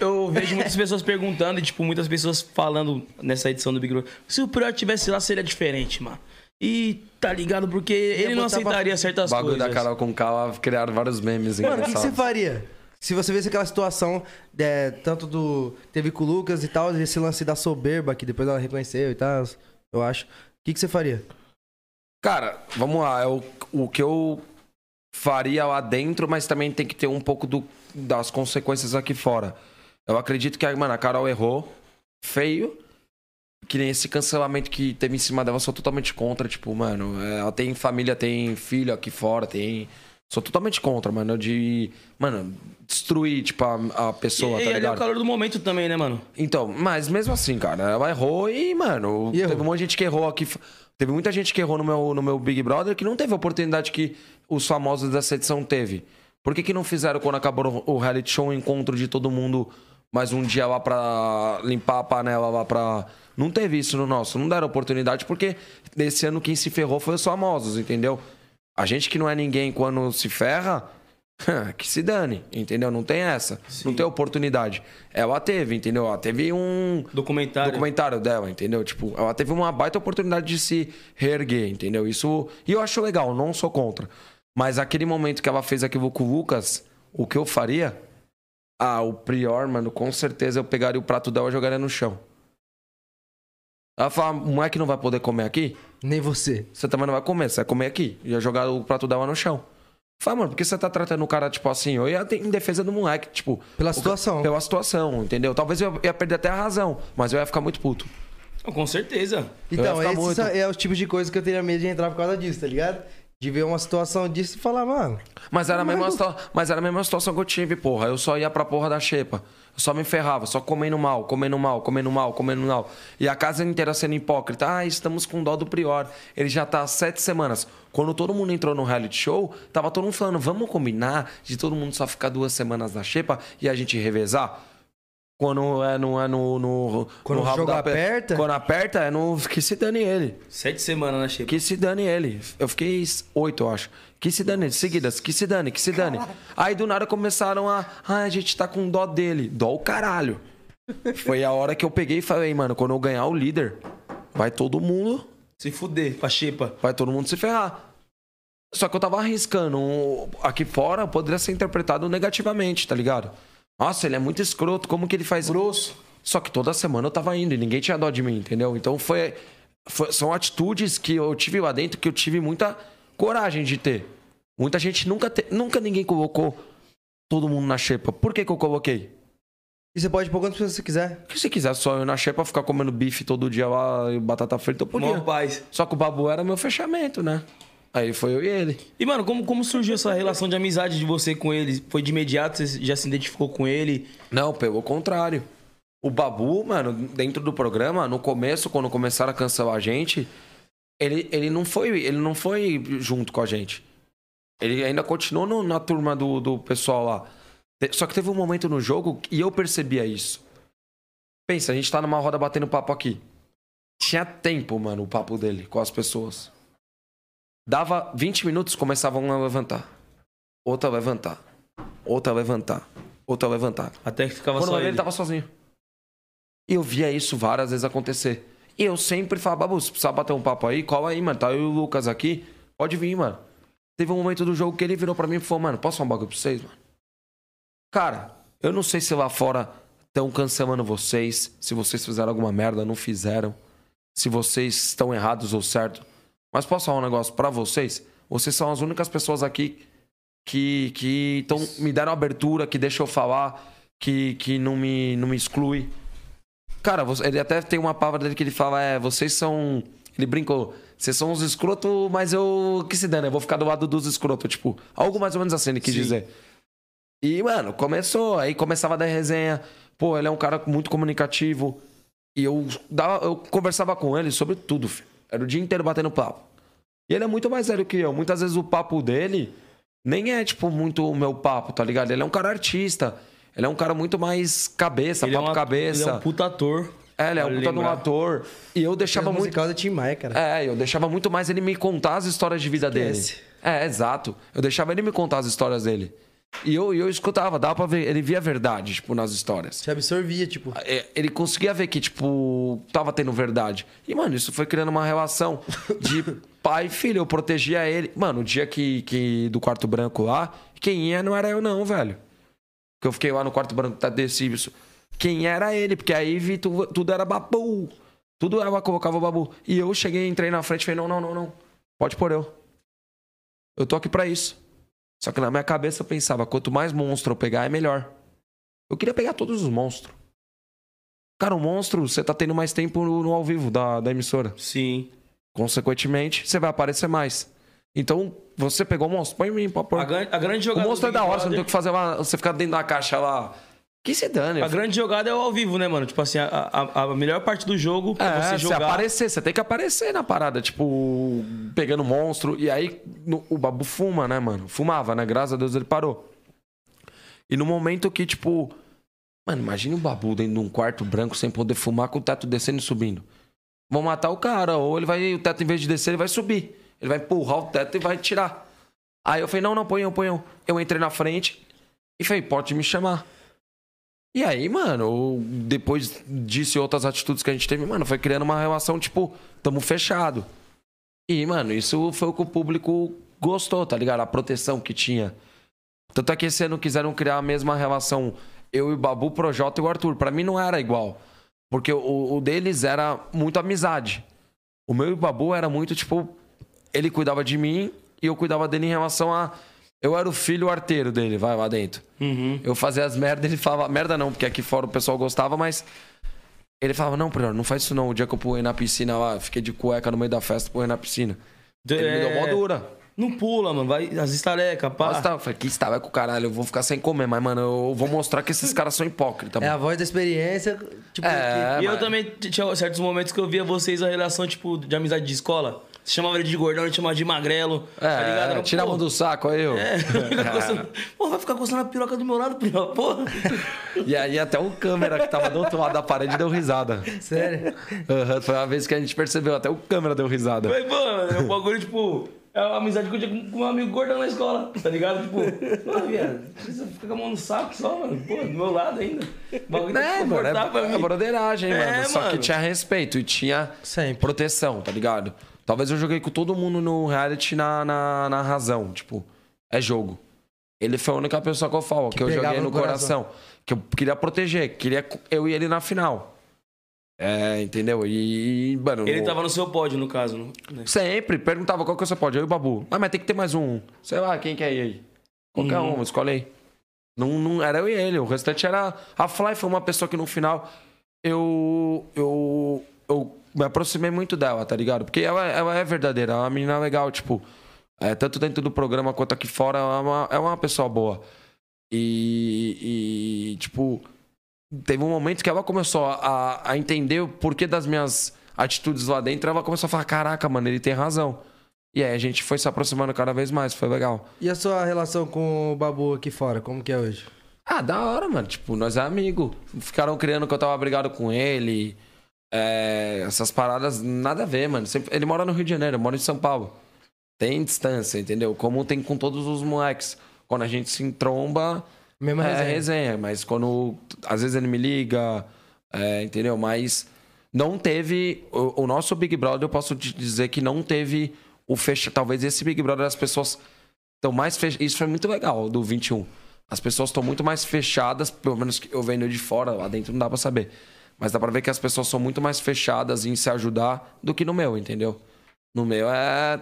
Eu, eu vejo muitas pessoas perguntando e, tipo, muitas pessoas falando nessa edição do Big Brother. Se o Prior tivesse lá, seria diferente, mano. E tá ligado? Porque ele não botar pra- aceitaria O certas bagulho coisas. da Carol com K criaram vários memes Mano, o que, você faria? Se você visse aquela situação, é, tanto do. Teve com o Lucas e tal, esse lance da soberba, que depois ela reconheceu e tal, eu acho. O que, que você faria? Cara, vamos lá. É o, o que eu faria lá dentro, mas também tem que ter um pouco do- das consequências aqui fora. Eu acredito que, mano, a Carol errou feio. Que nem esse cancelamento que teve em cima dela, eu sou totalmente contra. Tipo, mano, é, ela tem família, tem filho aqui fora, tem. Sou totalmente contra, mano, de. Mano, destruir, tipo, a, a pessoa, e tá ele é o ligado? calor do momento também, né, mano? Então, mas mesmo assim, cara, ela errou e, mano, E errou. teve um monte de gente que errou aqui. Teve muita gente que errou no meu, no meu Big Brother que não teve a oportunidade que os famosos dessa edição teve. Por que, que não fizeram quando acabou o reality show um encontro de todo mundo mais um dia lá pra limpar a panela lá pra. Não teve isso no nosso, não deram oportunidade porque nesse ano quem se ferrou foi os famosos, entendeu? A gente que não é ninguém quando se ferra, que se dane, entendeu? Não tem essa. Não tem oportunidade. Ela teve, entendeu? Ela teve um Documentário. documentário dela, entendeu? Tipo, ela teve uma baita oportunidade de se reerguer, entendeu? Isso. E eu acho legal, não sou contra. Mas aquele momento que ela fez aquilo com o Lucas, o que eu faria? Ah, o Prior, mano, com certeza eu pegaria o prato dela e jogaria no chão. Ela fala, moleque não vai poder comer aqui? Nem você. Você também não vai comer, você vai comer aqui. Ia jogar o prato dela no chão. Fala, mano, por que você tá tratando o cara, tipo assim? Eu ia ter- em defesa do moleque, tipo. Pela o ca- situação. Pela situação, entendeu? Talvez eu ia perder até a razão, mas eu ia ficar muito puto. Com certeza. Então, esses muito- são- é os tipos de coisa que eu teria medo de entrar por causa disso, tá ligado? De ver uma situação disso e falar, mano. Mas era, a mesma Mas- situa- mas era a mesma situação que eu tive, porra. Eu só ia pra porra da xepa. Eu só me ferrava, só comendo mal, comendo mal, comendo mal, comendo mal. E a casa inteira sendo hipócrita. Ah, estamos com dó do Prior. Ele já tá há sete semanas. Quando todo mundo entrou no reality show, tava todo mundo falando, vamos combinar de todo mundo só ficar duas semanas na xepa e a gente revezar? Quando é no. É no, no Quando no o rabo jogo aperta? Quando aperta, é no. Que se dane ele. Sete semanas, né, Chico? Que se dane ele. Eu fiquei oito, eu acho. Que se dane, seguidas, que se dane, que se dane. Aí do nada começaram a. Ah, a gente tá com dó dele. Dó o caralho. Foi a hora que eu peguei e falei, mano, quando eu ganhar o líder, vai todo mundo. Se fuder, pra Xepa. Vai todo mundo se ferrar. Só que eu tava arriscando. Aqui fora poderia ser interpretado negativamente, tá ligado? Nossa, ele é muito escroto, como que ele faz. Grosso. Só que toda semana eu tava indo e ninguém tinha dó de mim, entendeu? Então foi, foi- são atitudes que eu tive lá dentro que eu tive muita coragem de ter. Muita gente nunca, te- nunca ninguém colocou todo mundo na xepa. Por que, que eu coloquei? E você pode pôr quantas pessoas você quiser. Porque se quiser só eu na xepa ficar comendo bife todo dia lá e batata frita, eu podia. Mó paz. Só que o babu era meu fechamento, né? Aí foi eu e ele. E, mano, como, como surgiu essa relação de amizade de você com ele? Foi de imediato? Você já se identificou com ele? Não, pelo contrário. O Babu, mano, dentro do programa, no começo, quando começaram a cancelar a gente, ele, ele, não, foi, ele não foi junto com a gente. Ele ainda continuou no- na turma do, do pessoal lá. Só que teve um momento no jogo e eu percebia isso. Pensa, a gente tá numa roda batendo papo aqui. Tinha tempo, mano, o papo dele com as pessoas. Dava 20 minutos, começava um a levantar. Outra a levantar. Outra a levantar. Outra a levantar. Até que ficava Quando só ele. ele tava sozinho. E eu via isso várias vezes acontecer. E eu sempre falava, Babu, se precisar bater um papo aí, cola aí, mano. Tá eu e o Lucas aqui. Pode vir, mano. Teve um momento do jogo que ele virou pra mim e falou, mano, posso falar um bagulho pra vocês, mano? Cara, eu não sei se lá fora estão cancelando vocês, se vocês fizeram alguma merda, não fizeram, se vocês estão errados ou certo. Mas posso falar um negócio pra vocês? Vocês são as únicas pessoas aqui que, que tão, me deram abertura, que deixam eu falar, que, que não, me, não me exclui. Cara, ele até tem uma palavra dele que ele fala, é, vocês são... Ele brincou, vocês são uns escroto, mas eu... Que se dane, eu vou ficar do lado dos escrotos. Tipo, algo mais ou menos assim ele quis Sim. dizer. E, mano, começou, aí começava a dar resenha. Pô, ele é um cara muito comunicativo. E eu, dava, eu conversava com ele sobre tudo, filho. Era o dia inteiro batendo papo. E ele é muito mais velho que eu. Muitas vezes o papo dele nem é, tipo, muito o meu papo, tá ligado? Ele é um cara artista. Ele é um cara muito mais cabeça, Ele é, papo um, cabeça. ele é um puta ator. É, ele é um puta de um ator. E eu deixava Deixava muito. musical da Tim Maia, cara. É, eu deixava muito mais ele me contar as histórias de vida Esquece. dele. É, exato. Eu deixava ele me contar as histórias dele. E eu, eu escutava, dava pra ver. Ele via a verdade, tipo, nas histórias. Você absorvia, tipo. É, Ele conseguia ver que, tipo, tava tendo verdade. E, mano, isso foi criando uma relação de pai e filho. Eu protegia ele. Mano, o dia que, que do quarto branco lá, quem ia não era eu, não, velho. Que eu fiquei lá no quarto branco, tá desse isso. Quem era ele? Porque aí vi tu- tudo era babu. Tudo ela colocava o babu. E eu cheguei, entrei na frente e falei: não, não, não, não. Pode pôr eu. Eu tô aqui pra isso. Só que na minha cabeça eu pensava: quanto mais monstro eu pegar, é melhor. Eu queria pegar todos os monstros. Cara, o monstro, você tá tendo mais tempo no, no ao vivo da, da emissora. Sim. Consequentemente, você vai aparecer mais. Então, você pegou o monstro, põe em mim, pode pôr. A, gran- a grande O jogada. monstro é da hora, você não tem o que fazer lá, você ficar dentro da caixa lá. Que se dane. A grande jogada é o ao vivo, né, mano? Tipo assim, a, a, a melhor parte do jogo é, É, você você jogar. aparecer, você tem que aparecer na parada, tipo, pegando monstro. E aí no- o babu fuma, né, mano? Fumava, né? Graças a Deus ele parou. E no momento que, tipo. Mano, imagine o babu dentro de um quarto branco sem poder fumar com o teto descendo e subindo. Vão matar o cara, ou ele vai. O teto, em vez de descer, ele vai subir. Ele vai empurrar o teto e vai tirar. Aí eu falei, não, não, põe eu. Eu entrei na frente e falei, pode me chamar. E aí, mano, depois disso e outras atitudes que a gente teve, mano, foi criando uma relação, tipo, tamo fechado. E, mano, isso foi o que o público gostou, tá ligado? A proteção que tinha. Tanto é que esse ano quiseram criar a mesma relação, eu e o Babu, Projota e o Arthur. Pra mim não era igual. Porque o, o deles era muito amizade. O meu e o Babu era muito, tipo, ele cuidava de mim e eu cuidava dele em relação a. Eu era o filho arteiro dele, vai lá dentro. Uhum. Eu fazia as merdas, ele falava, merda não, porque aqui fora o pessoal gostava, mas. Ele falava, não, Prior, não faz isso não. O dia que eu pulei na piscina lá, fiquei de cueca no meio da festa, pulei na piscina. Ele me deu mó É, dura. Não pula, mano. Vai as estalecas, pá. Nossa, tá, eu falei, que estava com o caralho, eu vou ficar sem comer, mas, mano, eu vou mostrar que esses caras são hipócritas, É a mano. voz da experiência, tipo, É, que- e eu mas- também t- tinha certos momentos que eu via vocês a relação, tipo, de amizade de escola. Você chamava ele de gordão, ele chamava de magrelo. tá ligado? É, Era, tira a mão do saco aí, eu. É, fica coçando- Pô, vai ficar coçando a piroca do meu lado, piroca, porra. E aí até o câmera que tava do outro lado da parede deu risada. Sério? Aham, foi uma vez que a gente percebeu, até o câmera deu risada. Mas, mano, é um bagulho, tipo. É uma amizade que eu tinha com meu amigo gordão na escola, tá ligado? Tipo, pô, viado, você fica com a mão no saco só, mano. Pô, do meu lado ainda. O bagulho tá É, mano, é, mim. é broderagem, É, mano. Só que mano. tinha respeito e tinha Sempre. proteção, tá ligado? Talvez eu joguei com todo mundo no reality na, na, na razão. Tipo, é jogo. Ele foi a única pessoa que eu falo, que, eu pegava joguei no no coração. Que eu queria proteger, queria eu e ele na final. É, entendeu? E, mano. Ele tava no seu pódio, no caso, né? Sempre, perguntava qual que você pode. Eu e o Babu. Ah, mas tem que ter mais um. Sei lá, quem que é aí? Qualquer Uhum. um, escolhe aí. Não, não, era eu e ele. O restante era. A Fly foi uma pessoa que no final eu. Eu. Eu me aproximei muito dela, tá ligado? Porque ela, ela é verdadeira, ela é uma menina legal, tipo. é, tanto dentro do programa quanto aqui fora, ela é uma, é uma pessoa boa. E, e, tipo, teve um momento que ela começou a, a entender o porquê das minhas atitudes lá dentro. Ela começou a falar: caraca, mano, ele tem razão. E aí a gente foi se aproximando cada vez mais, foi legal. E a sua relação com o Babu aqui fora, como que é hoje? Ah, da hora, mano. Tipo, nós é amigo. Ficaram criando que eu tava brigado com ele. É, essas paradas, nada a ver, mano. Sempre- ele mora no Rio de Janeiro, eu moro em São Paulo. Tem distância, entendeu? Como tem com todos os moleques. Quando a gente se entromba, Mesma é resenha. resenha. Mas quando. Às vezes ele me liga, é, entendeu? Mas não teve. O, o nosso Big Brother, eu posso te dizer que não teve o fecha. Talvez esse Big Brother as pessoas estão mais fechadas. Isso foi muito legal do 21. As pessoas estão muito mais fechadas, pelo menos que eu vendo de fora, lá dentro não dá pra saber. Mas dá pra ver que as pessoas são muito mais fechadas em se ajudar do que no meu, entendeu? No meu é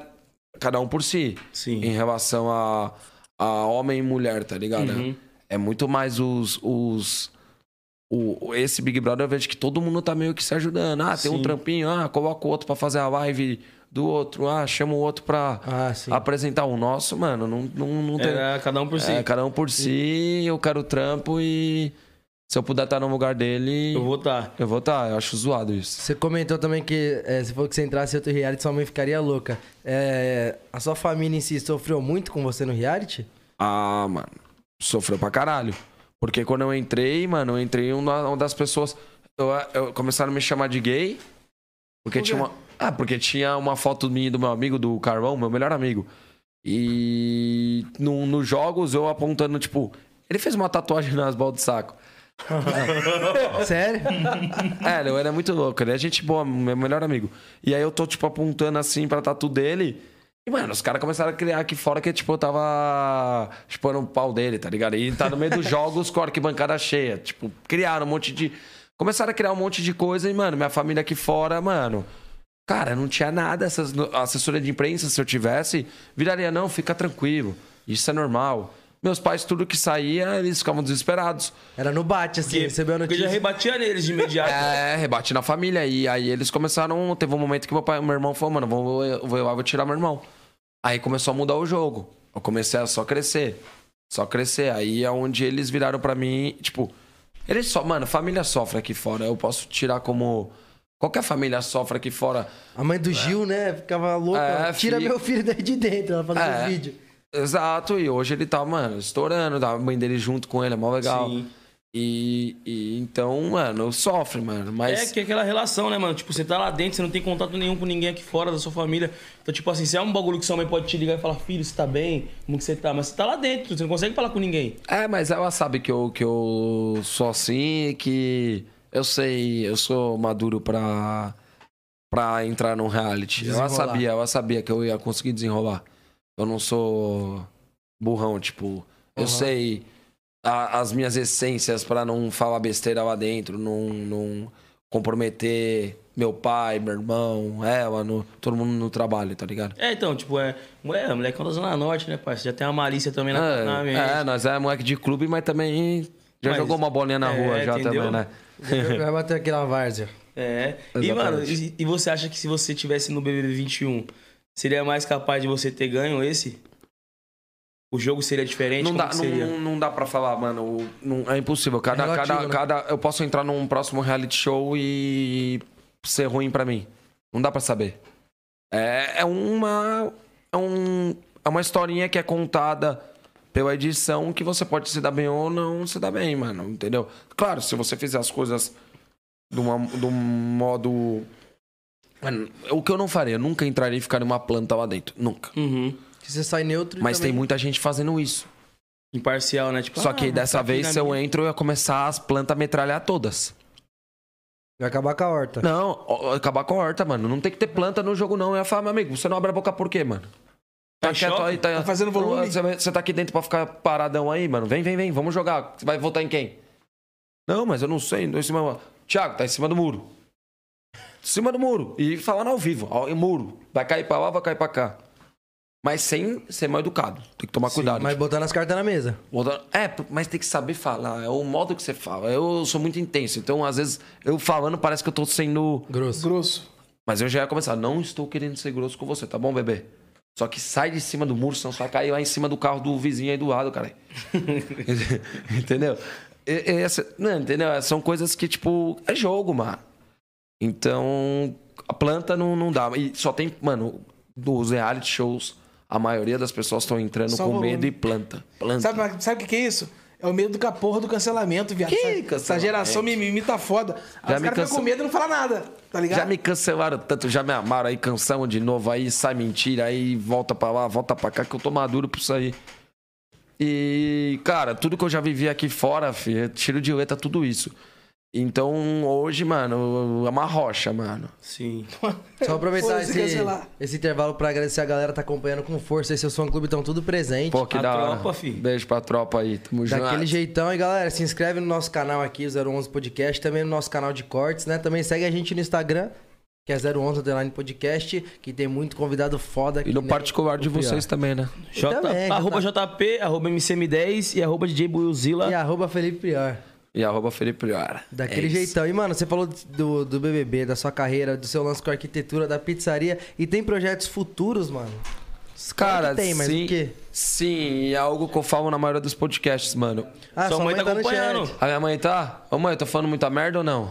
cada um por si. Sim. Em relação a, a homem e mulher, tá ligado? Uhum. É muito mais os. os o, o- esse Big Brother eu vejo que todo mundo tá meio que se ajudando. Ah, tem um Sim. trampinho, ah, coloca o outro pra fazer a live do outro, ah, chama o outro pra Ah, apresentar o nosso, mano. Não, não, não tem. Era cada um por si. É, cada um por si, eu quero trampo e se eu puder estar no lugar dele, Eu vou tá. eu vou estar. Eu acho zoado isso. Você comentou também que é, se for que você entrasse em outro reality, sua mãe ficaria louca. É, a sua família em si sofreu muito com você no reality? Ah, mano, sofreu pra caralho. Porque quando eu entrei, mano, eu entrei uma, uma das pessoas. Eu, eu- começaram a me chamar de gay. Porque Por tinha uma. Ah, porque tinha uma foto minha do meu amigo, do Carvão, meu melhor amigo. E no, nos jogos eu apontando, tipo, ele fez uma tatuagem nas bolas de saco. Sério? É, eu era muito louco, ele é gente boa, meu melhor amigo. E aí eu tô, tipo, apontando assim pra tatu dele. E, mano, os caras começaram a criar aqui fora que, tipo, eu tava chupando o pau dele, tá ligado? E tá no meio dos jogos com a arquibancada cheia. Tipo, criaram um monte de. Começaram a criar um monte de coisa e, mano, minha família aqui fora, mano. Cara, não tinha nada. Essas, assessoria de imprensa, se eu tivesse, viraria, não, fica tranquilo. Isso é normal. Meus pais, tudo que saía, eles ficavam desesperados. Era no bate, assim, Porque, recebeu a porque já notícia. rebatia neles de imediato. É, rebate na família. E aí eles começaram. Teve um momento que meu, pai, meu irmão falou, mano, vou, eu vou lá, vou tirar meu irmão. Aí começou a mudar o jogo. Eu comecei a só crescer. Só crescer. Aí é onde eles viraram pra mim, tipo. Eles só. Mano, família sofre aqui fora. Eu posso tirar como. Qualquer família sofre aqui fora. A mãe do Gil, né, ficava louca. É, Tira meu filho daí de dentro, ela fazia É. os vídeos. Exato, e hoje ele tá, mano, estourando, tá? a mãe dele junto com ele, é mó legal. Sim. E, e então, mano, sofre, mano. Mas. É que é aquela relação, né, mano? Tipo, você tá lá dentro, você não tem contato nenhum com ninguém aqui fora da sua família. Então, tipo assim, se é um bagulho que sua mãe pode te ligar e falar, filho, você tá bem? Como que você tá? Mas você tá lá dentro, você não consegue falar com ninguém. É, mas ela sabe que eu, que eu sou assim, que eu sei, eu sou maduro pra, pra entrar num reality. Ela sabia, ela sabia que eu ia conseguir desenrolar. Eu não sou burrão, tipo, eu Uhum. sei a- as minhas essências pra não falar besteira lá dentro, não, não comprometer meu pai, meu irmão, ela, no, todo mundo no trabalho, tá ligado? É, então, tipo, é. Mulher, moleque é da Zona Norte, né? Você já tem uma malícia também na, na mente. É, é, nós é moleque de clube, mas também já Mas- jogou uma bolinha na é, rua já entendeu? também, né? Vai bater aqui na várzea. É. E, Exatamente. mano, e, e você acha que se você tivesse no BBB 21, seria mais capaz de você ter ganho esse? O jogo seria diferente? Não Como dá, seria? não, não dá pra falar, mano. não- é impossível. Cada, É relativo, cada, né? cada. Eu posso entrar num próximo reality show e ser ruim pra mim. Não dá pra saber. É, é uma. É, um, é uma historinha que é contada pela edição que você pode se dar bem ou não se dar bem, mano. Entendeu? Claro, se você fizer as coisas de, uma, de um modo. Mano, o que eu não faria? Eu nunca entraria e ficaria numa planta lá dentro. Nunca. Uhum. Que você sai neutro Mas também... tem muita gente fazendo isso. Imparcial, né? Tipo, Só ah, que dessa vez, se eu minha. entro, eu ia começar as plantas a metralhar todas. Vai acabar com a horta. Não, acabar com a horta, mano. Não tem que ter planta no jogo, não. Eu ia falar, meu amigo, você não abre a boca por quê, mano? Tá Tá quieto aí, tá... Tá fazendo volume? Você, tá aqui dentro pra ficar paradão aí, mano. Vem, vem, vem, vamos jogar. Você vai votar em quem? Não, mas eu não sei. Tô em cima... Thiago, tá em cima do muro. Cima do muro. E falando ao vivo, em muro. Vai cair pra lá, vai cair pra cá. Mas sem ser mal educado. Tem que tomar cuidado. Mas botando as cartas na mesa. É, mas tem que saber falar. É o modo que você fala. Eu sou muito intenso. Então, às vezes, eu falando parece que eu tô sendo. Grosso. Grosso. Mas eu já ia começar. Não estou querendo ser grosso com você, tá bom, bebê? Só que sai de cima do muro, senão você vai cair lá em cima do carro do vizinho aí do lado, cara. entendeu? E- e essa- não, entendeu? São coisas que, tipo, é jogo, mano. Então, a planta não, não dá. E só tem, mano, dos reality shows, a maioria das pessoas estão entrando Só com volume. medo e planta. Planta. Sabe, sabe o que, que é isso? É o medo do porra do cancelamento, viado. Que essa, essa geração mimimi tá foda. Aí Já os caras ficam com medo e não falam nada, tá ligado? Já me cancelaram tanto, já me amaram aí, canção de novo, aí sai mentira, aí volta pra lá, volta pra cá, que eu tô maduro pra isso aí. E, cara, tudo que eu já vivi aqui fora, filho, é tiro de letra, tudo isso. Então, hoje, mano, é uma rocha, mano. Sim. Só aproveitar esse, esse intervalo pra agradecer a galera que tá acompanhando com força. Esse seus fã-clube estão tudo presente. Pô, que A da hora. tropa, fi. Beijo pra tropa aí, tamo junto. Daquele jeitão. E galera, se inscreve no nosso canal aqui, o 011 Podcast, também no nosso canal de cortes, né? Também segue a gente no Instagram, que é 011 Underline Podcast, que tem muito convidado foda aqui. E no né? particular de O vocês também, né? J, também, arroba já JP, arroba MCM10 e arroba DJ Builzilla. E arroba Felipe Prior. E arroba Felipe Priora. Daquele É jeitão. E, mano, você falou do, do BBB, da sua carreira, do seu lance com a arquitetura, da pizzaria. E tem projetos futuros, mano? Cara, que tem, mas sim, o quê? Sim, é algo que eu falo na maioria dos podcasts, mano. Ah, Sua mãe tá no acompanhando. chat. A minha mãe tá? Ô mãe, eu tô falando muita merda ou não?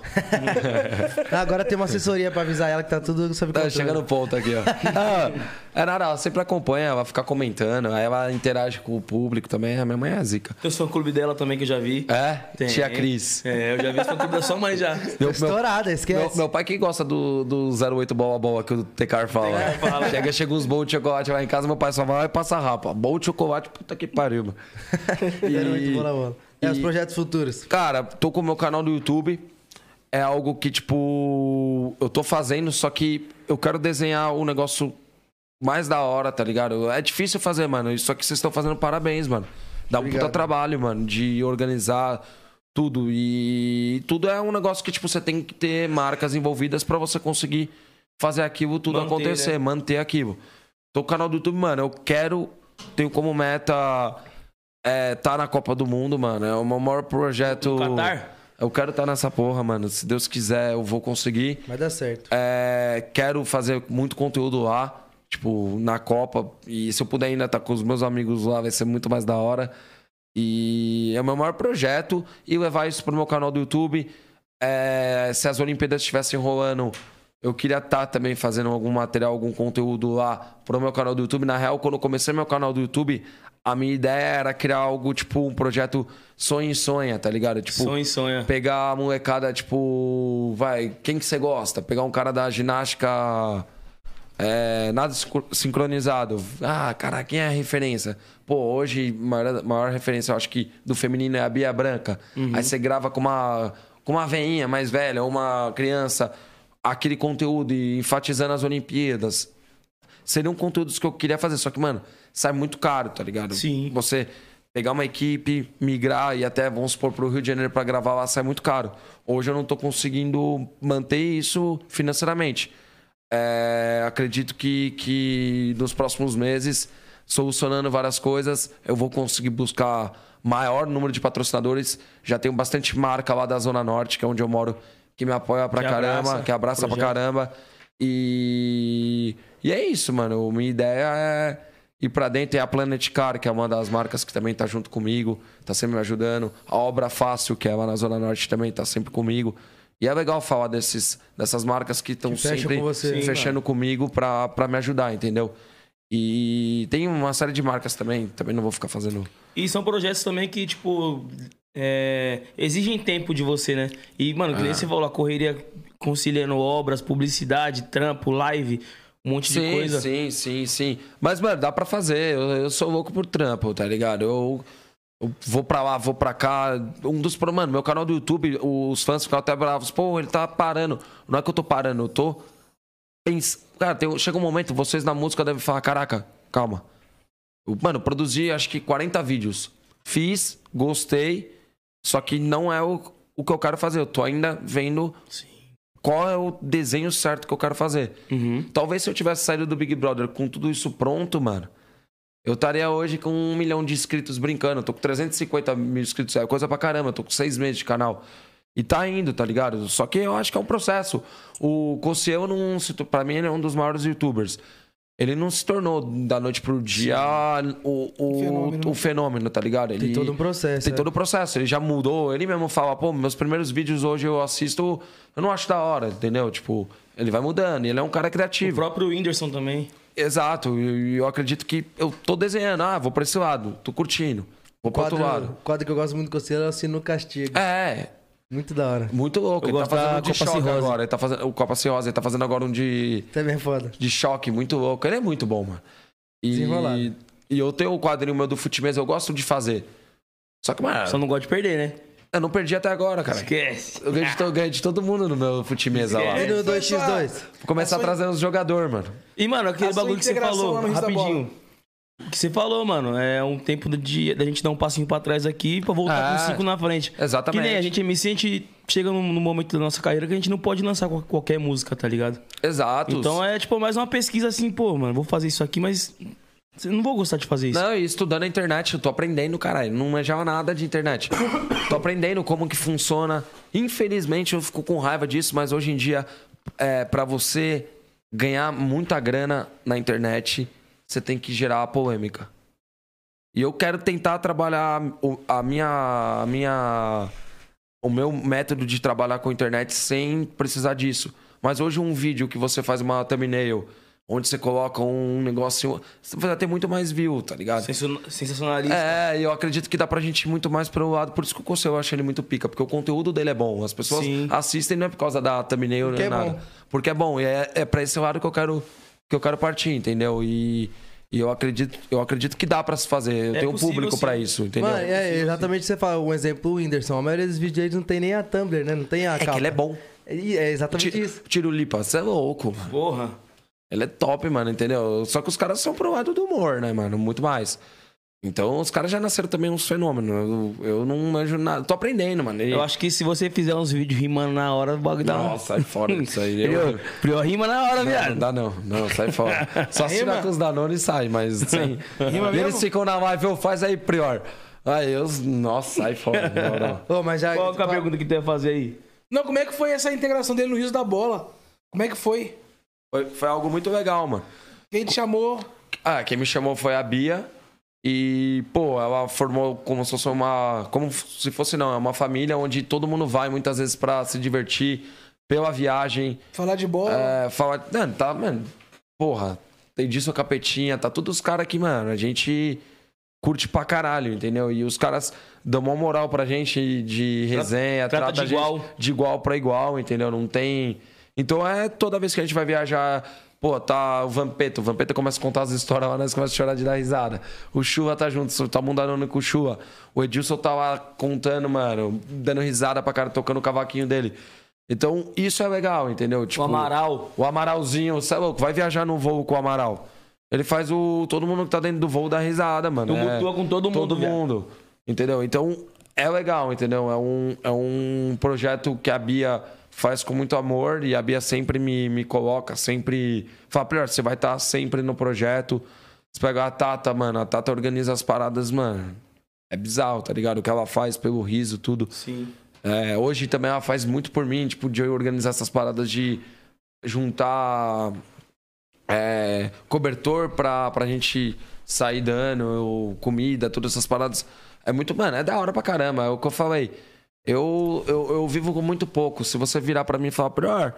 Agora tem uma assessoria pra avisar ela que tá tudo sob Tá controle. chegando o ponto aqui, ó. Ah, é nada, ela sempre acompanha, ela fica comentando, aí ela interage com o público também. A minha mãe é zica. Tem os fã-clube dela também que eu já vi. É? Tem. Tia Cris. É, eu já vi os fã-clube da sua mãe já. Tô Estourada, esquece. Meu, meu pai que gosta do, do 08 bola bola que o Tecar fala. Tecar fala. Chega, chega uns bolos de chocolate lá em casa, meu pai só vai lá e passa de chocolate, puta que pariu, mano. Era muito bola, bola. É, os e- projetos futuros. Cara, tô com o meu canal do YouTube. É algo que, tipo, eu tô fazendo, só que eu quero desenhar um negócio mais da hora, tá ligado? É difícil fazer, mano. Só que vocês estão fazendo parabéns, mano. Dá um puta trabalho, mano, de organizar tudo. E tudo é um negócio que, tipo, você tem que ter marcas envolvidas pra você conseguir fazer aquilo tudo Manter, acontecer, né? manter aquilo. Tô com o canal do YouTube, mano. Eu quero, tenho como meta é, tá na Copa do Mundo, mano. É o meu maior projeto. No Catar? Eu quero estar nessa porra, mano. Se Deus quiser, eu vou conseguir. Vai dar certo. É, quero fazer muito conteúdo lá, tipo, na Copa. E se eu puder ainda estar com os meus amigos lá, vai ser muito mais da hora. E é o meu maior projeto. E levar isso pro meu canal do YouTube. É, se as Olimpíadas estivessem rolando, eu queria estar também fazendo algum material, algum conteúdo lá pro meu canal do YouTube. Na real, quando eu comecei meu canal do YouTube, a minha ideia era criar algo, tipo, um projeto sonha e sonha, tá ligado? Tipo, Sonha e sonha. pegar a molecada, tipo, vai, quem que você gosta? Pegar um cara da ginástica é, nada sincro- sincronizado. Ah, cara, quem é a referência? Pô, hoje, maior, maior referência, eu acho que do feminino é a Bia Branca. Aí você grava com uma, com uma veinha mais velha, uma criança, aquele conteúdo e enfatizando as Olimpíadas. Seriam conteúdos que eu queria fazer, só que, mano, sai muito caro, tá ligado? Sim. Você pegar uma equipe, migrar e até, vamos supor, pro Rio de Janeiro pra gravar lá, sai muito caro. Hoje eu não tô conseguindo manter isso financeiramente. É, acredito que, que nos próximos meses, solucionando várias coisas, eu vou conseguir buscar maior número de patrocinadores. Já tenho bastante marca lá da Zona Norte, que é onde eu moro, que me apoia pra Que caramba, abraça que abraça pra caramba. E, e é isso, mano. Minha ideia é ir pra dentro. E a Planet Car, que é uma das marcas que também tá junto comigo, tá sempre me ajudando. A Obra Fácil, que é lá na Zona Norte, também tá sempre comigo. E é legal falar desses, dessas marcas que estão sempre com você. Fechando comigo pra, pra me ajudar, entendeu? E tem uma série de marcas também, também não vou ficar fazendo. E são projetos também que, tipo, é, exigem tempo de você, né? E, mano, que nem você falou, a correria conciliando obras, publicidade, trampo, live, um monte de Sim, coisa. sim, sim, sim. Mas, mano, dá pra fazer. Eu, eu sou louco por trampo, tá ligado? Eu, eu vou pra lá, vou pra cá. Um dos. Mano, meu canal do YouTube, os fãs ficam até bravos. Pô, ele tá parando. Não é que eu tô parando, eu tô. Pens... Cara, tem- chega um momento, vocês na música devem falar: caraca, calma. Eu, mano, produzi acho que 40 vídeos. Fiz, gostei. Só que não é o, o que eu quero fazer. Eu tô ainda vendo Sim. qual é o desenho certo que eu quero fazer. Uhum. Talvez se eu tivesse saído do Big Brother com tudo isso pronto, mano, eu estaria hoje com um milhão de inscritos brincando. Eu tô com 350 mil inscritos, é coisa pra caramba. Eu tô com seis meses de canal. E tá indo, tá ligado? Só que eu acho que é um processo. O Cossiel não pra mim ele é um dos maiores youtubers. Ele não se tornou da noite pro dia o, o, Fenômeno. o fenômeno, tá ligado? Ele, Tem todo um processo. tem é. todo o processo. Ele já mudou. Ele mesmo fala, pô, meus primeiros vídeos hoje eu assisto, eu não acho da hora, entendeu? Tipo, ele vai mudando. Ele é um cara O criativo. próprio Whindersson também. Exato. E eu, acredito que eu tô desenhando. Ah, vou pra esse lado. Tô curtindo. Vou pro outro quadro, lado. quadro que eu gosto muito com você é o Sino Castigo. É, Muito da hora. muito louco. Eu ele tá gosto fazendo um de Copa choque Cirrose. agora. Ele tá fazendo o Copa Cirrose. Ele tá fazendo agora um de, Você é foda. de choque, muito louco. Ele é muito bom, mano. E, Desenrolado. e eu tenho o quadrinho meu do Futimesa, eu gosto de fazer. Só que, mano, Só não gosta de perder, né? eu não perdi até agora, cara. Esquece. Eu ganhei de, to- ganhei de todo mundo no meu Futimesa lá. E no foi 2x2? Vou começar a trazer os jogadores, mano. E, mano, aquele bagulho que você falou, rapidinho. O que você falou, mano, é um tempo de, da gente dar um passinho pra trás aqui pra voltar É, com cinco na frente. exatamente. Que nem a gente MC, a gente chega num, num momento da nossa carreira que a gente não pode lançar qual- qualquer música, tá ligado? Exato. Então é tipo mais uma pesquisa assim, pô, mano, vou fazer isso aqui, mas não vou gostar de fazer isso. Não, e estudando a internet, eu tô aprendendo, caralho. Não manjava nada de internet. tô aprendendo como que funciona. Infelizmente, eu fico com raiva disso, mas hoje em dia, é, para você ganhar muita grana na internet, você tem que gerar a polêmica. E eu quero tentar trabalhar a minha, a minha. O meu método de trabalhar com a internet sem precisar disso. Mas hoje, um vídeo que você faz uma thumbnail, onde você coloca um negócio. Você vai ter muito mais view, tá ligado? Sensa- Sensacionalista. É, eu acredito que dá pra gente ir muito mais pro lado. Por isso que o Conselho eu acho ele muito pica, porque o conteúdo dele é bom. As pessoas Sim. assistem não é por causa da thumbnail Porque nem é nada. bom. Porque é bom. E é, é pra esse lado que eu quero, que eu quero partir, entendeu? E, e eu, acredito, eu acredito que dá pra se fazer. Eu É tenho um possível, público sim. pra isso, entendeu? Mano, é exatamente o que você fala. Um exemplo, o Whindersson. A maioria dos vídeos não tem nem a Tumblr, né? Não tem a é que capa. ele é bom. E É exatamente Tiro, isso. tiro lipa, você é louco, mano. Porra. Ele é top, mano, entendeu? Só que os caras são pro lado do humor, né, mano? Muito mais. Então, os caras já nasceram também uns fenômenos. Eu, eu não manjo nada. Tô aprendendo, mano. E- Eu acho que se você fizer uns vídeos rimando na hora, o bagulho dá Nossa, sai fora disso aí. Prior, Eu... Prior rima na hora, Não, não viado. dá não. Não, sai fora. Só se tirar com os Danone e sai, mas sem... Rima e eles mesmo? ficam na live, eu faz aí, Prior. Aí eu... Nossa, sai fora. Não, não. Ô, mas já. Qual que é a pergunta que tu ia fazer aí? Não, como é que foi essa integração dele no Rios da Bola? Como é que foi? Foi, foi algo muito legal, mano. Quem te chamou? Ah, quem me chamou foi a Bia. E, pô, ela formou como se fosse uma. Como se fosse, não, é uma família onde todo mundo vai muitas vezes pra se divertir pela viagem. Falar de bola? É, falar. Mano, tá, mano. Porra, tem disso a capetinha, tá todos os caras aqui, mano. A gente curte pra caralho, entendeu? E os caras dão uma moral pra gente de resenha, trata de a gente igual. de igual pra igual, entendeu? Não tem. Então é toda vez que a gente vai viajar. Pô, tá o Vampeta. O Vampeta começa a contar as histórias lá, nós começamos a chorar de dar risada. O Chua tá junto, tá mundando com o Chua. O Edilson tá lá contando, mano, dando risada pra cara, tocando o cavaquinho dele. Então, isso é legal, entendeu? Tipo, O Amaral. o Amaralzinho, você é louco, vai viajar no voo com o Amaral. Ele faz o. Todo mundo que tá dentro do voo dar risada, mano. Tu mutua com todo mundo, Todo mundo. Entendeu? Então, é legal, entendeu? É um, é um projeto que a Bia faz com muito amor e a Bia sempre me, me coloca, sempre. Fala, pior, você vai estar sempre no projeto. Você pega a Tata, mano, a Tata organiza as paradas, mano. É bizarro, tá ligado? O que ela faz pelo riso, tudo. Sim. É, hoje também ela faz muito por mim, tipo, de eu organizar essas paradas de juntar é, cobertor pra, pra gente sair dando, comida, todas essas paradas. É muito, mano, é da hora pra caramba. É o que eu falei. Eu, eu, eu vivo com muito pouco. Se você virar pra mim e falar, pior,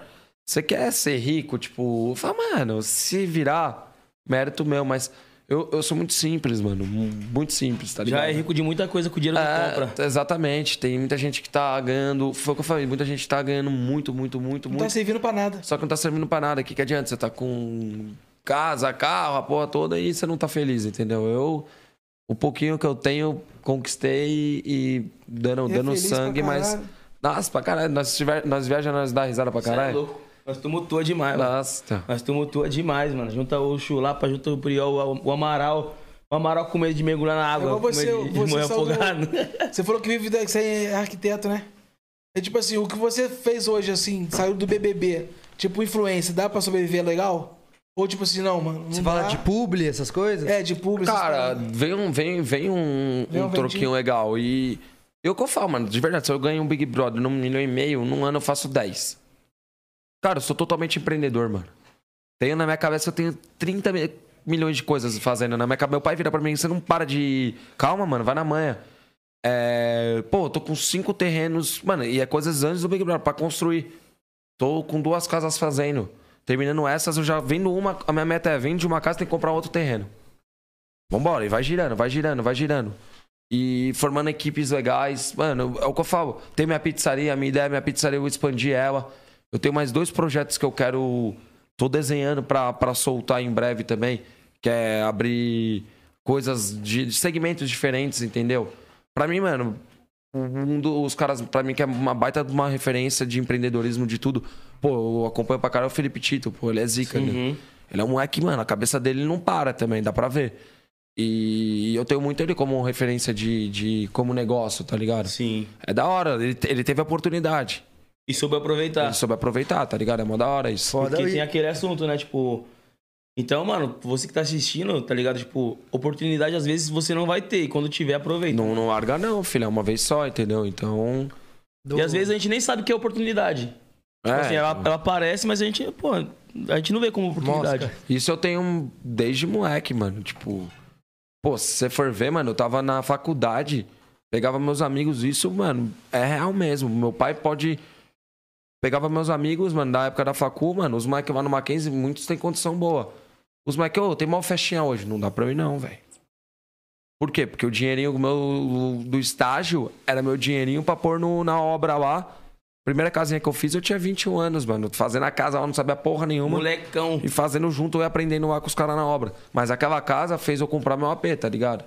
você quer ser rico? Tipo, fala, mano, se virar, mérito meu, mas eu, eu sou muito simples, mano. Muito simples, tá ligado? Já é rico de muita coisa com o dinheiro que É, compra. exatamente. Tem muita gente que tá ganhando. Foi o que eu falei, muita gente tá ganhando muito, muito, muito, Não muito. tá servindo pra nada. Só que não tá servindo pra nada. O que, que adianta? Você tá com casa, carro, a porra toda e você não tá feliz, entendeu? Eu, o pouquinho que eu tenho, conquistei e dando, E é dando sangue, mas. Nossa, pra caralho. Nós, tiver, nós viajamos, nós dá risada pra é caralho. louco. Nós tumultua demais, mano. Nossa. Nós tumultua demais, mano. Junta o chulapa, junta o priol, o, amaral. O amaral com medo de mergulhar na água. igual você- com medo de você do- afogado. Você falou que vive da- que você é arquiteto, né? É tipo assim, o que você fez hoje, assim, saiu do BBB, tipo influência, dá pra sobreviver legal? Ou tipo assim, não, mano. Não Você fala dá. de publi, essas coisas? É, de essas Cara, vem um, vem, vem um, Vem um um troquinho vendinho. legal. E eu que eu falo, mano, de verdade, se eu ganho um Big Brother num milhão e meio, num ano eu faço 10. Cara, eu sou totalmente empreendedor, mano. Tenho na minha cabeça, eu tenho 30 mi- milhões de coisas fazendo na minha cabeça. Meu pai vira pra mim, você não para de. Calma, mano, vai na manhã. É... Pô, eu tô com cinco terrenos, mano, e é coisas antes do Big Brother, pra construir. Tô com duas casas fazendo. Terminando essas, eu já vendo uma. A minha meta é vende uma casa, tem que comprar outro terreno. Vambora, e vai girando, vai girando, vai girando. E formando equipes legais. Mano, é o que eu falo. Tem minha pizzaria, minha ideia minha pizzaria, eu expandir ela. Eu tenho mais dois projetos que eu quero. Tô desenhando pra soltar em breve também. Que é abrir coisas de, de segmentos diferentes, entendeu? Pra mim, mano, um dos caras, pra mim, que é uma baita de uma referência de empreendedorismo de tudo. Pô, eu acompanho pra caralho o Felipe Tito, pô, ele é zica, né? Uhum. Ele é um moleque, mano, a cabeça dele não para também, dá pra ver. E eu tenho muito ele como referência de, de como negócio, tá ligado? Sim. É da hora, ele, ele teve a oportunidade. E soube aproveitar. Ele soube aproveitar, tá ligado? É mó da hora isso. Foda. Porque e- tem aquele assunto, né? Tipo. Então, mano, você que tá assistindo, tá ligado? Tipo, oportunidade às vezes você não vai ter. E quando tiver, aproveita. Não, não larga não, filho, é uma vez só, entendeu? Então... E às vezes a gente nem sabe o que é oportunidade. É, Tipo assim, ela, ela aparece, mas a gente, pô, a gente não vê como oportunidade. Mosca. Isso eu tenho desde moleque, mano. Tipo, pô, se você for ver, mano, eu tava na faculdade, pegava meus amigos, isso, mano, é real mesmo. Meu pai pode. Pegava meus amigos, mano, da época da facu, mano, os moleques lá no Mackenzie, muitos têm condição boa. Os moleques, ô, tem mal festinha hoje. Não dá pra eu ir, não, velho. Por quê? Porque o dinheirinho meu, do estágio era meu dinheirinho pra pôr no, na obra lá. Primeira casinha que eu fiz, eu tinha 21 anos, mano. Fazendo a casa lá, não sabia porra nenhuma. Molecão. E fazendo junto, eu ia aprendendo lá com os caras na obra. Mas aquela casa fez eu comprar meu AP, tá ligado?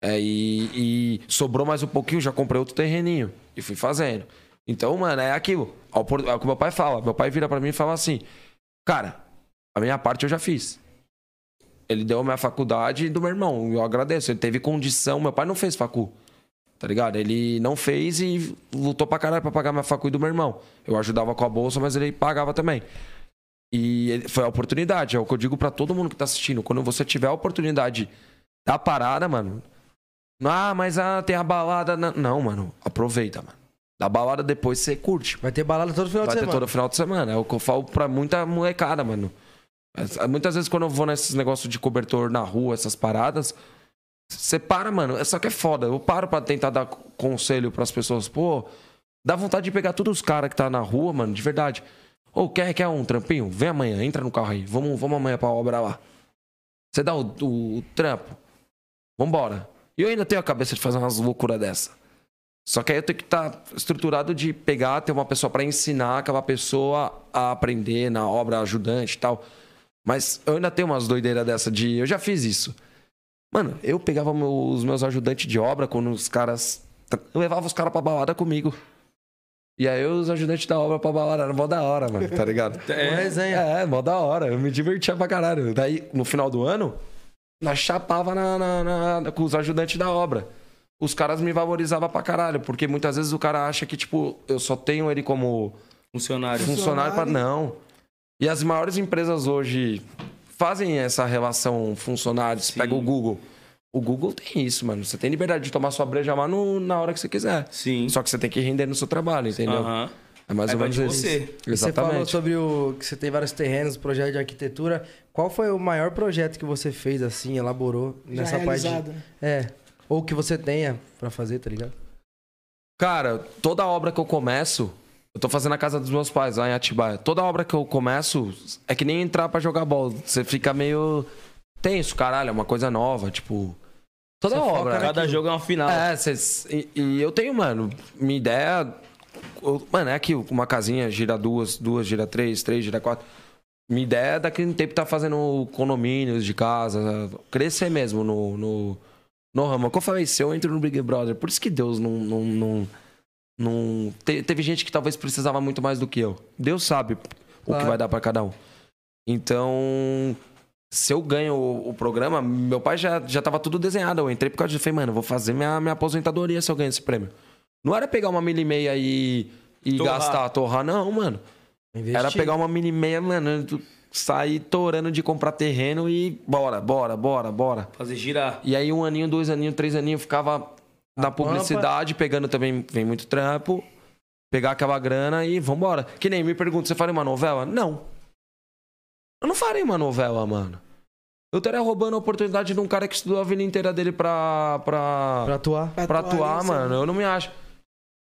É, e, e sobrou mais um pouquinho, já comprei outro terreninho. E fui fazendo. Então, mano, é aquilo. É o que meu pai fala. Meu pai vira pra mim e fala assim: Cara, a minha parte eu já fiz. Ele deu a minha faculdade do meu irmão. Eu agradeço. Ele teve condição. Meu pai não fez facu. Tá ligado? Ele não fez e lutou pra caralho pra pagar minha facu e do meu irmão. Eu ajudava com a bolsa, mas ele pagava também. E foi a oportunidade. É o que eu digo pra todo mundo que tá assistindo. Quando você tiver a oportunidade da parada, mano. Ah, mas ah, tem a balada. na-" Não, mano. Aproveita, mano. Da balada depois você curte. Vai ter balada todo final Vai de ter semana. todo final de semana. É o que eu falo pra muita molecada, mano. É, Muitas vezes quando eu vou nesses negócios de cobertor na rua, essas paradas, você para, mano. Só que é foda. Eu paro pra tentar dar conselho pras pessoas. Pô, dá vontade de pegar todos os caras que tá na rua, mano, de verdade. Ou quer, quer um trampinho? Vem amanhã, entra no carro aí. Vamos, vamos amanhã pra obra lá. Você dá o, o, o trampo. Vambora. E eu ainda tenho a cabeça de fazer umas loucuras dessa. Só que aí eu tenho que estar estruturado de pegar, ter uma pessoa pra ensinar aquela pessoa a aprender na obra ajudante e tal. Mas eu ainda tenho umas doideiras dessa de. Eu já fiz isso. Mano, eu pegava meu- os meus ajudantes de obra quando os caras. Eu levava os caras pra balada comigo. E aí os ajudantes da obra pra balada era mó da hora, mano, tá ligado? Uma resenha. É, mó da hora. Eu me divertia pra caralho. Daí, no final do ano, nós chapava na, na- na- com os ajudantes da obra. Os caras me valorizavam pra caralho, porque muitas vezes o cara acha que, tipo, eu só tenho ele como Funcionário. funcionário pra. Não. E as maiores empresas hoje fazem essa relação funcionários. Sim. Pega o Google. O Google tem isso, mano. Você tem liberdade de tomar sua breja lá no- na hora que você quiser. Sim. Só que você tem que render no seu trabalho, entendeu? Aham. É mais Aí ou menos isso. você. E Você falou Exatamente. sobre o que você tem vários terrenos, projeto de arquitetura. Qual foi o maior projeto que você fez assim, elaborou Já nessa parte? de-? É. Ou que você tenha pra fazer, tá ligado? Cara, toda obra que eu começo, eu tô fazendo a casa dos meus pais lá em Atibaia. Toda obra que eu começo é que nem entrar pra jogar bola. Você fica meio tenso, caralho, é uma coisa nova, tipo. Toda Você obra. naquilo. Cada jogo é uma final. É, cês, e, e eu tenho, mano, minha ideia. eu- mano, é aqui, uma casinha gira duas, duas gira três, três gira quatro. Minha ideia é daqui a um tempo tá fazendo condomínios de casa, crescer mesmo no, no, no ramo. É o que eu falei, se eu entro no Big Brother, por isso que Deus não. não, não, não- te- teve gente que talvez precisava muito mais do que eu. Deus sabe o que vai dar pra cada um. Então, se eu ganho o, o programa, meu pai já, já tava tudo desenhado. Eu entrei por causa disso. Falei, mano, vou fazer minha, minha aposentadoria se eu ganhar esse prêmio. Não era pegar uma milha e meia e, e Torrar. gastar, torrar, não, mano. Investir. Era pegar uma milha e meia, mano, sair torando de comprar terreno e bora, bora, bora, bora. Fazer girar. E aí um aninho, dois aninhos, três aninhos, ficava na publicidade, pegando também, vem muito trampo, pegar aquela grana e vambora. Que nem me pergunta, você faria uma novela? Não. Eu não faria uma novela, mano. Eu estaria roubando a oportunidade de um cara que estudou a vida inteira dele pra, pra, Pra atuar. pra atuar, isso, mano. Eu não me acho.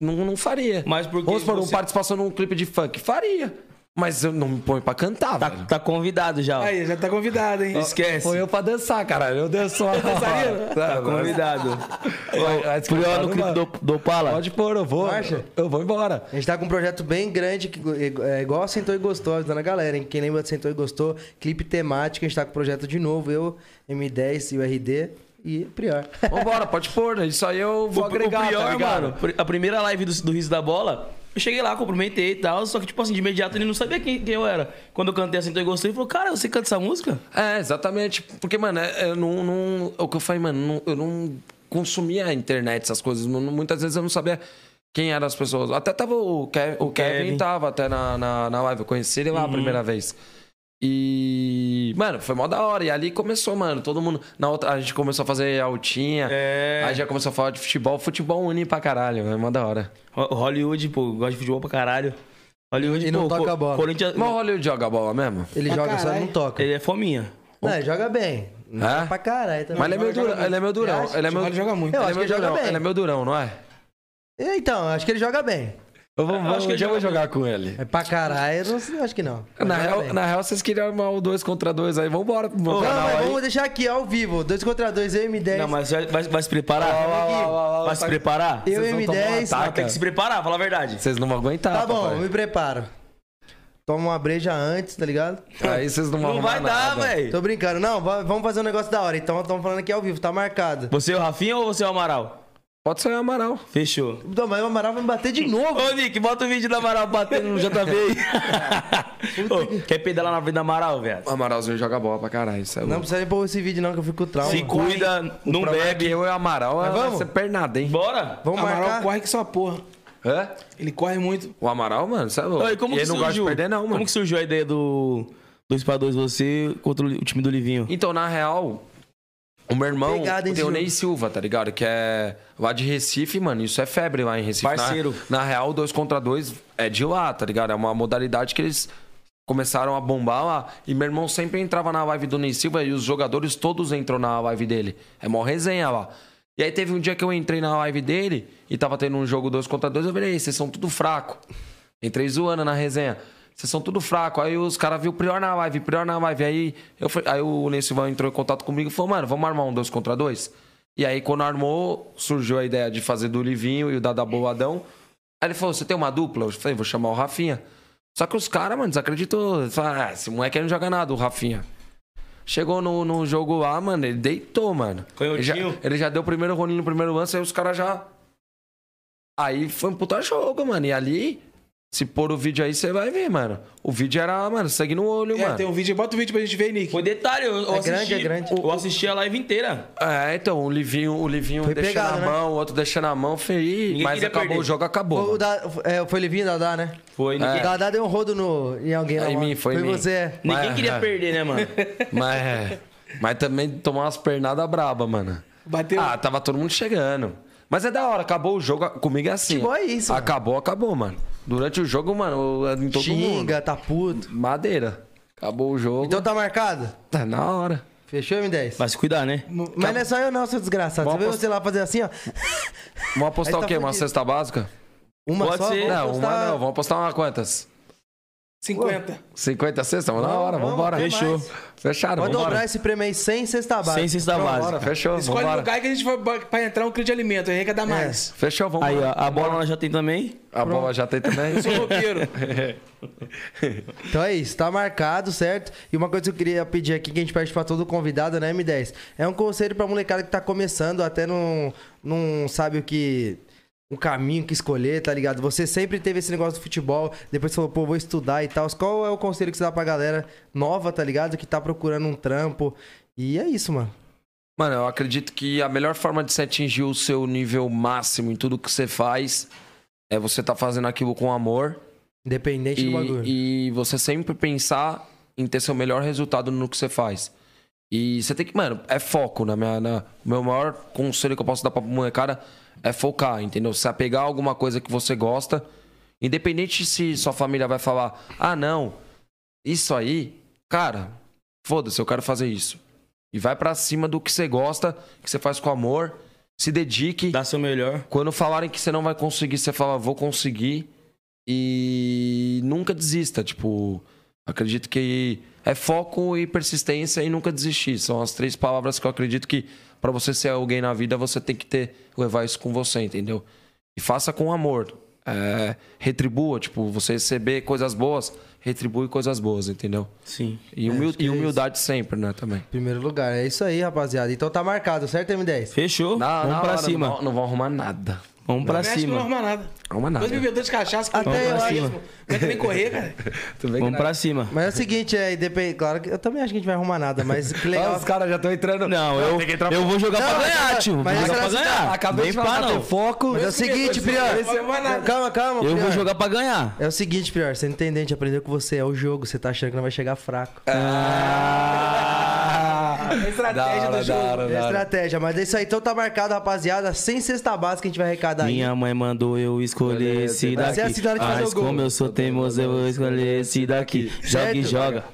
Não, não faria. Mas porque Vamos supor, uma você participação num clipe de funk. Faria. Mas eu não me ponho pra cantar, tá, velho. tá convidado já. ó. Aí, já tá convidado, hein? Esquece. Foi eu pra dançar, caralho. Eu danço. Tá convidado. Vai Prior no clipe do, do Opala. Pode pôr, eu vou. Marcha. Eu vou embora. A gente tá com um projeto bem grande, que é igual a Sentou e Gostou, avisando a galera, hein? Quem lembra de Sentou e Gostou, clipe temático, a gente tá com um projeto de novo, eu, M10 e o RD e Prior. Vambora, pode pôr. né? Isso aí eu vou o, agregar, o tá ligado? mano, a primeira live do, do Riso da Bola, eu cheguei lá, cumprimentei e tal, só que, tipo assim, de imediato ele não sabia quem, quem eu era. Quando eu cantei assim, então eu gostei, ele falou, cara, você canta essa música? É, exatamente. Porque, mano, é, eu não, não- é o que eu falei, mano, não- eu não consumia a internet, essas coisas. Muitas vezes eu não sabia quem eram as pessoas. Até tava o, Kev, o, Kevin, Kevin. tava até na, na, na live. Eu conheci ele lá a primeira vez. E, mano, foi mó da hora. E ali começou, mano. Todo mundo. Na outra, a gente começou a fazer altinha. É. Aí já começou a falar de futebol. Futebol une pra caralho, é mó da hora. Ho- Hollywood, pô, gosta de futebol pra caralho. Hollywood, E não pô, toca a bola. Corinthians, Mas o Hollywood joga bola mesmo? Ele Pra joga, só caralho. não toca. ele é fominha. Não, ele joga bem. Não É? pra caralho também. Mas ele é joga durão. Ele é meio durão. Ele é Ele joga muito. Eu ele é que ele joga bem. Ele é meio durão, não é? Então, acho que ele joga bem. Eu vou, Eu acho que ele já vou joga jogar com ele. É pra caralho, eu acho que não. Mas Na real, na real, vocês queriam armar o 2 contra 2 aí. Vambora pro meu Não, canal mas aí. vamos deixar aqui ao vivo. 2 contra 2, eu e M10. Não, mas vai, vai, vai se preparar? Vai se tá- preparar? Eu e vão tomar um M10. ataque. Vai ter que se preparar, fala a verdade. Vocês não vão aguentar, Tá bom, papai. me preparo. Toma uma breja antes, tá ligado? Aí vocês não vão Não vai dar, velho. Tô brincando. Não, va- vamos fazer um negócio da hora. Então, estamos falando aqui ao vivo, tá marcado. Você é o Rafinha ou você é o Amaral? Pode ser o Amaral. Fechou. Então, mas o Amaral vai me bater de novo. Ô, Nick, bota o vídeo do Amaral batendo no JV aí. Ô, quer pedalar na vida do Amaral, velho? O Amaralzinho joga bola pra caralho. Isso é Não precisa nem pôr esse vídeo, não, que eu fico com trauma. Se cuida, não é bebe. Eu e o Amaral Mas vai vamos? ser pernada, hein? Bora? Vamos Amaral marcar? corre que só porra. Hã? Ele corre muito. O Amaral, mano, você é louco. Ô, e como e que ele não gosta de surgiu? perder, não, mano. Como que surgiu a ideia do 2 para 2 você contra o time do Livinho? Então, na real, o meu irmão Pegada, hein, tem o? Ney Silva, tá ligado? Que é lá de Recife, mano. Isso é febre lá em Recife. Na- Parceiro. Na, real, dois contra dois é de lá, tá ligado? É uma modalidade que eles começaram a bombar lá. E meu irmão sempre entrava na live do Ney Silva e os jogadores todos entram na live dele. É mó resenha lá. E aí teve um dia que eu entrei na live dele e tava tendo um jogo dois contra dois. Eu falei, "Ei, vocês são tudo fraco. Entrei zoando na resenha. Vocês são tudo fraco. Aí os caras viram Prior na live, Prior na live. Aí, eu aí o Ney entrou em contato comigo e falou, mano, vamos armar um dois contra dois? E aí, quando armou, surgiu a ideia de fazer do Livinho e o Dada Boadão. Aí ele falou, você tem uma dupla? Eu falei, vou chamar o Rafinha. Só que os caras, mano, desacreditou. Falaram, ah, esse moleque não joga nada, o Rafinha. Chegou no, no jogo lá, mano, ele deitou, mano. Ele já, ele já deu o primeiro rolinho no primeiro lance, aí os caras já. Aí foi um puta jogo, mano. E ali, se pôr o vídeo aí, você vai ver, mano. O vídeo era, mano, segue no olho, É, mano. tem um vídeo. Bota o vídeo pra gente ver, Nick. Foi detalhe, eu, eu É assisti. grande, é grande. Eu assisti a live inteira. É, então, o Livinho, o Livinho Foi deixando pegado, a né? mão, o outro deixando a mão, feio. Ninguém Mas acabou perder. o jogo, acabou. O mano. da, é, foi Livinho Dadá, né? Foi, O ninguém, Dadá deu um rodo no, em alguém lá. É em mim, foi em mim. você. ninguém Mas- queria é. perder, né, mano? Mas, mas também tomou umas pernadas braba, mano. Bateu. Ah, tava todo mundo chegando. Mas é da hora, acabou o jogo. Comigo é assim. Futebol é isso, mano. Acabou, acabou, mano. Durante o jogo, mano, em todo mundo. Xinga, tá puto. Madeira. Acabou o jogo. Então tá marcado? Tá na hora. Fechou, M10? Vai se cuidar, né? Mas não é só eu não, seu desgraçado. Você Vamos vê apost- você lá fazer assim, ó. Vamos apostar tá o quê? Uma cesta básica? Uma Pode só? ser. Não, postar- uma não. Vamos apostar uma quantas? 50. 50 cestas? Na Vamos, hora, vamos, vambora. até Fechou. Fechado, Pode vambora. dobrar esse prêmio aí sem cesta básica. Sem cesta Pronto. básica. Fechou, Escolhe o vambora. lugar que a gente vai pra entrar um crio de alimento, aí arrecada mais. Fechou, vamos Aí, ó, a bola nós já tem também. A bola já tem também. Sou roqueiro. Então é isso, tá marcado, certo? E uma coisa que eu queria pedir aqui, que a gente pede pra todo convidado, né, M10? É um conselho pra molecada que tá começando, até não, não sabe o que. O caminho que escolher, tá ligado? Você sempre teve esse negócio do futebol, depois falou, pô, vou estudar e tal. Qual é o conselho que você dá pra galera nova, tá ligado? Que tá procurando um trampo. E é isso, mano. Mano, eu acredito que a melhor forma de se atingir o seu nível máximo em tudo que você faz é você tá fazendo aquilo com amor Independente do bagulho. e, e você sempre pensar em ter seu melhor resultado no que você faz. E você tem que, mano, é foco na minha. Na, o meu maior conselho que eu posso dar pra molecada é focar, entendeu? Se apegar a alguma coisa que você gosta, independente se sua família vai falar, ah, não, isso aí, cara, foda-se, eu quero fazer isso. E vai pra cima do que você gosta, que você faz com amor, se dedique. Dá seu melhor. Quando falarem que você não vai conseguir, você fala, vou conseguir. E nunca desista. Tipo, acredito que é foco e persistência e nunca desistir. São as três palavras que eu acredito que pra você ser alguém na vida, você tem que ter, levar isso com você, entendeu? E faça com amor. É, retribua, tipo, você receber coisas boas, retribui coisas boas, entendeu? Sim. E, humil- acho que e é humildade sempre, né, também. Primeiro lugar, é isso aí, rapaziada. Então tá marcado, certo, M10? Fechou? Na- Vamos na pra hora cima. Não não vão arrumar nada. Vamos pra Não que não cima. arruma nada. Arruma nada. Dois bebedores de cachaça, Até com eu racismo. acho. Não aguenta nem correr, cara. Tudo bem Vamos pra cima. Mas é o seguinte, é, independ... claro que eu também acho que a gente vai arrumar nada, mas que legal. Os caras já estão entrando. Não, eu, que eu vou jogar Não, pra ganhar, tio. Vou mas jogar esse pra ganhar. Acabei de falar, ter não. foco. Mas é o seguinte, Prior. Vai. Calma, calma. Eu vou jogar pra ganhar. É o seguinte, Prior, você não entendeu, a gente aprendeu com você, é o jogo, você tá achando que não vai chegar fraco. Ah. É a estratégia hora, do da jogo. hora, É estratégia, mas é isso aí, então tá marcado, rapaziada, sem cesta básica a gente vai arrecadar aí. Minha mãe mandou eu escolher esse Vai ser daqui. assim hora de fazer Mas como eu sou teimoso, eu vou escolher esse daqui. Joga e Certo? joga.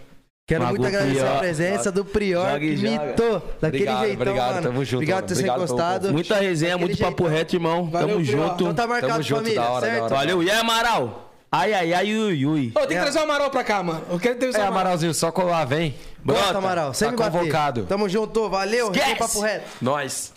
Quero Mago muito agradecer a Prior. presença do Prior, Joga e que joga. mitou daquele Obrigado, jeitão, obrigado, mano. tamo junto, Obrigado por ter encostado. Muita resenha, Daquele muito papo jeitão. reto, irmão. Valeu, Tamo Prior. junto. Então tá marcado, Tamo junto, família, da hora, certo? Valeu, e aí, Amaral? Ai, ai, ai, ui, ui. Ô, tem que trazer o Amaral pra cá, mano. Eu quero ter o É, seu Amaral. Amaralzinho, só colar, vem. Bota, Brota. Amaral, sem Tá me bater. convocado. Tamo junto, valeu, Esquece. papo reto. Nós.